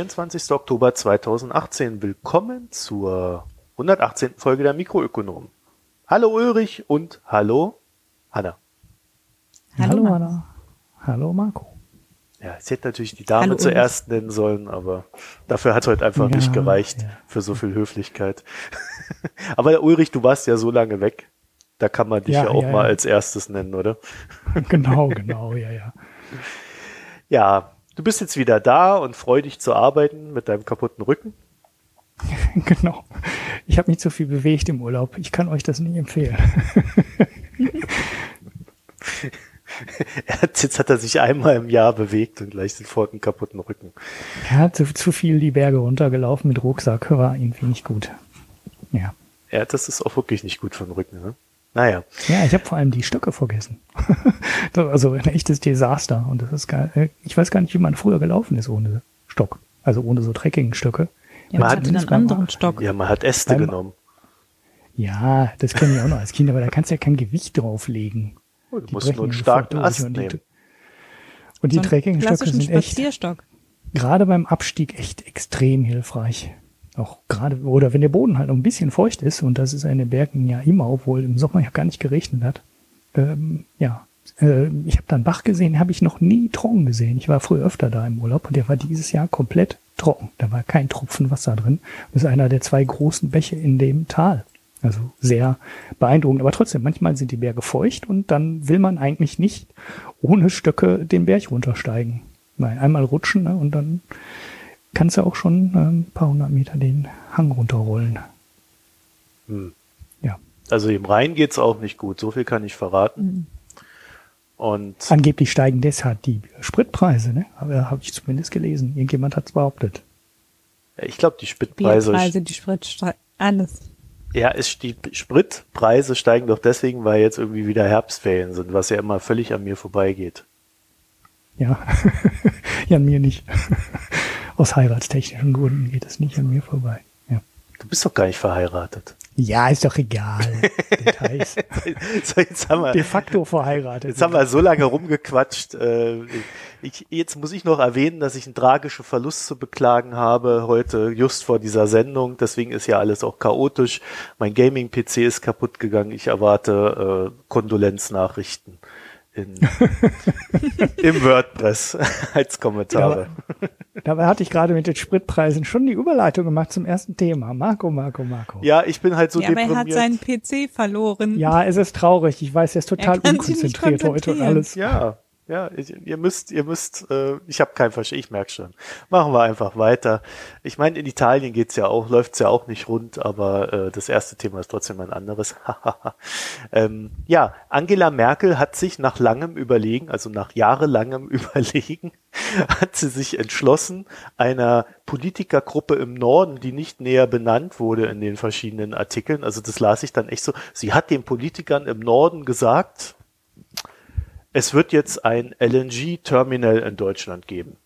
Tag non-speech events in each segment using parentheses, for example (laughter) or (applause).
Mittwoch, der 24. Oktober 2018. Willkommen zur 118. Folge der Mikroökonomen. Hallo Ulrich und hallo Hanna. Hallo, hallo Hanna. Hallo Marco. Ja, ich hätte natürlich die Dame hallo, zuerst Ulrich. nennen sollen, aber dafür hat es heute einfach ja, nicht gereicht ja. für so viel Höflichkeit. (laughs) aber Ulrich, du warst ja so lange weg. Da kann man dich ja, ja auch mal als erstes nennen, oder? (laughs) genau, genau, ja, ja. Ja, du bist jetzt wieder da und freu dich zu arbeiten mit deinem kaputten Rücken. (laughs) genau. Ich habe mich zu viel bewegt im Urlaub. Ich kann euch das nicht empfehlen. (laughs) jetzt hat er sich einmal im Jahr bewegt und gleich sofort einen kaputten Rücken. Er hat zu, zu viel die Berge runtergelaufen mit Rucksack, war irgendwie nicht gut. Ja. Ja, das ist auch wirklich nicht gut für den Rücken. Ne? Naja. Ja, ich habe vor allem die Stöcke vergessen. (laughs) also ein echtes Desaster. Und das ist geil. Äh, ich weiß gar nicht, wie man früher gelaufen ist ohne Stock. Also ohne so Trekking-Stöcke. Ja, man, hat einen anderen Stock. Ja, man hat Äste beim, genommen. Ja, das kenne ich auch noch als Kind, aber da kannst du ja kein Gewicht drauflegen. Oh, du die musst nur einen starken Ast und die, nehmen. Und die so Trekkingstöcke sind echt, gerade beim Abstieg echt extrem hilfreich. Auch gerade, oder wenn der Boden halt noch ein bisschen feucht ist, und das ist in den Bergen ja immer, obwohl im Sommer ja gar nicht geregnet hat. Ähm, ja, äh, ich habe da einen Bach gesehen, habe ich noch nie trocken gesehen. Ich war früher öfter da im Urlaub und der war dieses Jahr komplett trocken. Da war kein Tropfen Wasser drin. Das ist einer der zwei großen Bäche in dem Tal. Also sehr beeindruckend. Aber trotzdem, manchmal sind die Berge feucht und dann will man eigentlich nicht ohne Stöcke den Berg runtersteigen. Weil einmal rutschen ne, und dann kannst du auch schon äh, ein paar hundert Meter den Hang runterrollen. Hm. Ja. Also im Rhein geht's auch nicht gut, so viel kann ich verraten. Mhm. Und Angeblich steigen deshalb die Spritpreise, ne? Aber habe ich zumindest gelesen. Irgendjemand hat es behauptet. Ja, ich glaube, die Spritpreise. Bierpreise, die Sprit, alles. Ja, es, die Spritpreise steigen doch deswegen, weil jetzt irgendwie wieder Herbstferien sind, was ja immer völlig an mir vorbeigeht. Ja, (laughs) ja, an mir nicht. (laughs) Aus heiratstechnischen Gründen geht es nicht an mir vorbei. Ja. Du bist doch gar nicht verheiratet. Ja, ist doch egal. (laughs) Details. so, jetzt haben wir, De facto verheiratet. Jetzt haben wir so lange rumgequatscht. Äh, ich, jetzt muss ich noch erwähnen, dass ich einen tragischen Verlust zu beklagen habe heute, just vor dieser Sendung. Deswegen ist ja alles auch chaotisch. Mein Gaming-PC ist kaputt gegangen. Ich erwarte äh, Kondolenznachrichten in, (laughs) im WordPress (laughs) als Kommentare. Ja, dabei hatte ich gerade mit den Spritpreisen schon die Überleitung gemacht zum ersten Thema. Marco, Marco, Marco. Ja, ich bin halt so ja, deprimiert. Aber er hat seinen PC verloren. Ja, es ist traurig. Ich weiß, er ist total unkonzentriert heute und alles. Ja, ja, ihr müsst, ihr müsst, äh, ich habe kein Verständnis, ich merke schon. Machen wir einfach weiter. Ich meine, in Italien geht's ja auch, läuft's ja auch nicht rund, aber äh, das erste Thema ist trotzdem ein anderes. (laughs) ähm, ja, Angela Merkel hat sich nach langem Überlegen, also nach jahrelangem (laughs) Überlegen, hat sie sich entschlossen, einer Politikergruppe im Norden, die nicht näher benannt wurde in den verschiedenen Artikeln, also das las ich dann echt so, sie hat den Politikern im Norden gesagt, es wird jetzt ein LNG-Terminal in Deutschland geben.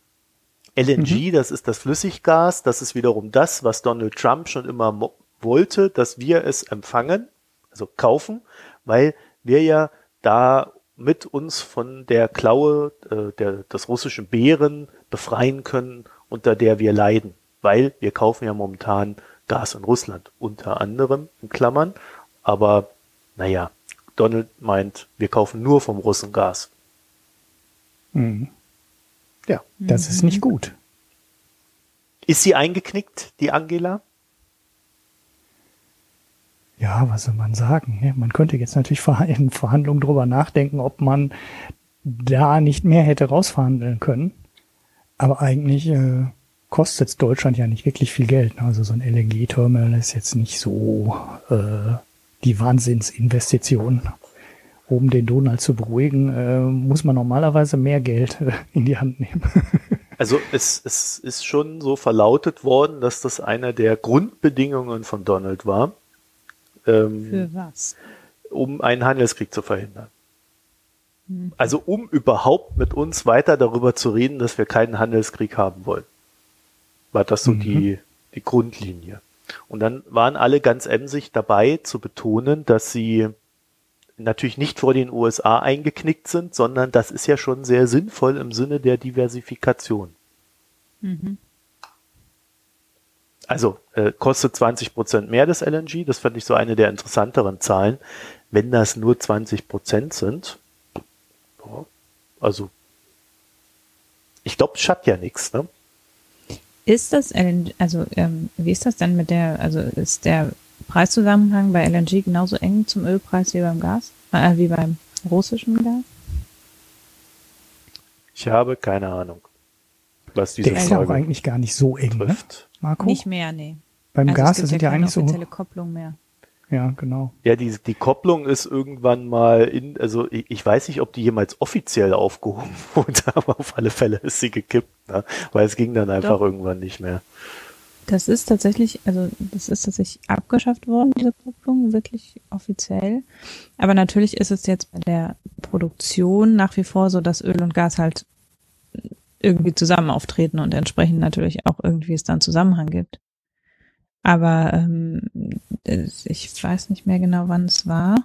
LNG, mhm. das ist das Flüssiggas, das ist wiederum das, was Donald Trump schon immer wollte, dass wir es empfangen, also kaufen, weil wir ja da mit uns von der Klaue äh, der, des russischen Bären befreien können, unter der wir leiden, weil wir kaufen ja momentan Gas in Russland, unter anderem in Klammern, aber naja, Donald meint, wir kaufen nur vom Russen Gas. Mhm. Ja. Das ist nicht gut. Ist sie eingeknickt, die Angela? Ja, was soll man sagen? Man könnte jetzt natürlich in Verhandlungen drüber nachdenken, ob man da nicht mehr hätte rausverhandeln können. Aber eigentlich äh, kostet Deutschland ja nicht wirklich viel Geld. Also so ein LNG-Terminal ist jetzt nicht so äh, die Wahnsinnsinvestition. Um den Donald zu beruhigen, äh, muss man normalerweise mehr Geld äh, in die Hand nehmen. (laughs) also es, es ist schon so verlautet worden, dass das einer der Grundbedingungen von Donald war. Ähm, Für was? Um einen Handelskrieg zu verhindern. Mhm. Also um überhaupt mit uns weiter darüber zu reden, dass wir keinen Handelskrieg haben wollen. War das so mhm. die, die Grundlinie. Und dann waren alle ganz emsig dabei zu betonen, dass sie natürlich nicht vor den USA eingeknickt sind, sondern das ist ja schon sehr sinnvoll im Sinne der Diversifikation. Mhm. Also äh, kostet 20 Prozent mehr das LNG. Das fand ich so eine der interessanteren Zahlen. Wenn das nur 20 Prozent sind, also ich glaube, es hat ja nichts, ne? Ist das LNG, also ähm, wie ist das denn mit der, also ist der Preiszusammenhang bei LNG genauso eng zum Ölpreis wie beim Gas, äh, wie beim russischen Gas? Ich habe keine Ahnung, was diese Der ist ja auch eigentlich gar nicht so eng, ne? trifft. ne? Marco? Nicht mehr, nee. Beim also Gas sind ja, ja eigentlich so. Kopplung mehr. Ja, genau. Ja, die, die Kopplung ist irgendwann mal in, also ich, ich weiß nicht, ob die jemals offiziell aufgehoben (laughs) wurde, aber auf alle Fälle ist sie gekippt, ne? weil es ging dann einfach Doch. irgendwann nicht mehr. Das ist tatsächlich, also das ist tatsächlich abgeschafft worden, diese Kupplung, wirklich offiziell. Aber natürlich ist es jetzt bei der Produktion nach wie vor so, dass Öl und Gas halt irgendwie zusammen auftreten und entsprechend natürlich auch irgendwie es dann Zusammenhang gibt. Aber ähm, ich weiß nicht mehr genau, wann es war.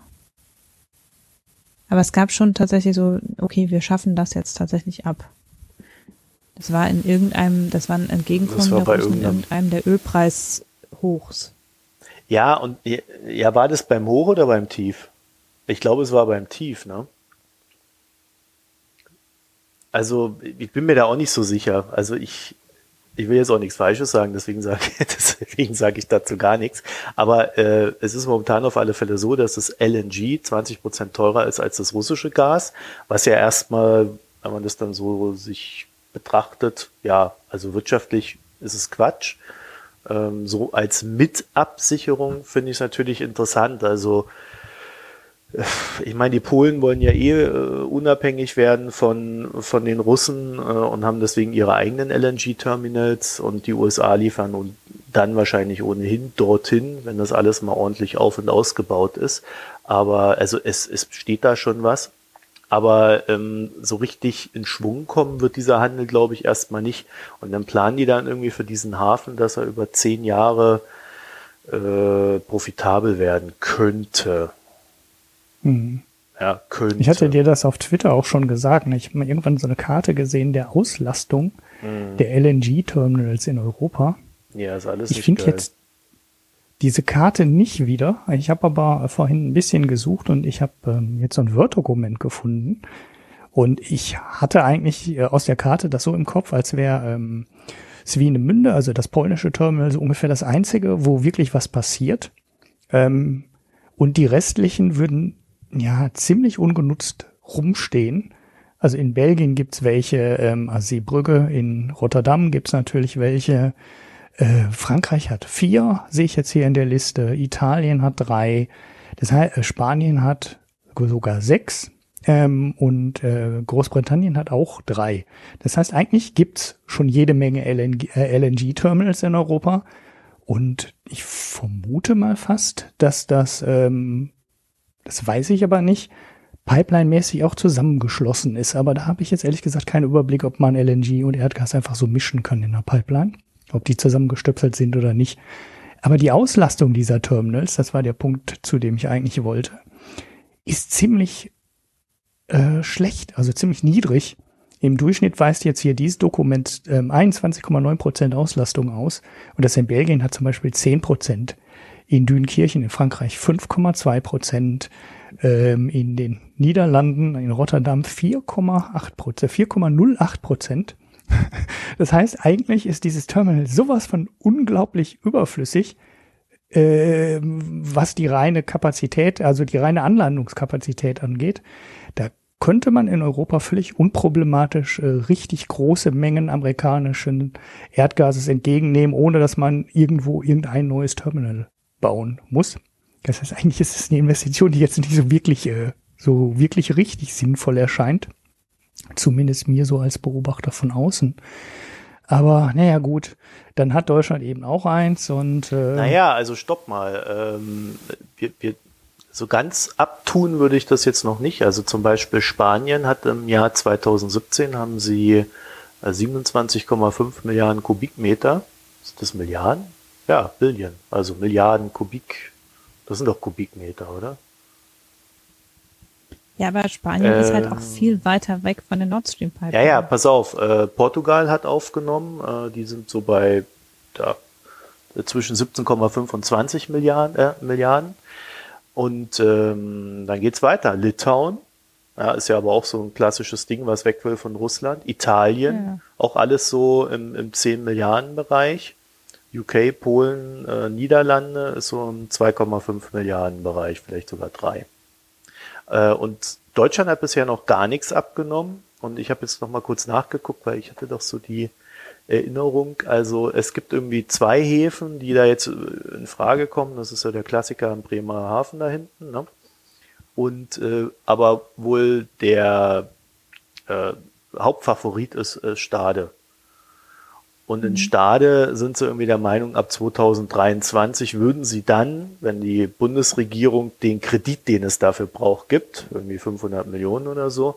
Aber es gab schon tatsächlich so, okay, wir schaffen das jetzt tatsächlich ab. Das war in irgendeinem, das war ein Entgegenkommen war der in irgendeinem der Ölpreishochs. Ja, und ja, war das beim Hoch oder beim Tief? Ich glaube, es war beim Tief, ne? Also, ich bin mir da auch nicht so sicher. Also, ich, ich will jetzt auch nichts Falsches sagen, deswegen sage (laughs) deswegen sage ich dazu gar nichts. Aber äh, es ist momentan auf alle Fälle so, dass das LNG 20 Prozent teurer ist als das russische Gas, was ja erstmal, wenn man das dann so sich betrachtet, ja, also wirtschaftlich ist es Quatsch. Ähm, so als Mitabsicherung finde ich es natürlich interessant. Also ich meine, die Polen wollen ja eh äh, unabhängig werden von, von den Russen äh, und haben deswegen ihre eigenen LNG-Terminals und die USA liefern und dann wahrscheinlich ohnehin dorthin, wenn das alles mal ordentlich auf und ausgebaut ist. Aber also es, es steht da schon was. Aber ähm, so richtig in Schwung kommen wird dieser Handel, glaube ich, erstmal nicht. Und dann planen die dann irgendwie für diesen Hafen, dass er über zehn Jahre äh, profitabel werden könnte. Mhm. Ja, könnte. Ich hatte dir das auf Twitter auch schon gesagt. Ne? Ich habe mal irgendwann so eine Karte gesehen der Auslastung mhm. der LNG-Terminals in Europa. Ja, ist alles. Ich finde jetzt diese Karte nicht wieder. Ich habe aber vorhin ein bisschen gesucht und ich habe ähm, jetzt so ein Word-Dokument gefunden. Und ich hatte eigentlich äh, aus der Karte das so im Kopf, als wäre ähm, Swinemünde, also das polnische Terminal, so ungefähr das einzige, wo wirklich was passiert. Ähm, und die restlichen würden ja ziemlich ungenutzt rumstehen. Also in Belgien gibt's welche, ähm, also Seebrügge, in Rotterdam gibt's natürlich welche, äh, Frankreich hat vier, sehe ich jetzt hier in der Liste. Italien hat drei. Das heißt, äh, Spanien hat sogar sechs. Ähm, und äh, Großbritannien hat auch drei. Das heißt, eigentlich gibt's schon jede Menge LNG-Terminals äh, in Europa. Und ich vermute mal fast, dass das, ähm, das weiß ich aber nicht, Pipeline-mäßig auch zusammengeschlossen ist. Aber da habe ich jetzt ehrlich gesagt keinen Überblick, ob man LNG und Erdgas einfach so mischen kann in der Pipeline ob die zusammengestöpselt sind oder nicht. Aber die Auslastung dieser Terminals, das war der Punkt, zu dem ich eigentlich wollte, ist ziemlich äh, schlecht, also ziemlich niedrig. Im Durchschnitt weist jetzt hier dieses Dokument ähm, 21,9 Prozent Auslastung aus und das in Belgien hat zum Beispiel 10 Prozent. In Dünkirchen in Frankreich 5,2 Prozent, ähm, in den Niederlanden, in Rotterdam 4,8 Prozent, 4,08 Prozent (laughs) Das heißt, eigentlich ist dieses Terminal sowas von unglaublich überflüssig, äh, was die reine Kapazität, also die reine Anlandungskapazität angeht. Da könnte man in Europa völlig unproblematisch äh, richtig große Mengen amerikanischen Erdgases entgegennehmen, ohne dass man irgendwo irgendein neues Terminal bauen muss. Das heißt, eigentlich ist es eine Investition, die jetzt nicht so wirklich, äh, so wirklich richtig sinnvoll erscheint. Zumindest mir so als Beobachter von außen. Aber naja gut, dann hat Deutschland eben auch eins und äh, Naja, also stopp mal. Ähm, wir, wir, so ganz abtun würde ich das jetzt noch nicht. Also zum Beispiel Spanien hat im Jahr 2017 haben sie 27,5 äh, Milliarden Kubikmeter. Ist das Milliarden? Ja, Billion. Also Milliarden Kubik. Das sind doch Kubikmeter, oder? Ja, aber Spanien ähm, ist halt auch ähm. viel weiter weg von der Nord Stream Pipeline. Ja, ja, pass auf. Äh, Portugal hat aufgenommen. Äh, die sind so bei, da, zwischen 17,5 und 20 Milliarden. Äh, Milliarden. Und ähm, dann geht's weiter. Litauen, ja, ist ja aber auch so ein klassisches Ding, was weg will von Russland. Italien, ja. auch alles so im, im 10 Milliarden Bereich. UK, Polen, äh, Niederlande ist so im 2,5 Milliarden Bereich, vielleicht sogar drei. Äh, und Deutschland hat bisher noch gar nichts abgenommen. Und ich habe jetzt noch mal kurz nachgeguckt, weil ich hatte doch so die Erinnerung. Also es gibt irgendwie zwei Häfen, die da jetzt äh, in Frage kommen. Das ist ja der Klassiker am Bremerhaven da hinten. Ne? Und äh, aber wohl der äh, Hauptfavorit ist äh, Stade. Und in mhm. Stade sind sie irgendwie der Meinung, ab 2023 würden sie dann, wenn die Bundesregierung den Kredit, den es dafür braucht, gibt, irgendwie 500 Millionen oder so,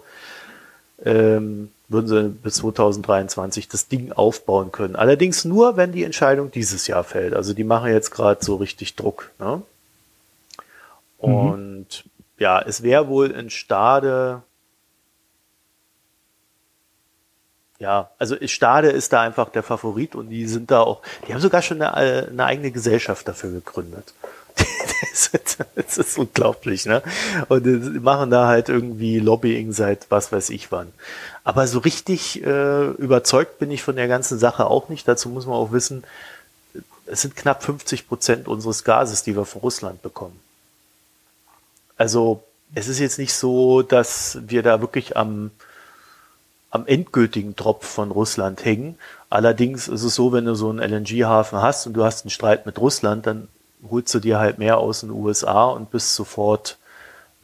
ähm, würden sie bis 2023 das Ding aufbauen können. Allerdings nur, wenn die Entscheidung dieses Jahr fällt. Also die machen jetzt gerade so richtig Druck. Ne? Mhm. Und mhm. ja, es wäre wohl in Stade ja, also Stade ist da einfach der Favorit und die sind da auch, die haben sogar schon eine, eine eigene Gesellschaft dafür gegründet. (laughs) das, ist, unglaublich, ne? Und die machen da halt irgendwie Lobbying seit was weiß ich wann. Aber so richtig äh, überzeugt bin ich von der ganzen Sache auch nicht. Dazu muss man auch wissen, es sind knapp 50 Prozent unseres Gases, die wir von Russland bekommen. Also es ist jetzt nicht so, dass wir da wirklich am am endgültigen Tropf von Russland hängen. Allerdings ist es so, wenn du so einen LNG-Hafen hast und du hast einen Streit mit Russland, dann holst du dir halt mehr aus den USA und bist sofort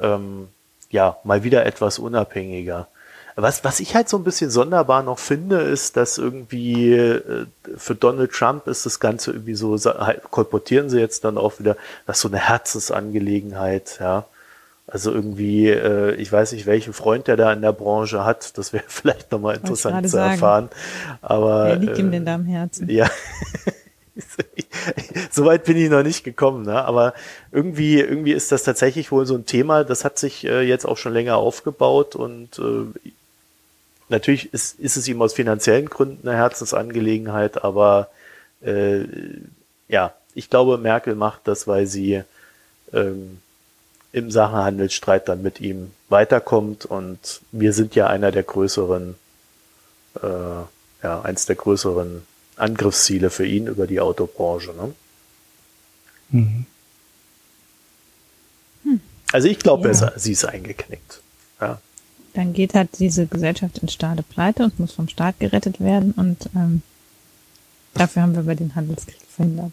ähm, ja mal wieder etwas unabhängiger. Was, was ich halt so ein bisschen sonderbar noch finde, ist, dass irgendwie äh, für Donald Trump ist das Ganze irgendwie so, halt, kolportieren sie jetzt dann auch wieder, das ist so eine Herzensangelegenheit, ja. Also irgendwie, äh, ich weiß nicht, welchen Freund der da in der Branche hat. Das wäre (laughs) vielleicht nochmal interessant zu sagen. erfahren. Aber Wer liegt äh, ihm denn da am Herzen? Ja. (laughs) Soweit bin ich noch nicht gekommen, ne? aber irgendwie, irgendwie ist das tatsächlich wohl so ein Thema, das hat sich äh, jetzt auch schon länger aufgebaut und äh, natürlich ist, ist es ihm aus finanziellen Gründen eine Herzensangelegenheit, aber äh, ja, ich glaube, Merkel macht das, weil sie ähm, im Sachenhandelsstreit dann mit ihm weiterkommt. Und wir sind ja einer der größeren, äh, ja, eins der größeren Angriffsziele für ihn über die Autobranche. Ne? Mhm. Hm. Also ich glaube, ja. sie ist eingeknickt. Ja. Dann geht halt diese Gesellschaft in Stade pleite und muss vom Staat gerettet werden und ähm, dafür haben wir bei den Handelskrieg verhindert.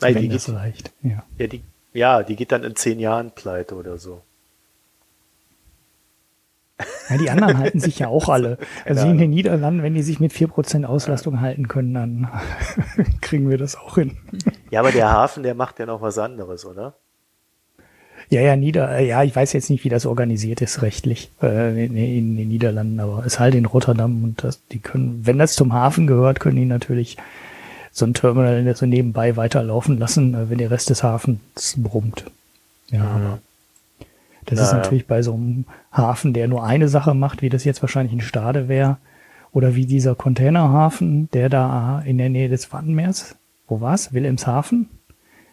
Nein, Wenn die das reicht. Ja. ja, die ja, die geht dann in zehn Jahren pleite oder so. Ja, die anderen (laughs) halten sich ja auch alle. Also ja. in den Niederlanden, wenn die sich mit vier Prozent Auslastung ja. halten können, dann (laughs) kriegen wir das auch hin. (laughs) Ja, aber der Hafen, der macht ja noch was anderes, oder? Ja, ja, Nieder, ja, ich weiß jetzt nicht, wie das organisiert ist rechtlich äh, in, in, den Niederlanden, aber es ist halt in Rotterdam und das, die können, wenn das zum Hafen gehört, können die natürlich so ein Terminal so nebenbei weiterlaufen lassen, äh, wenn der Rest des Hafens brummt. Ja, mhm. aber das naja. ist natürlich bei so einem Hafen, der nur eine Sache macht, wie das jetzt wahrscheinlich in Stade wäre, oder wie dieser Containerhafen, der da in der Nähe des Wattenmeers, wo war's? Wilhelmshaven?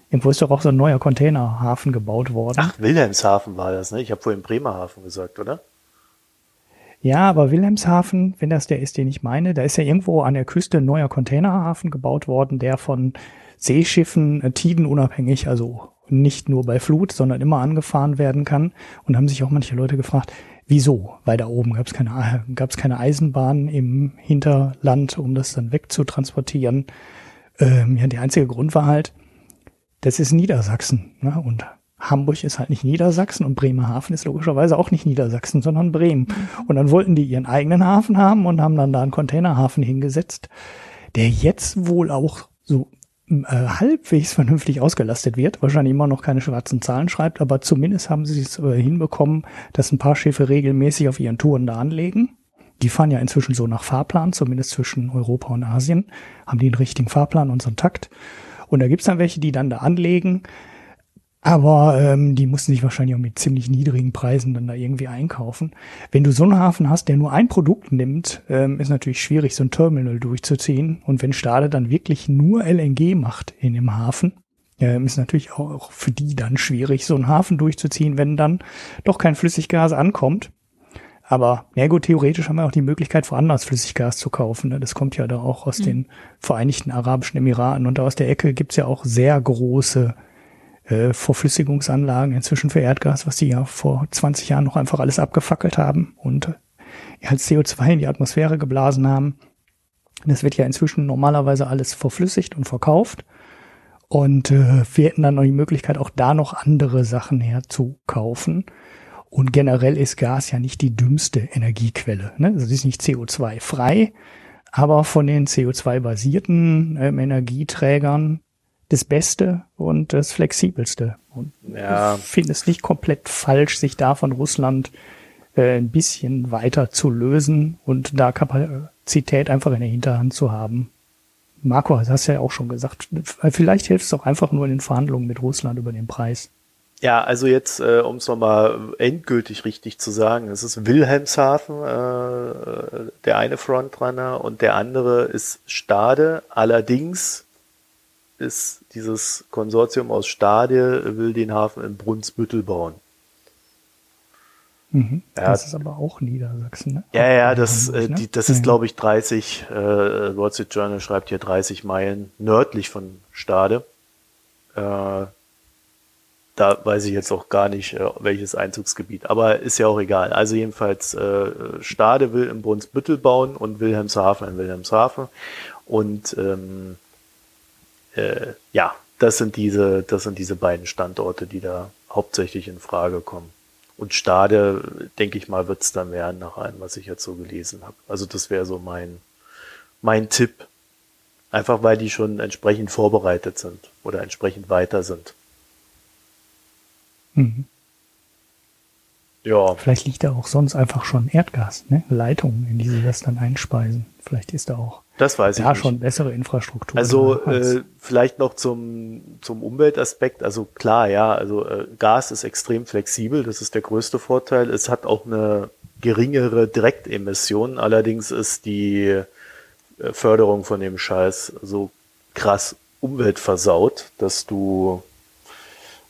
Irgendwo ist doch auch so ein neuer Containerhafen gebaut worden. Ach, Wilhelmshaven war das, ne? Ich habe vorhin Bremerhaven gesagt, oder? Ja, aber Wilhelmshaven, wenn das der ist, den ich meine, da ist ja irgendwo an der Küste ein neuer Containerhafen gebaut worden, der von Seeschiffen äh, tidenunabhängig, also nicht nur bei Flut, sondern immer angefahren werden kann. Und haben sich auch manche Leute gefragt, wieso? Weil da oben gab es keine, gab's keine Eisenbahn im Hinterland, um das dann wegzutransportieren. Ähm, ja, der einzige Grund war halt, das ist Niedersachsen. Ne? Und Hamburg ist halt nicht Niedersachsen und Bremerhaven ist logischerweise auch nicht Niedersachsen, sondern Bremen. Und dann wollten die ihren eigenen Hafen haben und haben dann da einen Containerhafen hingesetzt, der jetzt wohl auch so äh, halbwegs vernünftig ausgelastet wird. Wahrscheinlich immer noch keine schwarzen Zahlen schreibt, aber zumindest haben sie es äh, hinbekommen, dass ein paar Schiffe regelmäßig auf ihren Touren da anlegen. Die fahren ja inzwischen so nach Fahrplan, zumindest zwischen Europa und Asien, haben die einen richtigen Fahrplan und so einen Takt. Und da gibt's dann welche, die dann da anlegen, Aber ähm, die mussten sich wahrscheinlich auch mit ziemlich niedrigen Preisen dann da irgendwie einkaufen. Wenn du so einen Hafen hast, der nur ein Produkt nimmt, ähm, ist natürlich schwierig, so ein Terminal durchzuziehen. Und wenn Stade dann wirklich nur LNG macht in dem Hafen, ähm, ist natürlich auch für die dann schwierig, so einen Hafen durchzuziehen, wenn dann doch kein Flüssiggas ankommt. Aber ja gut, theoretisch haben wir auch die Möglichkeit, woanders Flüssiggas zu kaufen. Ne? Das kommt ja da auch aus mhm. den Vereinigten Arabischen Emiraten. Und aus der Ecke gibt's ja auch sehr große äh, Verflüssigungsanlagen inzwischen für Erdgas, was die ja vor 20 Jahren noch einfach alles abgefackelt haben und äh, als CO2 in die Atmosphäre geblasen haben. Das wird ja inzwischen normalerweise alles verflüssigt und verkauft. Und äh, wir hätten dann noch die Möglichkeit, auch da noch andere Sachen herzukaufen. Und generell ist Gas ja nicht die dümmste Energiequelle. Ne? Also es ist nicht CO2-frei, aber von den CO2-basierten ähm, Energieträgern das Beste und das Flexibelste. Und ja. ich finde es nicht komplett falsch, sich da von Russland äh, ein bisschen weiter zu lösen und da Kapazität einfach in der Hinterhand zu haben. Marco, das hast du ja auch schon gesagt. Vielleicht hilft es auch einfach nur in den Verhandlungen mit Russland über den Preis. Ja, also jetzt, äh, um es nochmal endgültig richtig zu sagen, es ist Wilhelmshaven, äh, der eine Frontrunner und der andere ist Stade. Allerdings ist dieses Konsortium aus Stade will den Hafen in Brunsbüttel bauen. Mhm. Ja, das ist aber auch Niedersachsen, ne? Ja, ja, das, äh, ne? die, das ist, glaube ich, 30, äh, Wall Street Journal schreibt hier 30 Meilen nördlich von Stade. Äh, da weiß ich jetzt auch gar nicht, äh, welches Einzugsgebiet, aber ist ja auch egal. Also jedenfalls, äh, Stade will in Brunsbüttel bauen und Wilhelmshaven in Wilhelmshaven. Und ähm, äh, ja, das sind diese, das sind diese beiden Standorte, die da hauptsächlich in Frage kommen. Und Stade, denke ich mal, wird es dann werden, nach allem, was ich jetzt so gelesen habe. Also das wäre so mein, mein Tipp. Einfach weil die schon entsprechend vorbereitet sind oder entsprechend weiter sind. Mhm. Ja. Vielleicht liegt da auch sonst einfach schon Erdgas, ne? Leitungen, in die sie das dann einspeisen. Vielleicht ist da auch das weiß ja, ich schon bessere Infrastruktur. Also äh, vielleicht noch zum, zum Umweltaspekt. Also klar, ja, also äh, Gas ist extrem flexibel, das ist der größte Vorteil. Es hat auch eine geringere Direktemission, allerdings ist die äh, Förderung von dem Scheiß so krass umweltversaut, dass du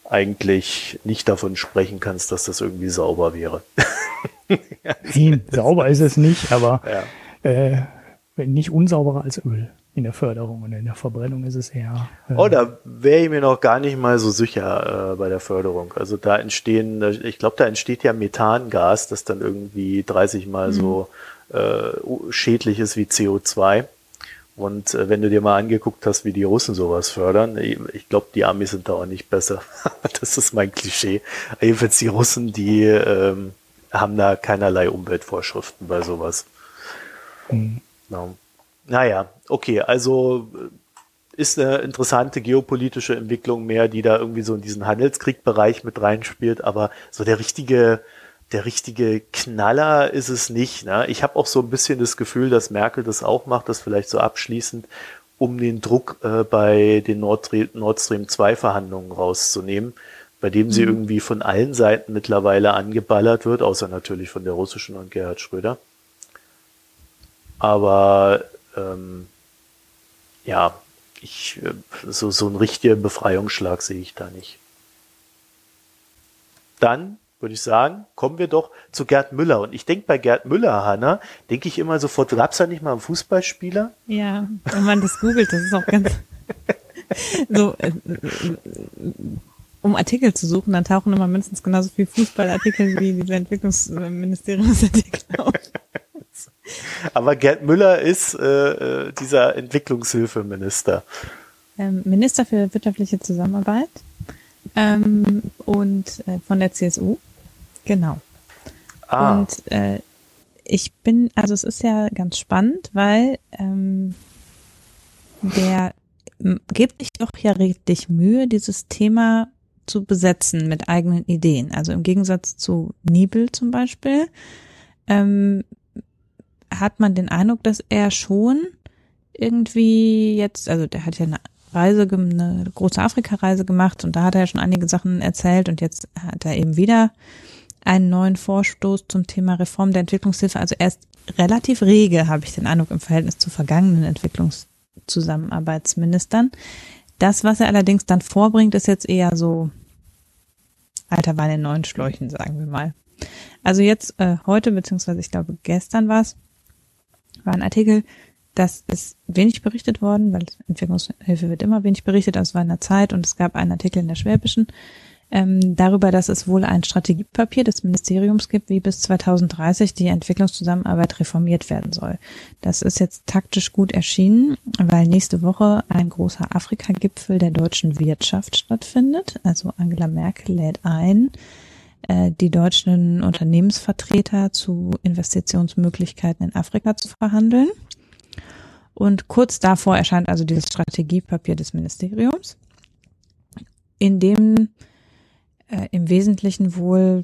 eigentlich nicht davon sprechen kannst, dass das irgendwie sauber wäre. (laughs) Nein, sauber ist es nicht, aber ja. äh, nicht unsauberer als Öl in der Förderung und in der Verbrennung ist es eher. Äh oh, da wäre ich mir noch gar nicht mal so sicher äh, bei der Förderung. Also da entstehen, ich glaube, da entsteht ja Methangas, das dann irgendwie 30 mal mhm. so äh, schädlich ist wie CO2. Und äh, wenn du dir mal angeguckt hast, wie die Russen sowas fördern, ich glaube, die Amis sind da auch nicht besser. (laughs) das ist mein Klischee. Jedenfalls die Russen, die ähm, haben da keinerlei Umweltvorschriften bei sowas. Mhm. No. Naja, okay, also äh, ist eine interessante geopolitische Entwicklung mehr, die da irgendwie so in diesen Handelskriegbereich mit reinspielt, aber so der richtige, der richtige Knaller ist es nicht. Ne? Ich habe auch so ein bisschen das Gefühl, dass Merkel das auch macht, das vielleicht so abschließend, um den Druck äh, bei den Nord, Nord Stream 2 Verhandlungen rauszunehmen, bei dem sie mhm. irgendwie von allen Seiten mittlerweile angeballert wird, außer natürlich von der russischen und Gerhard Schröder. Aber ähm, ja, ich, äh, so, so einen richtigen Befreiungsschlag sehe ich da nicht. Dann würde ich sagen, kommen wir doch zu Gerd Müller. Und ich denke bei Gerd Müller, Hanna, denke ich immer sofort, gab es da nicht mal einen Fußballspieler? Ja, wenn man das googelt, das ist auch ganz (laughs) so, äh, um Artikel zu suchen, dann tauchen immer mindestens genauso viele Fußballartikel wie diese Entwicklungsministeriumsartikel auf. Aber Gerd Müller ist äh, äh, dieser Entwicklungshilfeminister. Ähm, Minister für wirtschaftliche Zusammenarbeit ähm, und äh, von der CSU. Genau. Ah. Und äh, ich bin, also es ist ja ganz spannend, weil ähm, der gibt sich doch ja richtig Mühe, dieses Thema zu besetzen mit eigenen Ideen. Also im Gegensatz zu Niebel zum Beispiel, ähm, hat man den Eindruck, dass er schon irgendwie jetzt, also der hat ja eine Reise, eine große Afrika-Reise gemacht und da hat er schon einige Sachen erzählt und jetzt hat er eben wieder einen neuen Vorstoß zum Thema Reform der Entwicklungshilfe. Also er ist relativ rege, habe ich den Eindruck, im Verhältnis zu vergangenen Entwicklungszusammenarbeitsministern. Das, was er allerdings dann vorbringt, ist jetzt eher so alter Wein in neuen Schläuchen, sagen wir mal. Also jetzt äh, heute, beziehungsweise ich glaube gestern war es, war ein Artikel, das ist wenig berichtet worden, weil Entwicklungshilfe wird immer wenig berichtet, also war in der Zeit und es gab einen Artikel in der Schwäbischen ähm, darüber, dass es wohl ein Strategiepapier des Ministeriums gibt, wie bis 2030 die Entwicklungszusammenarbeit reformiert werden soll. Das ist jetzt taktisch gut erschienen, weil nächste Woche ein großer Afrika-Gipfel der deutschen Wirtschaft stattfindet. Also Angela Merkel lädt ein, äh, die deutschen Unternehmensvertreter zu Investitionsmöglichkeiten in Afrika zu verhandeln. Und kurz davor erscheint also dieses Strategiepapier des Ministeriums, in dem äh, im Wesentlichen wohl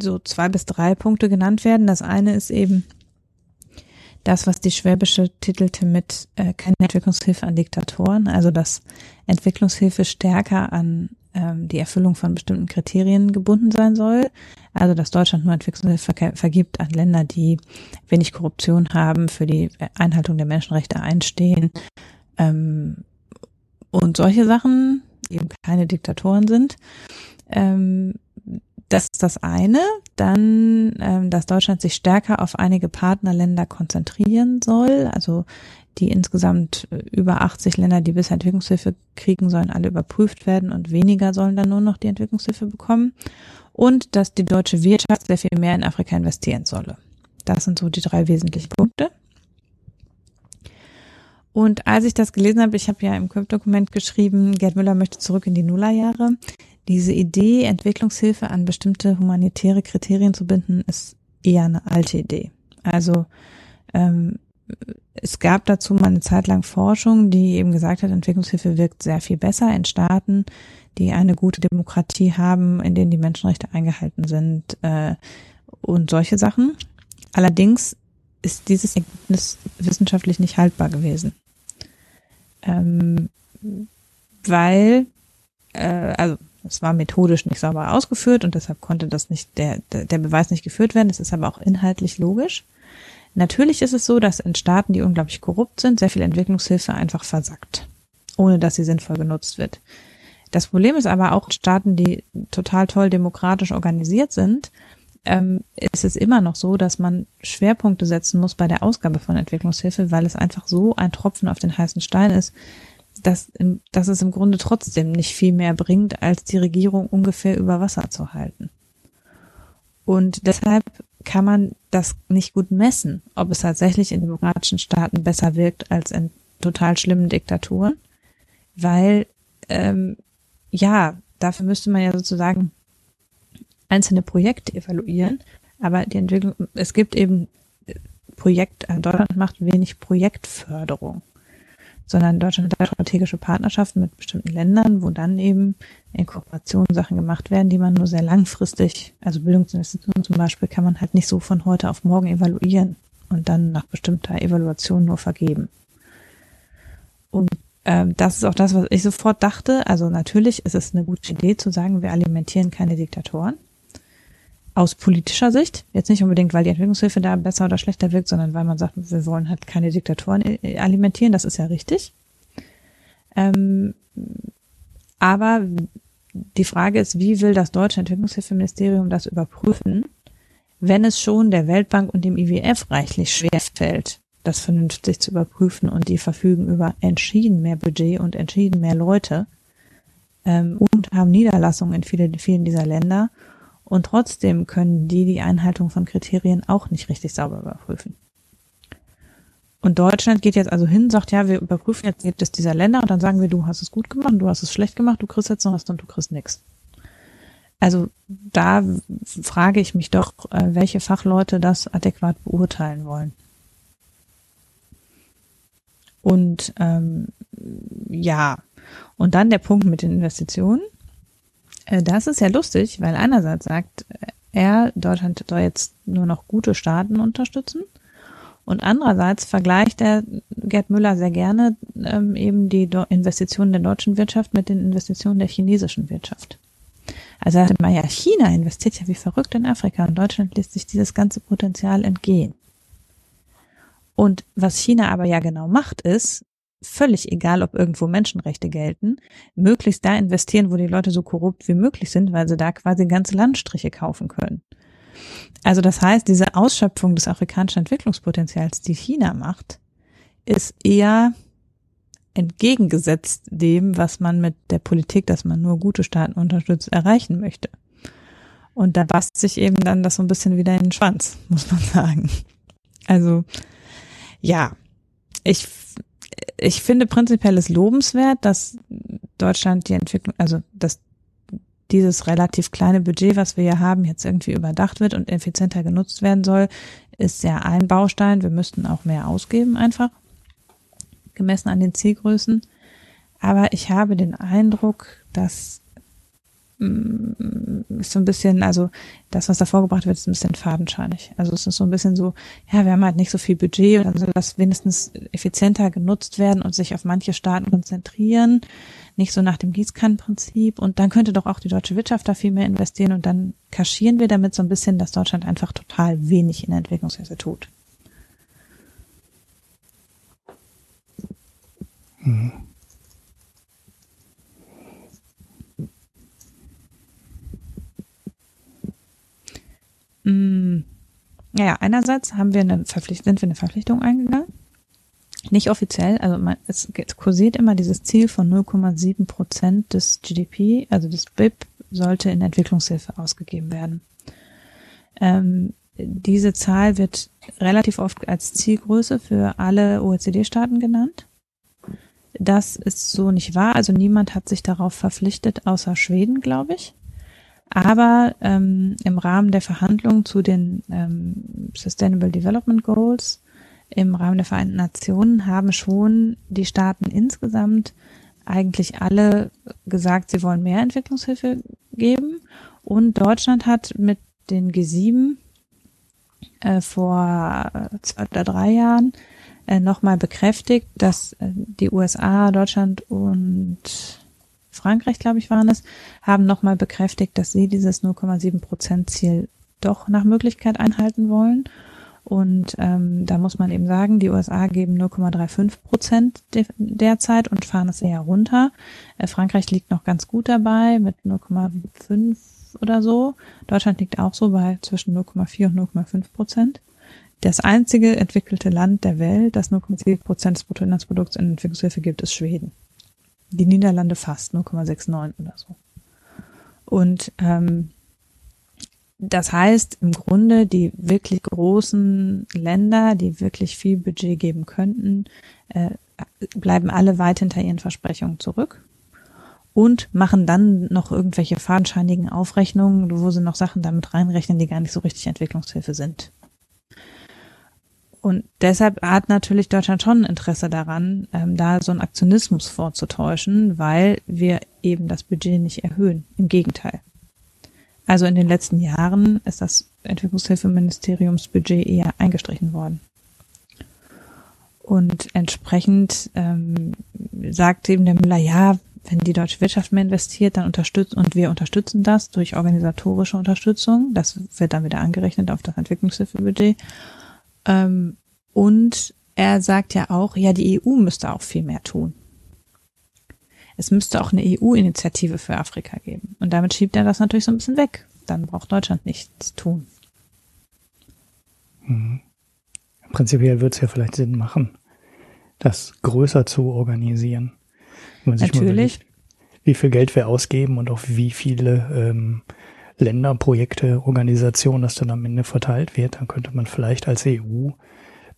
so zwei bis drei Punkte genannt werden. Das eine ist eben das, was die Schwäbische titelte mit äh, keine Entwicklungshilfe an Diktatoren, also dass Entwicklungshilfe stärker an ähm, die Erfüllung von bestimmten Kriterien gebunden sein soll. Also dass Deutschland nur Entwicklungshilfe ver vergibt an Länder, die wenig Korruption haben, für die Einhaltung der Menschenrechte einstehen ähm, und solche Sachen eben keine Diktatoren sind. Ähm, das ist das eine. Dann, ähm, dass Deutschland sich stärker auf einige Partnerländer konzentrieren soll. Also die insgesamt äh, über 80 Länder, die bisher Entwicklungshilfe kriegen, sollen alle überprüft werden und weniger sollen dann nur noch die Entwicklungshilfe bekommen. Und dass die deutsche Wirtschaft sehr viel mehr in Afrika investieren solle. Das sind so die drei wesentlichen Punkte. Und als ich das gelesen habe, ich habe ja im Dokument geschrieben, Gerd Müller möchte zurück in die Nullerjahre. Diese Idee, Entwicklungshilfe an bestimmte humanitäre Kriterien zu binden, ist eher eine alte Idee. Also ähm, es gab dazu mal eine Zeit lang Forschung, die eben gesagt hat, Entwicklungshilfe wirkt sehr viel besser in Staaten, die eine gute Demokratie haben, in denen die Menschenrechte eingehalten sind äh, und solche Sachen. Allerdings ist dieses Ergebnis wissenschaftlich nicht haltbar gewesen. Ähm, weil, äh, also es war methodisch nicht sauber ausgeführt und deshalb konnte das nicht, der, der Beweis nicht geführt werden. Es ist aber auch inhaltlich logisch. Natürlich ist es so, dass in Staaten, die unglaublich korrupt sind, sehr viel Entwicklungshilfe einfach versackt, ohne dass sie sinnvoll genutzt wird. Das Problem ist aber auch in Staaten, die total toll demokratisch organisiert sind, ähm, ist es immer noch so, dass man Schwerpunkte setzen muss bei der Ausgabe von Entwicklungshilfe, weil es einfach so ein Tropfen auf den heißen Stein ist, dass, dass es im Grunde trotzdem nicht viel mehr bringt, als die Regierung ungefähr über Wasser zu halten. Und deshalb kann man das nicht gut messen, ob es tatsächlich in demokratischen Staaten besser wirkt als in total schlimmen Diktaturen, weil ähm, ja, dafür müsste man ja sozusagen einzelne Projekte evaluieren, aber die Entwicklung, es gibt eben Projekt, äh, Deutschland macht wenig Projektförderung, sondern Deutschland hat strategische Partnerschaften mit bestimmten Ländern, wo dann eben in Kooperation Sachen gemacht werden, die man nur sehr langfristig, also Bildungsinvestitionen zum Beispiel, kann man halt nicht so von heute auf morgen evaluieren und dann nach bestimmter Evaluation nur vergeben. Und ähm, das ist auch das, was ich sofort dachte. Also natürlich ist es eine gute Idee zu sagen, wir alimentieren keine Diktatoren aus politischer Sicht, jetzt nicht unbedingt, weil die Entwicklungshilfe da besser oder schlechter wirkt, sondern weil man sagt, wir wollen halt keine Diktatoren äh, alimentieren, das ist ja richtig. Ähm, aber die Frage ist, wie will das deutsche Entwicklungshilfeministerium das überprüfen, wenn es schon der Weltbank und dem IWF reichlich schwer fällt, das vernünftig zu überprüfen und die verfügen über entschieden mehr Budget und entschieden mehr Leute ähm, und haben Niederlassungen in viele, vielen dieser Länder und trotzdem können die die Einhaltung von Kriterien auch nicht richtig sauber überprüfen. Und Deutschland geht jetzt also hin, sagt, ja, wir überprüfen jetzt jedes dieser Länder und dann sagen wir, du hast es gut gemacht, du hast es schlecht gemacht, du kriegst jetzt noch was und du kriegst nichts. Also da frage ich mich doch, äh, welche Fachleute das adäquat beurteilen wollen. Und ähm, ja, und dann der Punkt mit den Investitionen. Äh, das ist ja lustig, weil einerseits sagt er, Deutschland soll jetzt nur noch gute Staaten unterstützen und andererseits vergleicht er Gerd Müller sehr gerne ähm, eben die Do Investitionen der deutschen Wirtschaft mit den Investitionen der chinesischen Wirtschaft. Also er sagte mal, ja, China investiert ja wie verrückt in Afrika und Deutschland lässt sich dieses ganze Potenzial entgehen. Und was China aber ja genau macht, ist, völlig egal, ob irgendwo Menschenrechte gelten, möglichst da investieren, wo die Leute so korrupt wie möglich sind, weil sie da quasi ganze Landstriche kaufen können. Also das heißt, diese Ausschöpfung des afrikanischen Entwicklungspotenzials, die China macht, ist eher entgegengesetzt dem, was man mit der Politik, dass man nur gute Staaten unterstützt, erreichen möchte. Und da bast sich eben dann das so ein bisschen wieder in den Schwanz, muss man sagen. Also, ja, ich, ich finde prinzipiell es lobenswert, dass Deutschland die Entwicklung, also, dass dieses relativ kleine Budget, was wir hier haben, jetzt irgendwie überdacht wird und effizienter genutzt werden soll, ist ja ein Baustein. Wir müssten auch mehr ausgeben einfach gemessen an den Zielgrößen. Aber ich habe den Eindruck, dass ist so ein bisschen, also das, was da vorgebracht wird, ist ein bisschen fadenscheinig. Also es ist so ein bisschen so, ja, wir haben halt nicht so viel Budget und dann soll das wenigstens effizienter genutzt werden und sich auf manche Staaten konzentrieren, nicht so nach dem Gießkannenprinzip. Und dann könnte doch auch die deutsche Wirtschaft da viel mehr investieren und dann kaschieren wir damit so ein bisschen, dass Deutschland einfach total wenig in der Entwicklungshilfe tut. Mhm. Mm, ja, einerseits haben wir eine Verpflichtung, sind wir eine Verpflichtung eingegangen. Nicht offiziell, also man, es kursiert immer dieses Ziel von 0,7 Prozent des GDP, also des BIP, sollte in Entwicklungshilfe ausgegeben werden. Ähm, diese Zahl wird relativ oft als Zielgröße für alle OECD-Staaten genannt. Das ist so nicht wahr. Also niemand hat sich darauf verpflichtet, außer Schweden, glaube ich. Aber ähm, im Rahmen der Verhandlungen zu den ähm, Sustainable Development Goals im Rahmen der Vereinten Nationen haben schon die Staaten insgesamt eigentlich alle gesagt, sie wollen mehr Entwicklungshilfe geben. Und Deutschland hat mit den G7 äh, vor zwei oder drei Jahren äh, nochmal bekräftigt, dass äh, die USA, Deutschland und Frankreich, glaube ich, waren es, haben nochmal bekräftigt, dass sie dieses 0,7 Prozent Ziel doch nach Möglichkeit einhalten wollen. Und ähm, da muss man eben sagen, die USA geben 0,35 Prozent de derzeit und fahren es eher runter. Äh, Frankreich liegt noch ganz gut dabei mit 0,5 oder so. Deutschland liegt auch so bei zwischen 0,4 und 0,5 Prozent. Das einzige entwickelte Land der Welt, das 0,7 Prozent des Bruttoinlandsprodukts in Entwicklungshilfe gibt, ist Schweden. Die Niederlande fast 0,69 oder so. Und ähm, das heißt im Grunde, die wirklich großen Länder, die wirklich viel Budget geben könnten, äh, bleiben alle weit hinter ihren Versprechungen zurück und machen dann noch irgendwelche fadenscheinigen Aufrechnungen, wo sie noch Sachen damit reinrechnen, die gar nicht so richtig Entwicklungshilfe sind. Und deshalb hat natürlich Deutschland schon ein Interesse daran, ähm, da so einen Aktionismus vorzutäuschen, weil wir eben das Budget nicht erhöhen. Im Gegenteil. Also in den letzten Jahren ist das Entwicklungshilfeministeriumsbudget eher eingestrichen worden. Und entsprechend ähm, sagt eben der Müller, ja, wenn die deutsche Wirtschaft mehr investiert, dann unterstützt und wir unterstützen das durch organisatorische Unterstützung. Das wird dann wieder angerechnet auf das Entwicklungshilfebudget. Ähm, und er sagt ja auch, ja, die EU müsste auch viel mehr tun. Es müsste auch eine EU-Initiative für Afrika geben. Und damit schiebt er das natürlich so ein bisschen weg. Dann braucht Deutschland nichts tun. Mhm. Prinzipiell wird es ja vielleicht Sinn machen, das größer zu organisieren. Natürlich. Überlegt, wie viel Geld wir ausgeben und auf wie viele ähm, Länder, Projekte, Organisationen das dann am Ende verteilt wird, dann könnte man vielleicht als EU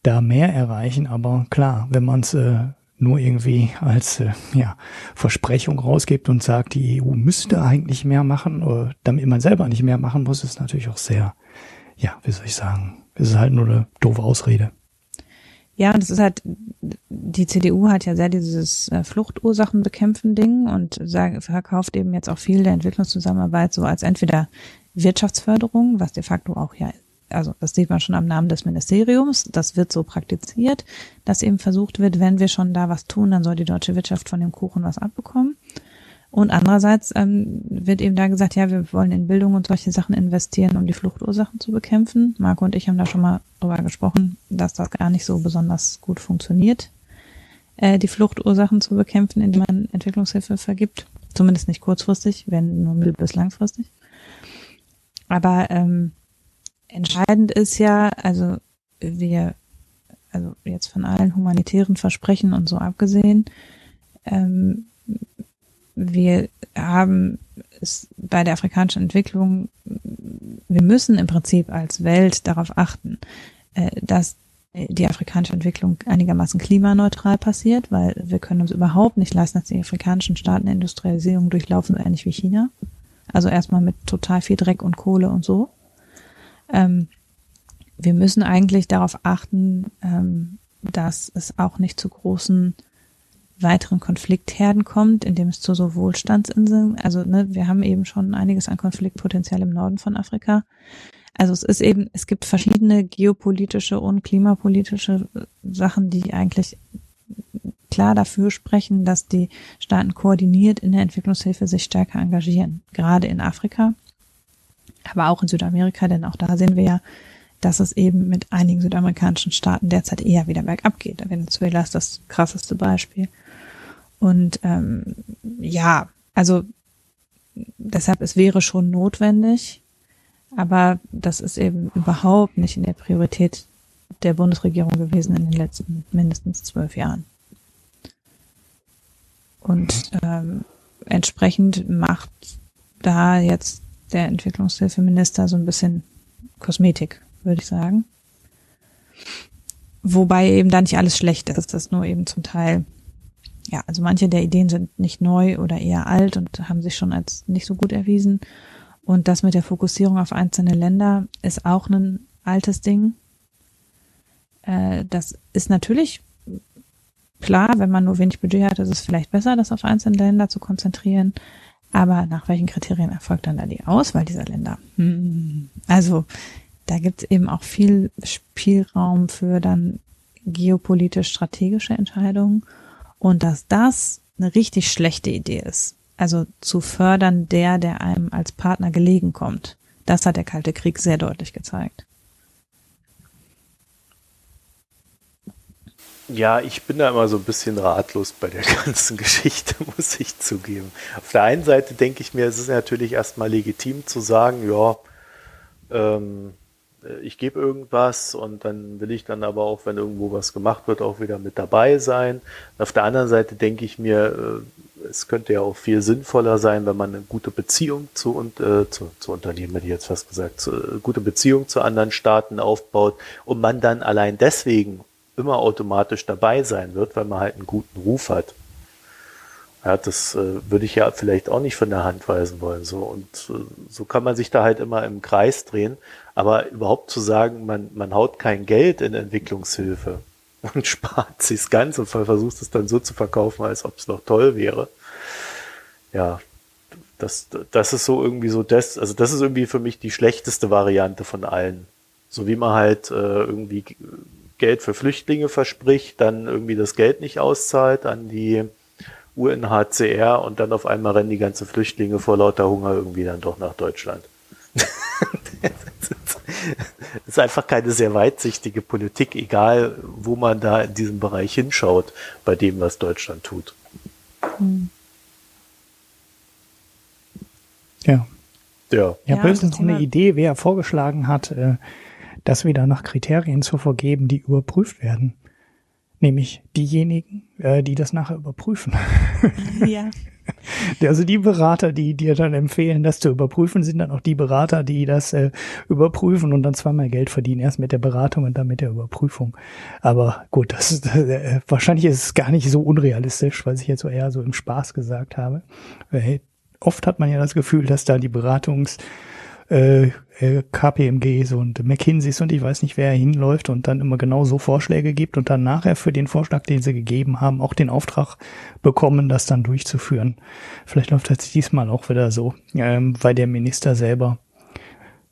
da mehr erreichen. Aber klar, wenn man es äh, nur irgendwie als äh, ja, Versprechung rausgibt und sagt, die EU müsste eigentlich mehr machen, oder damit man selber nicht mehr machen muss, ist natürlich auch sehr, ja, wie soll ich sagen, ist halt nur eine doofe Ausrede. Ja, und es ist halt, die CDU hat ja sehr dieses äh, Fluchtursachen bekämpfen Ding und verkauft eben jetzt auch viel der Entwicklungszusammenarbeit so als entweder Wirtschaftsförderung, was de facto auch ja also das sieht man schon am Namen des Ministeriums, das wird so praktiziert, dass eben versucht wird, wenn wir schon da was tun, dann soll die deutsche Wirtschaft von dem Kuchen was abbekommen. Und andererseits ähm, wird eben da gesagt, ja, wir wollen in Bildung und solche Sachen investieren, um die Fluchtursachen zu bekämpfen. Marco und ich haben da schon mal drüber gesprochen, dass das gar nicht so besonders gut funktioniert, äh, die Fluchtursachen zu bekämpfen, indem man Entwicklungshilfe vergibt. Zumindest nicht kurzfristig, wenn nur mittel- bis langfristig. Aber ähm, entscheidend ist ja, also wir, also jetzt von allen humanitären Versprechen und so abgesehen, ähm, wir haben es bei der afrikanischen Entwicklung, wir müssen im Prinzip als Welt darauf achten, äh, dass die afrikanische Entwicklung einigermaßen klimaneutral passiert, weil wir können uns überhaupt nicht leisten, dass die afrikanischen Staaten Industrialisierung durchlaufen, so ähnlich wie China. Also erstmal mit total viel Dreck und Kohle und so. Ähm, wir müssen eigentlich darauf achten, ähm, dass es auch nicht zu großen weiteren Konfliktherden kommt, indem es zu so Wohlstandsinseln, also ne, wir haben eben schon einiges an Konfliktpotenzial im Norden von Afrika. Also es ist eben, es gibt verschiedene geopolitische und klimapolitische Sachen, die eigentlich klar dafür sprechen, dass die Staaten koordiniert in der Entwicklungshilfe sich stärker engagieren, gerade in Afrika, aber auch in Südamerika, denn auch da sehen wir ja, dass es eben mit einigen südamerikanischen Staaten derzeit eher wieder bergab geht. Venezuela ist das krasseste Beispiel. Und ähm, ja, also deshalb, es wäre schon notwendig, aber das ist eben überhaupt nicht in der Priorität der Bundesregierung gewesen in den letzten mindestens zwölf Jahren. Und ähm, entsprechend macht da jetzt der Entwicklungshilfeminister so ein bisschen Kosmetik, würde ich sagen. Wobei eben da nicht alles schlecht ist, das nur eben zum Teil ja, also manche der Ideen sind nicht neu oder eher alt und haben sich schon als nicht so gut erwiesen. Und das mit der Fokussierung auf einzelne Länder ist auch ein altes Ding. Äh, das ist natürlich klar, wenn man nur wenig Budget hat, ist es vielleicht besser, das auf einzelne Länder zu konzentrieren. Aber nach welchen Kriterien erfolgt dann da die Auswahl dieser Länder? Hm. Also da gibt es eben auch viel Spielraum für dann geopolitisch strategische Entscheidungen. Und dass das eine richtig schlechte Idee ist. Also zu fördern der, der einem als Partner gelegen kommt. Das hat der Kalte Krieg sehr deutlich gezeigt. Ja, ich bin da immer so ein bisschen ratlos bei der (laughs) ganzen Geschichte, muss ich zugeben. Auf der einen Seite denke ich mir, es ist natürlich erstmal legitim zu sagen, ja, ähm, äh, ich gebe irgendwas und dann will ich dann aber auch, wenn irgendwo was gemacht wird, auch wieder mit dabei sein. Und auf der anderen Seite denke ich mir, äh, es könnte ja auch viel sinnvoller sein, wenn man eine gute Beziehung zu, und, äh, zu, zu Unternehmen, hätte ich jetzt fast gesagt, zu, äh, gute Beziehung zu anderen Staaten aufbaut und man dann allein deswegen immer automatisch dabei sein wird, weil man halt einen guten Ruf hat. Ja, das äh, würde ich ja vielleicht auch nicht von der Hand weisen wollen. So und äh, so kann man sich da halt immer im Kreis drehen. Aber überhaupt zu sagen, man, man haut kein Geld in Entwicklungshilfe (laughs) und spart sich's ganz und versucht es dann so zu verkaufen, als ob es noch toll wäre. Ja, das, das ist so irgendwie so das, also das ist irgendwie für mich die schlechteste Variante von allen. So wie man halt äh, irgendwie Geld für Flüchtlinge verspricht, dann irgendwie das Geld nicht auszahlt an die UNHCR und dann auf einmal rennen die ganzen Flüchtlinge vor lauter Hunger irgendwie dann doch nach Deutschland. (laughs) das ist einfach keine sehr weitsichtige Politik, egal wo man da in diesem Bereich hinschaut, bei dem, was Deutschland tut. Hm. Ja. Ja. Ich habe höchstens eine Idee, wer vorgeschlagen hat, äh, das wieder nach Kriterien zu vergeben, die überprüft werden. Nämlich diejenigen, äh, die das nachher überprüfen. (laughs) Ja. Also die Berater, die dir dann empfehlen, das zu überprüfen, sind dann auch die Berater, die das äh, überprüfen und dann zweimal Geld verdienen, erst mit der Beratung und dann mit der Überprüfung. Aber gut, das ist, (laughs) äh, wahrscheinlich ist es gar nicht so unrealistisch, was ich jetzt so eher so im Spaß gesagt habe. Weil oft hat man ja das Gefühl, dass da die Beratungs äh, äh KPMGs und McKinseys und ich weiß nicht, wer hinläuft und dann immer genau so Vorschläge gibt und dann nachher für den Vorschlag, den sie gegeben haben, auch den Auftrag bekommen, das dann durchzuführen. Vielleicht läuft das diesmal auch wieder so, ähm, weil der Minister selber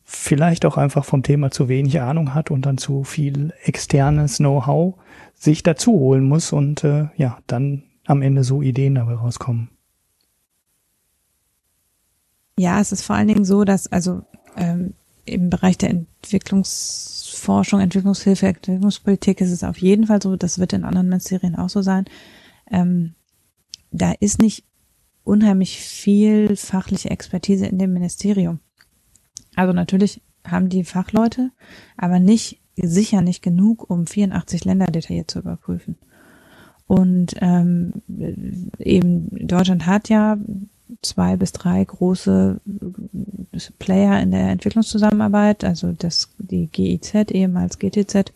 vielleicht auch einfach vom Thema zu wenig Ahnung hat und dann zu viel externes Know-how sich dazu holen muss und äh, ja, dann am Ende so Ideen dabei rauskommen. Ja, es ist vor allen Dingen so, dass also ähm, im Bereich der Entwicklungsforschung, Entwicklungshilfe, Entwicklungspolitik ist es auf jeden Fall so, das wird in anderen Ministerien auch so sein. Ähm, da ist nicht unheimlich viel fachliche Expertise in dem Ministerium. Also natürlich haben die Fachleute, aber nicht, sicher nicht genug, um 84 Länder detailliert zu überprüfen. Und ähm, eben Deutschland hat ja zwei bis drei große Player in der Entwicklungszusammenarbeit, also das die GIZ, ehemals GTZ,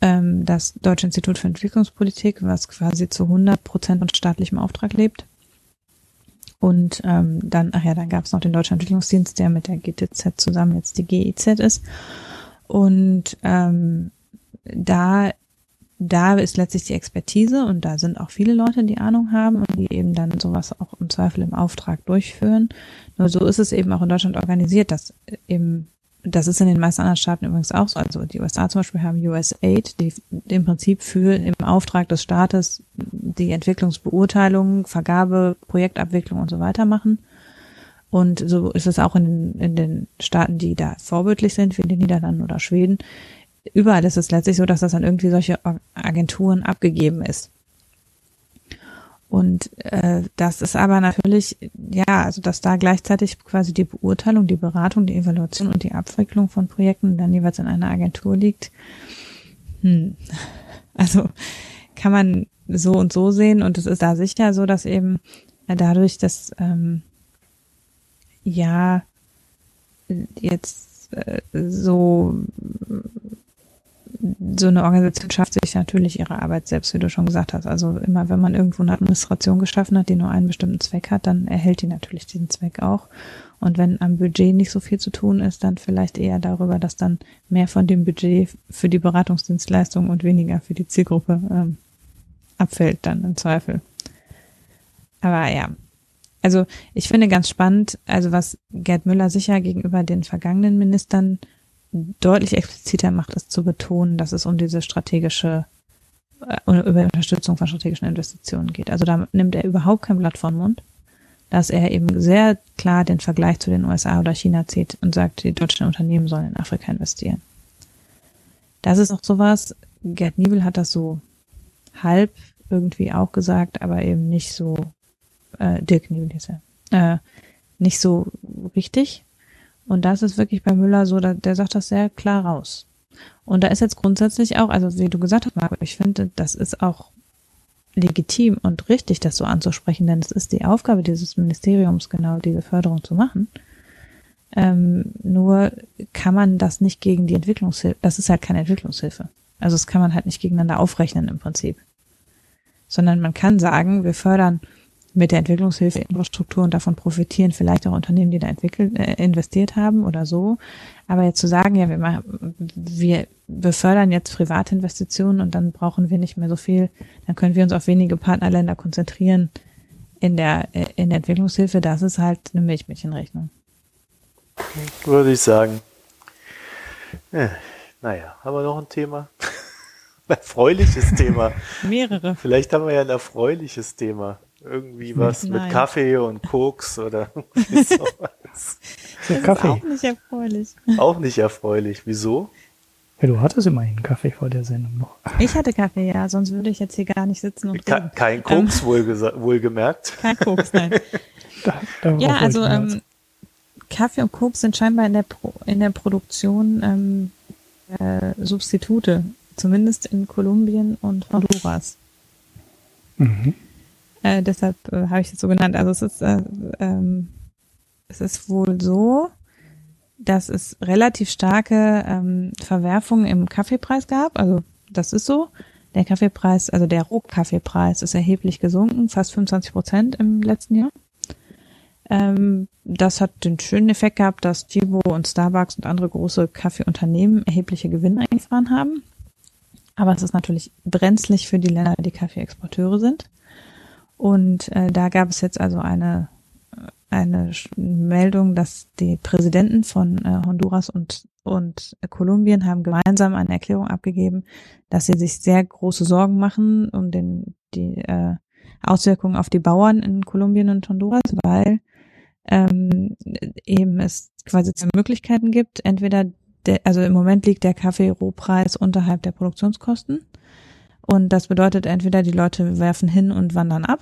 ähm, das Deutsche Institut für Entwicklungspolitik, was quasi zu 100 Prozent von staatlichem Auftrag lebt. Und ähm, dann, ach ja, dann gab es noch den Deutschen Entwicklungsdienst, der mit der GTZ zusammen jetzt die GIZ ist. Und ähm, da da ist letztlich die Expertise und da sind auch viele Leute, die Ahnung haben und die eben dann sowas auch im Zweifel im Auftrag durchführen. Nur so ist es eben auch in Deutschland organisiert, dass eben, das ist in den meisten anderen Staaten übrigens auch so. Also die USA zum Beispiel haben USAID, die im Prinzip für im Auftrag des Staates die Entwicklungsbeurteilung, Vergabe, Projektabwicklung und so weiter machen. Und so ist es auch in, in den Staaten, die da vorbildlich sind, wie den Niederlanden oder Schweden überall ist es letztlich so, dass das an irgendwie solche Agenturen abgegeben ist. Und äh, das ist aber natürlich, ja, also dass da gleichzeitig quasi die Beurteilung, die Beratung, die Evaluation und die Abwicklung von Projekten dann jeweils in einer Agentur liegt. Hm. (laughs) Also kann man so und so sehen und es ist da sicher so, dass eben dadurch, dass ähm, ja jetzt äh, so so eine Organisation schafft sich natürlich ihre Arbeit selbst, wie du schon gesagt hast. Also immer, wenn man irgendwo eine Administration geschaffen hat, die nur einen bestimmten Zweck hat, dann erhält die natürlich diesen Zweck auch. Und wenn am Budget nicht so viel zu tun ist, dann vielleicht eher darüber, dass dann mehr von dem Budget für die Beratungsdienstleistung und weniger für die Zielgruppe ähm, abfällt dann im Zweifel. Aber ja, also ich finde ganz spannend, also was Gerd Müller sicher gegenüber den vergangenen Ministern deutlich expliziter macht, ist zu betonen, dass es um diese strategische äh, über Unterstützung von strategischen Investitionen geht. Also da nimmt er überhaupt kein Blatt vor den Mund, dass er eben sehr klar den Vergleich zu den USA oder China zieht und sagt, die deutschen Unternehmen sollen in Afrika investieren. Das ist auch sowas, Gerd Niebel hat das so halb irgendwie auch gesagt, aber eben nicht so, äh, Dirk Niebel ist er, äh, nicht so richtig. Und das ist wirklich bei Müller so, der sagt das sehr klar raus. Und da ist jetzt grundsätzlich auch, also wie du gesagt hast, Marco, ich finde, das ist auch legitim und richtig, das so anzusprechen, denn es ist die Aufgabe dieses Ministeriums, genau diese Förderung zu machen. Ähm, nur kann man das nicht gegen die Entwicklungshilfe, das ist halt keine Entwicklungshilfe. Also das kann man halt nicht gegeneinander aufrechnen im Prinzip. Sondern man kann sagen, wir fördern mit der Entwicklungshilfe Infrastruktur und davon profitieren vielleicht auch Unternehmen, die da entwickelt, äh, investiert haben oder so. Aber jetzt zu sagen, ja, wir, machen, wir befördern jetzt private Investitionen und dann brauchen wir nicht mehr so viel, dann können wir uns auf wenige Partnerländer konzentrieren in der, äh, in der Entwicklungshilfe, das ist halt eine Milchmädchenrechnung. Würde ich sagen. Ja, naja, haben wir noch ein Thema? (laughs) Ein erfreuliches Thema. Mehrere. Vielleicht haben wir ja ein erfreuliches Thema. Irgendwie was Nein. mit Kaffee und Koks oder (laughs) sowas. So Kaffee. auch nicht erfreulich. Auch nicht erfreulich. Wieso? Ja, du hattest immerhin Kaffee vor der Sendung noch. Ich hatte Kaffee, ja, sonst würde ich jetzt hier gar nicht sitzen und Ke Kein Koks, ähm, wohl wohlgemerkt. Kein Koks, nein. (laughs) da, ja, also ähm, Kaffee und Koks sind scheinbar in der, Pro in der Produktion ähm, äh, Substitute, zumindest in Kolumbien und Honduras. Mhm. Äh, deshalb äh, habe ich es so genannt. Also es ist, äh, ähm, es ist wohl so, dass es relativ starke ähm, Verwerfungen im Kaffeepreis gab. Also das ist so. Der Kaffeepreis, also der Rohkaffeepreis ist erheblich gesunken, fast 25 Prozent im letzten Jahr. Ähm, das hat den schönen Effekt gehabt, dass Chibo und Starbucks und andere große Kaffeeunternehmen erhebliche Gewinne eingefahren haben. Aber es ist natürlich brenzlig für die Länder, die Kaffeeexporteure sind. Und äh, da gab es jetzt also eine, eine Meldung, dass die Präsidenten von äh, Honduras und und Kolumbien haben gemeinsam eine Erklärung abgegeben, dass sie sich sehr große Sorgen machen um den die äh, Auswirkungen auf die Bauern in Kolumbien und Honduras, weil ähm, eben es quasi zwei Möglichkeiten gibt. Entweder der, also im Moment liegt der Kaffee-Rohpreis unterhalb der Produktionskosten. Und das bedeutet entweder die Leute werfen hin und wandern ab.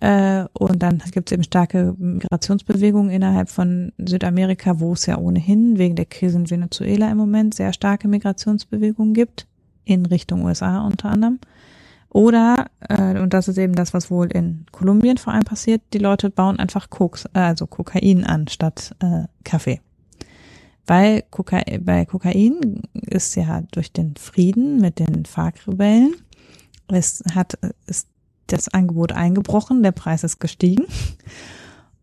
Äh, und dann gibt es eben starke Migrationsbewegungen innerhalb von Südamerika, wo es ja ohnehin wegen der Krise in Venezuela im Moment sehr starke Migrationsbewegungen gibt, in Richtung USA unter anderem. Oder, äh, und das ist eben das, was wohl in Kolumbien vor allem passiert, die Leute bauen einfach Koks, äh, also Kokain an statt äh, Kaffee. Weil Koka bei Kokain ist ja durch den Frieden mit den FARC-Rebellen, es hat, ist das Angebot eingebrochen, der Preis ist gestiegen.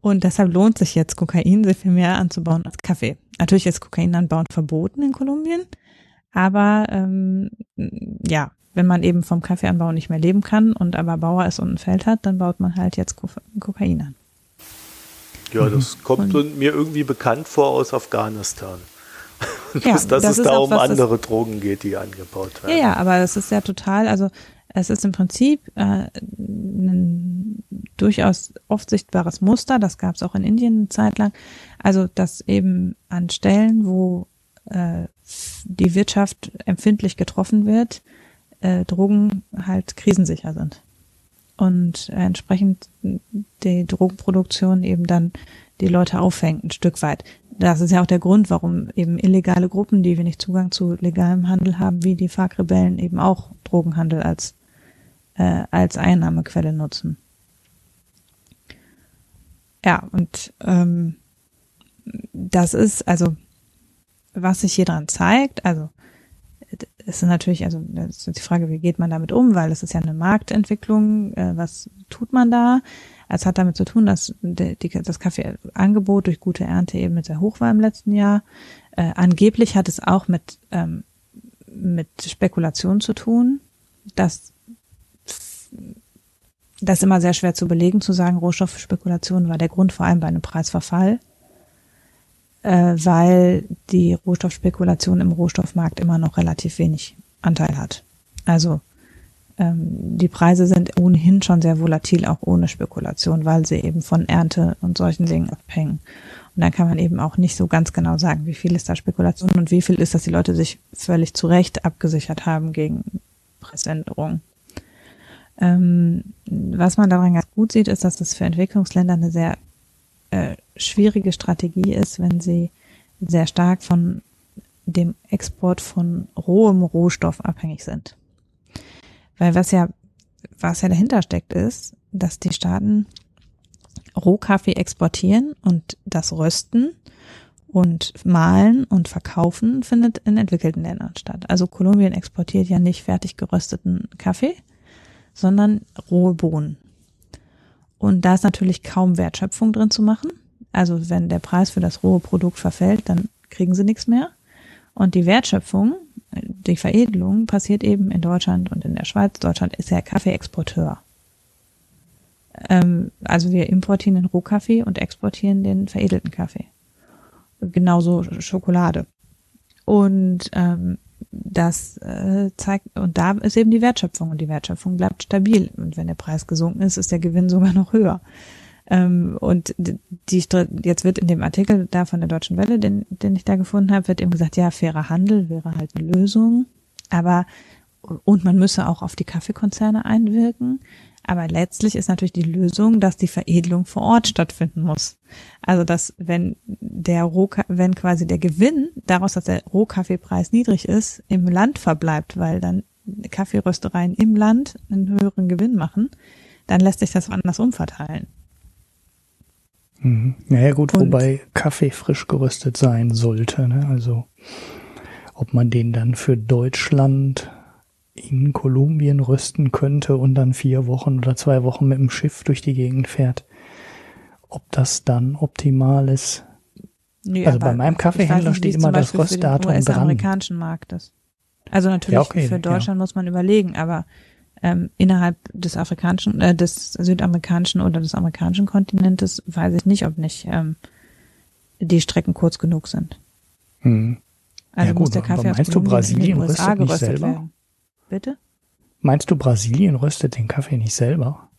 Und deshalb lohnt sich jetzt Kokain sehr viel mehr anzubauen als Kaffee. Natürlich ist Kokainanbau verboten in Kolumbien, aber ähm, ja, wenn man eben vom Kaffeeanbau nicht mehr leben kann und aber Bauer ist und ein Feld hat, dann baut man halt jetzt Kokain an. Ja, das mhm. kommt und mir irgendwie bekannt vor aus Afghanistan. Ja, (laughs) dass, das es da um andere das, Drogen geht, die angebaut werden. Ja, ja, aber es ist ja total, also es ist im Prinzip äh, ein durchaus oft sichtbares Muster, das gab es auch in Indien eine Zeit lang, also dass eben an Stellen, wo äh, die Wirtschaft empfindlich getroffen wird, äh, Drogen halt krisensicher sind. Und entsprechend die Drogenproduktion eben dann die Leute auffängt, ein Stück weit. Das ist ja auch der Grund, warum eben illegale Gruppen, die wenig Zugang zu legalem Handel haben, wie die FARC-Rebellen eben auch Drogenhandel als, äh, als Einnahmequelle nutzen. Ja, und ähm, das ist also, was sich hier dran zeigt, also ist natürlich, also das ist die Frage, wie geht man damit um, weil es ist ja eine Marktentwicklung, äh, was tut man da? Es hat damit zu tun, dass die, die, das Kaffeeangebot durch gute Ernte eben sehr hoch war im letzten Jahr. Äh, angeblich hat es auch mit, ähm, mit Spekulation zu tun, dass das immer sehr schwer zu belegen, zu sagen, Rohstoffspekulation war der Grund vor allem bei einem Preisverfall äh, weil die Rohstoffspekulation im Rohstoffmarkt immer noch relativ wenig Anteil hat. Also ähm, die Preise sind ohnehin schon sehr volatil, auch ohne Spekulation, weil sie eben von Ernte und solchen Dingen abhängen. Und dann kann man eben auch nicht so ganz genau sagen, wie viel ist da Spekulation und wie viel ist, dass die Leute sich völlig zu Recht abgesichert haben gegen Preisänderungen. Ähm, was man daran ganz gut sieht, ist, dass das für Entwicklungsländer eine sehr äh, schwierige Strategie ist, wenn sie sehr stark von dem Export von rohem Rohstoff abhängig sind. Weil was ja, was ja dahinter steckt, ist, dass die Staaten Rohkaffee exportieren und das Rösten und Mahlen und Verkaufen findet in entwickelten Ländern statt. Also Kolumbien exportiert ja nicht fertig gerösteten Kaffee, sondern rohe Bohnen. Und da ist natürlich kaum Wertschöpfung drin zu machen. Also wenn der Preis für das rohe Produkt verfällt, dann kriegen sie nichts mehr. Und die Wertschöpfung, die Veredelung passiert eben in Deutschland und in der Schweiz. Deutschland ist ja Kaffeeexporteur. Ähm, also wir importieren den Rohkaffee und exportieren den veredelten Kaffee. Genauso Schokolade. Und ähm, das äh, zeigt, und da ist eben die Wertschöpfung und die Wertschöpfung bleibt stabil. Und wenn der Preis gesunken ist, ist der Gewinn sogar noch höher. Ähm, und die, jetzt wird in dem Artikel da von der Deutschen Welle, den, den ich da gefunden habe, wird eben gesagt, ja, fairer Handel wäre halt eine Lösung. Aber, und man müsse auch auf die Kaffeekonzerne einwirken. Aber letztlich ist natürlich die Lösung, dass die Veredelung vor Ort stattfinden muss. Also dass wenn der Rohka wenn quasi der Gewinn daraus, dass der Rohkaffeepreis niedrig ist, im Land verbleibt, weil dann Kaffeeröstereien im Land einen höheren Gewinn machen, dann lässt sich das anders umverteilen. Mhm. Naja gut, Und wobei Kaffee frisch geröstet sein sollte. Ne? Also ob man den dann für Deutschland in Kolumbien rösten könnte und dann vier Wochen oder zwei Wochen mit dem Schiff durch die Gegend fährt. Ob das dann optimal ist. Nee, also bei meinem Kaffeehändler steht immer das Röstdatum dran. amerikanischen Markt ist. Also natürlich ja, okay, für Deutschland ja. muss man überlegen, aber Ähm, innerhalb des afrikanischen, äh, des südamerikanischen oder des amerikanischen Kontinentes weiß ich nicht, ob nicht ähm, die Strecken kurz genug sind. Hm. Also ja, gut, muss der Kaffee meinst du Brasilien röstet nicht selber? Werden. Bitte? Meinst du Brasilien röstet den Kaffee nicht selber?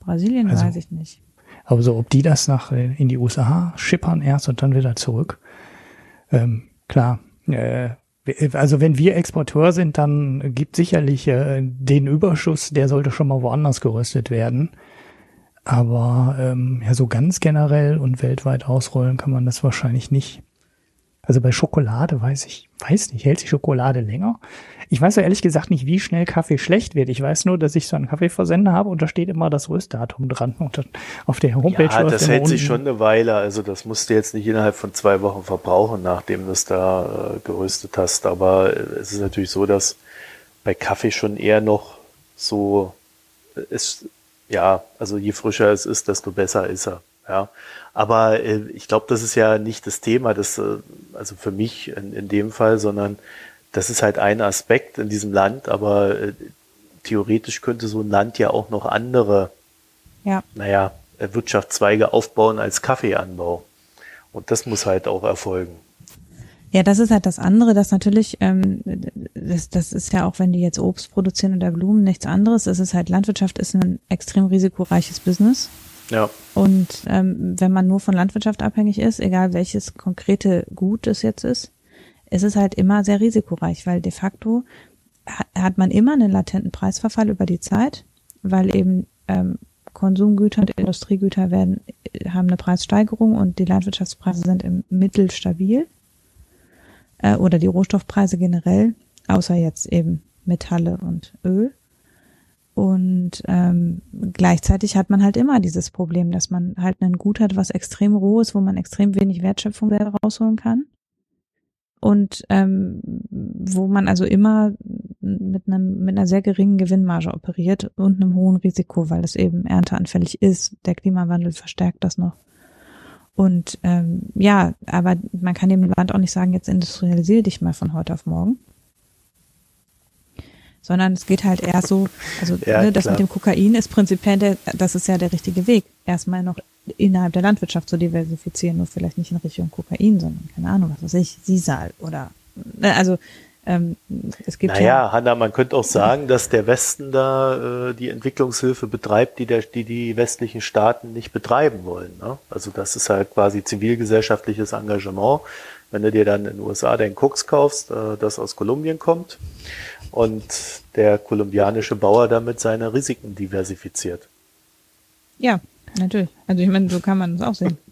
Brasilien also, weiß ich nicht. Aber so, ob die das nach äh, in die USA schippern erst und dann wieder zurück. Ähm, klar, äh, also wenn wir Exporteur sind, dann gibt sicherlich äh, den Überschuss, der sollte schon mal woanders geröstet werden. Aber ähm, ja, so ganz generell und weltweit ausrollen kann man das wahrscheinlich nicht. Also bei Schokolade weiß ich, weiß nicht, hält sich Schokolade länger? Ich weiß ja ehrlich gesagt nicht, wie schnell Kaffee schlecht wird. Ich weiß nur, dass ich so einen Kaffeeversender habe und da steht immer das Röstdatum dran und dann auf der Homepage. Ja, das hält sich schon eine Weile. Also das musst du jetzt nicht innerhalb von zwei Wochen verbrauchen, nachdem du es da äh, geröstet hast. Aber äh, es ist natürlich so, dass bei Kaffee schon eher noch so ist, äh, ja, also je frischer es ist, desto besser ist er. Ja, aber äh, ich glaube, das ist ja nicht das Thema, das, äh, also für mich in, in dem Fall, sondern das ist halt ein Aspekt in diesem Land, aber äh, theoretisch könnte so ein Land ja auch noch andere, ja. naja, äh, Wirtschaftszweige aufbauen als Kaffeeanbau. Und das muss halt auch erfolgen. Ja, das ist halt das andere, dass natürlich, ähm, das, das ist ja auch, wenn die jetzt Obst produzieren oder Blumen, nichts anderes. Es ist halt, Landwirtschaft ist ein extrem risikoreiches Business. Ja. Und ähm, wenn man nur von Landwirtschaft abhängig ist, egal welches konkrete Gut es jetzt ist, ist es halt immer sehr risikoreich, weil de facto hat man immer einen latenten Preisverfall über die Zeit, weil eben ähm, Konsumgüter und Industriegüter werden, haben eine Preissteigerung und die Landwirtschaftspreise sind im Mittel stabil äh, oder die Rohstoffpreise generell, außer jetzt eben Metalle und Öl. Und ähm, gleichzeitig hat man halt immer dieses Problem, dass man halt ein Gut hat, was extrem roh ist, wo man extrem wenig Wertschöpfung rausholen kann. Und ähm, wo man also immer mit, einem, mit einer sehr geringen Gewinnmarge operiert und einem hohen Risiko, weil es eben ernteanfällig ist. Der Klimawandel verstärkt das noch. Und ähm, ja, aber man kann dem Land auch nicht sagen, jetzt industrialisiere dich mal von heute auf morgen sondern es geht halt eher so, also ja, ne, das klar. mit dem Kokain ist prinzipiell, der, das ist ja der richtige Weg, erstmal noch innerhalb der Landwirtschaft zu diversifizieren, nur vielleicht nicht in Richtung Kokain, sondern keine Ahnung, was weiß ich, Sisal oder ne, also ähm, es gibt naja, ja, Hanna, man könnte auch sagen, dass der Westen da äh, die Entwicklungshilfe betreibt, die, der, die die westlichen Staaten nicht betreiben wollen. Ne? Also das ist halt quasi zivilgesellschaftliches Engagement. Wenn du dir dann in den USA den Koks kaufst, äh, das aus Kolumbien kommt, und der kolumbianische Bauer damit seine Risiken diversifiziert. Ja, natürlich. Also ich meine, so kann man es auch sehen. (laughs)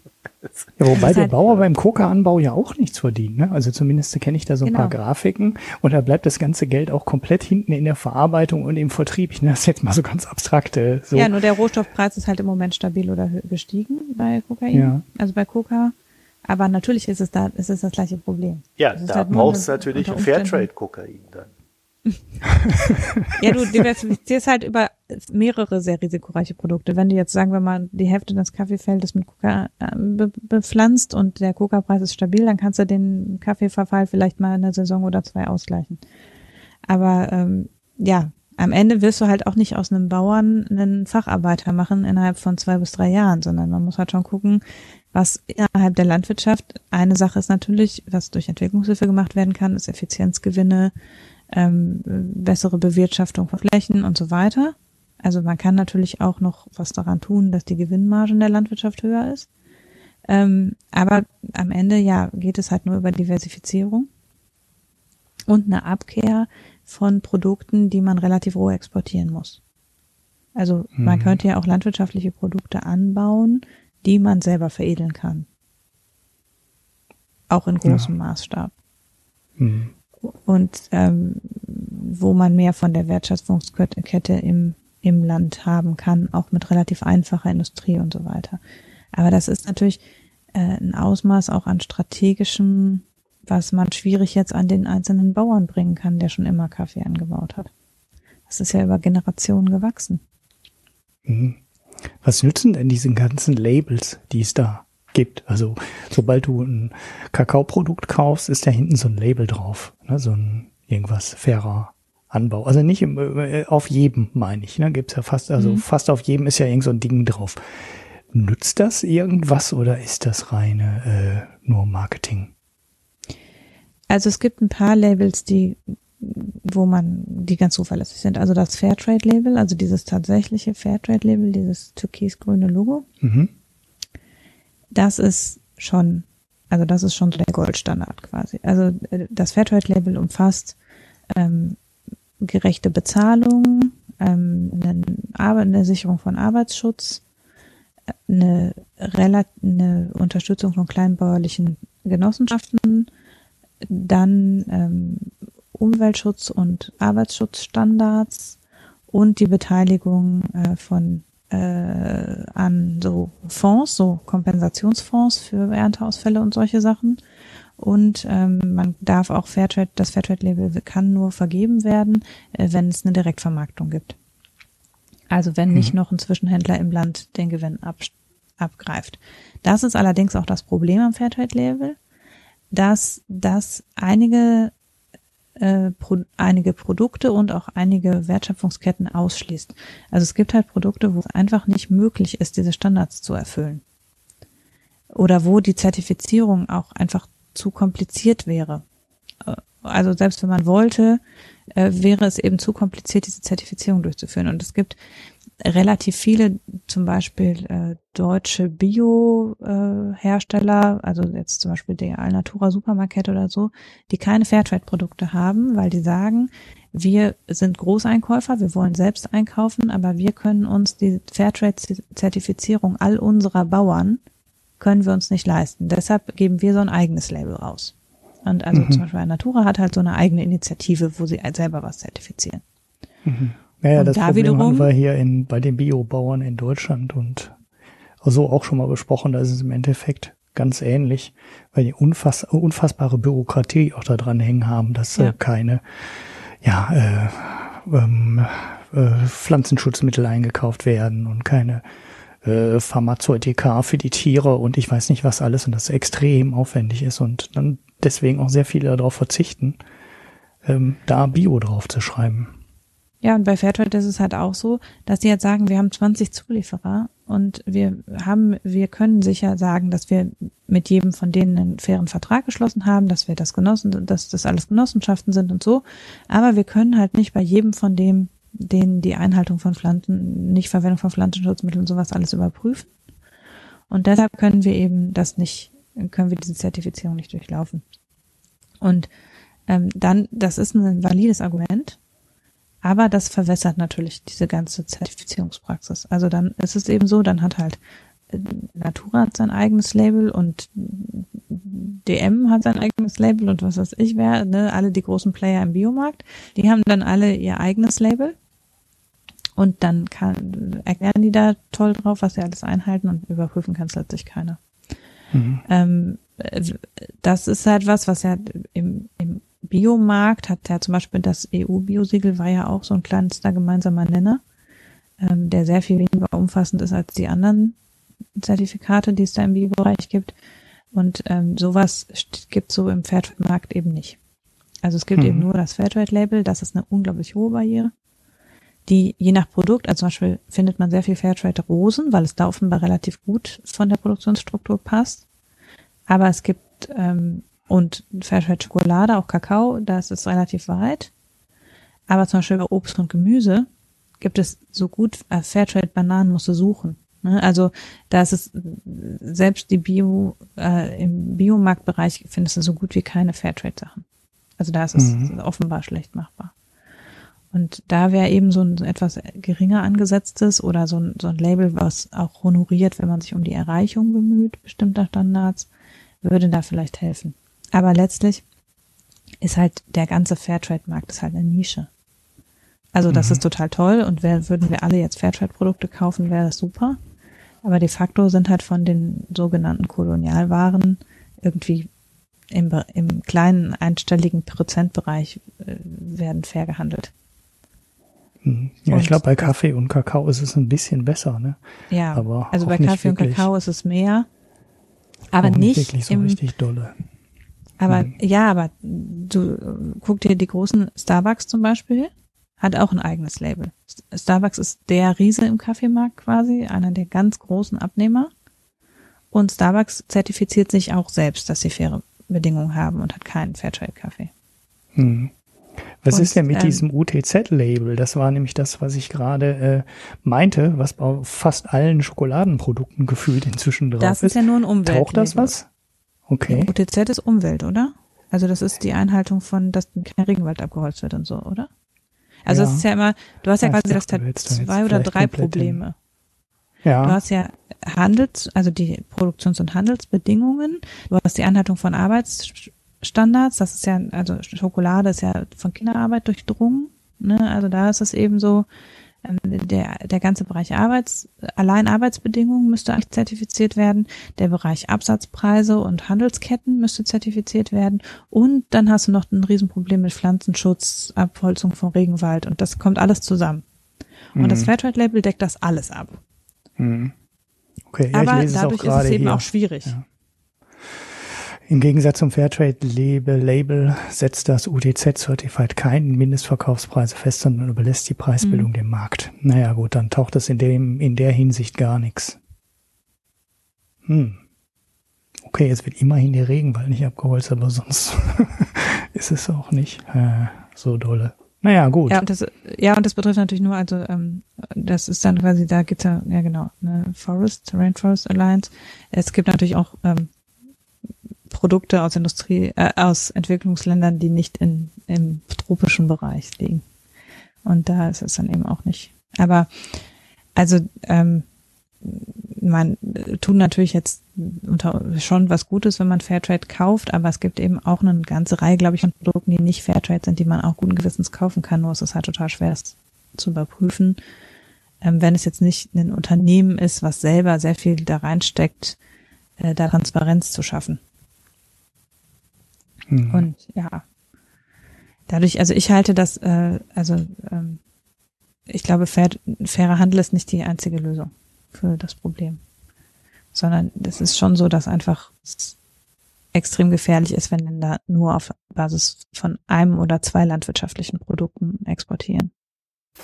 Ja, wobei der Bauer beim Coca-Anbau ja auch nichts verdient. Ne? Also zumindest kenne ich da so ein genau. paar Grafiken und da bleibt das ganze Geld auch komplett hinten in der Verarbeitung und im Vertrieb. Ich nenne das jetzt mal so ganz abstrakte. So. Ja, nur der Rohstoffpreis ist halt im Moment stabil oder gestiegen bei Kokain. Ja. Also bei Coca. Aber natürlich ist es da, ist es das gleiche Problem. Ja, da halt brauchst du natürlich Fairtrade-Kokain dann ja, du diversifizierst halt über mehrere sehr risikoreiche Produkte. Wenn du jetzt, sagen wir mal, die Hälfte des Kaffeefeldes mit Coca äh, be bepflanzt und der Coca-Preis ist stabil, dann kannst du den Kaffeeverfall vielleicht mal in einer Saison oder zwei ausgleichen. Aber ähm, ja, am Ende wirst du halt auch nicht aus einem Bauern einen Facharbeiter machen innerhalb von zwei bis drei Jahren, sondern man muss halt schon gucken, was innerhalb der Landwirtschaft eine Sache ist natürlich, was durch Entwicklungshilfe gemacht werden kann, ist Effizienzgewinne, ähm, bessere Bewirtschaftung von Flächen und so weiter. Also man kann natürlich auch noch was daran tun, dass die Gewinnmarge in der Landwirtschaft höher ist. Ähm, aber am Ende, ja, geht es halt nur über Diversifizierung und eine Abkehr von Produkten, die man relativ roh exportieren muss. Also mhm. man könnte ja auch landwirtschaftliche Produkte anbauen, die man selber veredeln kann. Auch in großem ja. Maßstab. Mhm und ähm, wo man mehr von der Wertschöpfungskette im, im Land haben kann, auch mit relativ einfacher Industrie und so weiter. Aber das ist natürlich äh, ein Ausmaß auch an strategischem, was man schwierig jetzt an den einzelnen Bauern bringen kann, der schon immer Kaffee angebaut hat. Das ist ja über Generationen gewachsen. Mhm. Was nützen denn diese ganzen Labels, die es da gibt. Also sobald du ein Kakaoprodukt kaufst, ist da hinten so ein Label drauf. Ne? So ein irgendwas fairer Anbau. Also nicht im, äh, auf jedem, meine ich. Ne? Gibt's ja fast, also mhm. fast auf jedem ist ja irgend so ein Ding drauf. Nützt das irgendwas oder ist das reine äh, nur Marketing? Also es gibt ein paar Labels, die wo man die ganz zuverlässig sind. Also das Fairtrade-Label, also dieses tatsächliche Fairtrade-Label, dieses türkis-grüne Logo, mhm. Das ist schon, also das ist schon der Goldstandard quasi. Also äh, das Fairtrade-Label umfasst ähm, gerechte Bezahlung, ähm, eine, eine Sicherung von Arbeitsschutz, eine, eine Unterstützung von kleinbäuerlichen Genossenschaften, dann ähm, Umweltschutz und Arbeitsschutzstandards und die Beteiligung äh, von äh, an so Fonds, so Kompensationsfonds für Ernteausfälle und solche Sachen. Und ähm, man darf auch Fairtrade, das Fairtrade-Label kann nur vergeben werden, äh, wenn es eine Direktvermarktung gibt. Also wenn nicht mhm. noch ein Zwischenhändler im Land den Gewinn ab, abgreift. Das ist allerdings auch das Problem am Fairtrade-Label, dass das einige äh, pro, einige Produkte und auch einige Wertschöpfungsketten ausschließt. Also es gibt halt Produkte, wo es einfach nicht möglich ist, diese Standards zu erfüllen. Oder wo die Zertifizierung auch einfach zu kompliziert wäre. Äh, also selbst wenn man wollte, äh, wäre es eben zu kompliziert, diese Zertifizierung durchzuführen. Und es gibt relativ viele, zum Beispiel äh, deutsche Bio-Hersteller, äh, also jetzt zum Beispiel der Alnatura Supermarket oder so, die keine Fairtrade-Produkte haben, weil die sagen, wir sind Großeinkäufer, wir wollen selbst einkaufen, aber wir können uns die Fairtrade-Zertifizierung all unserer Bauern können wir uns nicht leisten. Deshalb geben wir so ein eigenes Label raus. Und also mhm. zum Beispiel Natura hat halt so eine eigene Initiative, wo sie selber was zertifizieren. Mhm. Naja, und das da Problem wiederum, haben wir hier in, bei den Biobauern in Deutschland und so auch schon mal besprochen, da ist es im Endeffekt ganz ähnlich, weil die unfass, unfassbare Bürokratie auch da dran hängen haben, dass äh, ja. äh, keine ja, äh, ähm, äh, Pflanzenschutzmittel eingekauft werden und keine äh, Pharmazeutika für die Tiere und ich weiß nicht was alles und das extrem aufwendig ist und dann deswegen auch sehr viele darauf verzichten, ähm, da Bio drauf zu schreiben. Ja, und bei Fairtrade ist es halt auch so, dass die jetzt sagen, wir haben 20 Zulieferer und wir haben, wir können sicher sagen, dass wir mit jedem von denen einen fairen Vertrag geschlossen haben, dass wir das genossen, dass das alles Genossenschaften sind und so. Aber wir können halt nicht bei jedem von dem denen die Einhaltung von Pflanzen, nicht Verwendung von Pflanzenschutzmitteln und sowas alles überprüfen. Und deshalb können wir eben das nicht, können wir diese Zertifizierung nicht durchlaufen. Und ähm, dann, das ist ein valides Argument, aber das verwässert natürlich diese ganze Zertifizierungspraxis. Also dann ist es eben so, dann hat halt äh, Natura hat sein eigenes Label und DM hat sein eigenes Label und was weiß ich wer, ne, alle die großen Player im Biomarkt, die haben dann alle ihr eigenes Label und dann kann, erklären die da toll drauf, was sie alles einhalten und überprüfen kann es letztlich keiner. Mhm. Ähm, das ist halt was, was ja im, im Biomarkt hat ja zum Beispiel das EU-Biosiegel war ja auch so ein kleinster gemeinsamer Nenner, ähm, der sehr viel weniger umfassend ist als die anderen Zertifikate, die es da im Biobereich gibt. Und ähm, sowas gibt so im Fairtrade-Markt eben nicht. Also es gibt mhm. eben nur das Fairtrade-Label, das ist eine unglaublich hohe Barriere die je nach Produkt, also zum Beispiel findet man sehr viel Fairtrade Rosen, weil es da offenbar relativ gut von der Produktionsstruktur passt. Aber es gibt ähm, und Fairtrade Schokolade, auch Kakao, da ist es relativ weit. Aber zum Beispiel bei Obst und Gemüse gibt es so gut äh, Fairtrade Bananen musst du suchen. Ne? Also da ist es selbst die Bio äh, im Biomarktbereich findest du so gut wie keine Fairtrade Sachen. Also da ist es mhm. offenbar schlecht machbar. Und da wäre eben so ein etwas geringer angesetztes oder so ein, so ein Label, was auch honoriert, wenn man sich um die Erreichung bemüht, bestimmter Standards, würde da vielleicht helfen. Aber letztlich ist halt der ganze Fairtrade-Markt ist halt eine Nische. Also das mhm. ist total toll und wär, würden wir alle jetzt Fairtrade-Produkte kaufen, wäre das super. Aber de facto sind halt von den sogenannten Kolonialwaren irgendwie im, im kleinen einstelligen Prozentbereich äh, werden fair gehandelt. Mhm. Ja, und ich glaube, bei Kaffee und Kakao ist es ein bisschen besser, ne? Ja, aber also bei Kaffee und Kakao ist es mehr, aber nicht, nicht so im, richtig dolle. Aber mhm. ja, aber du guck dir die großen Starbucks zum Beispiel hat auch ein eigenes Label. Starbucks ist der Riese im Kaffeemarkt quasi, einer der ganz großen Abnehmer. Und Starbucks zertifiziert sich auch selbst, dass sie faire Bedingungen haben und hat keinen Fairtrade-Kaffee. Hm. Was und, ist denn mit ähm, diesem UTZ-Label? Das war nämlich das, was ich gerade äh, meinte, was bei fast allen Schokoladenprodukten gefühlt inzwischen drauf ist. Das ist ja nur ein Umwelt. Taucht das was? Okay. UTZ ist Umwelt, oder? Also das ist die Einhaltung von, dass kein Regenwald abgeholzt wird und so, oder? Also es ist ja immer, du hast ja quasi das zwei oder drei Probleme. Ja. Du hast ja Handels, also die Produktions- und Handelsbedingungen. Du hast die Einhaltung von Arbeitsstandards. Das ist ja, also Schokolade ist ja von Kinderarbeit durchdrungen. Ne? Also da ist es eben so, der, der ganze Bereich Arbeits, allein Arbeitsbedingungen müsste eigentlich zertifiziert werden. Der Bereich Absatzpreise und Handelsketten müsste zertifiziert werden. Und dann hast du noch ein Riesenproblem mit Pflanzenschutz, Abholzung von Regenwald und das kommt alles zusammen. Und mhm. das Fairtrade-Label deckt das alles ab. Mhm. Okay, ja, Aber dadurch ist es eben hier. auch schwierig. Ja. Im Gegensatz zum Fairtrade-Label Label setzt das UTZ-Certified keinen Mindestverkaufspreise fest, sondern überlässt die Preisbildung mhm. dem Markt. Naja gut, dann taucht es in, dem, in der Hinsicht gar nichts. Hm. Okay, jetzt wird immerhin der Regenwald nicht abgeholzt, aber sonst (laughs) ist es auch nicht äh, so dolle. Naja, gut. Ja, und das, ja, und das betrifft natürlich nur, also ähm, das ist dann quasi, da gibt's ja, ja genau, eine Forest, Rainforest Alliance. Es gibt natürlich auch ähm, Produkte aus Industrie, äh, aus Entwicklungsländern, die nicht in, im tropischen Bereich liegen. Und da ist es dann eben auch nicht. Aber also ähm, man tut natürlich jetzt unter, schon was Gutes, wenn man Fairtrade kauft, aber es gibt eben auch eine ganze Reihe, glaube ich, von Produkten, die nicht Fairtrade sind, die man auch guten Gewissens kaufen kann. Nur es ist halt total schwer, das zu überprüfen. Ähm, wenn es jetzt nicht ein Unternehmen ist, was selber sehr viel da reinsteckt, äh, da Transparenz zu schaffen. Mhm. Und ja, dadurch, also ich halte das, äh, also ähm, ich glaube, fair, fairer Handel ist nicht die einzige Lösung für das Problem, sondern es ist schon so, dass einfach extrem gefährlich ist, wenn Länder nur auf Basis von einem oder zwei landwirtschaftlichen Produkten exportieren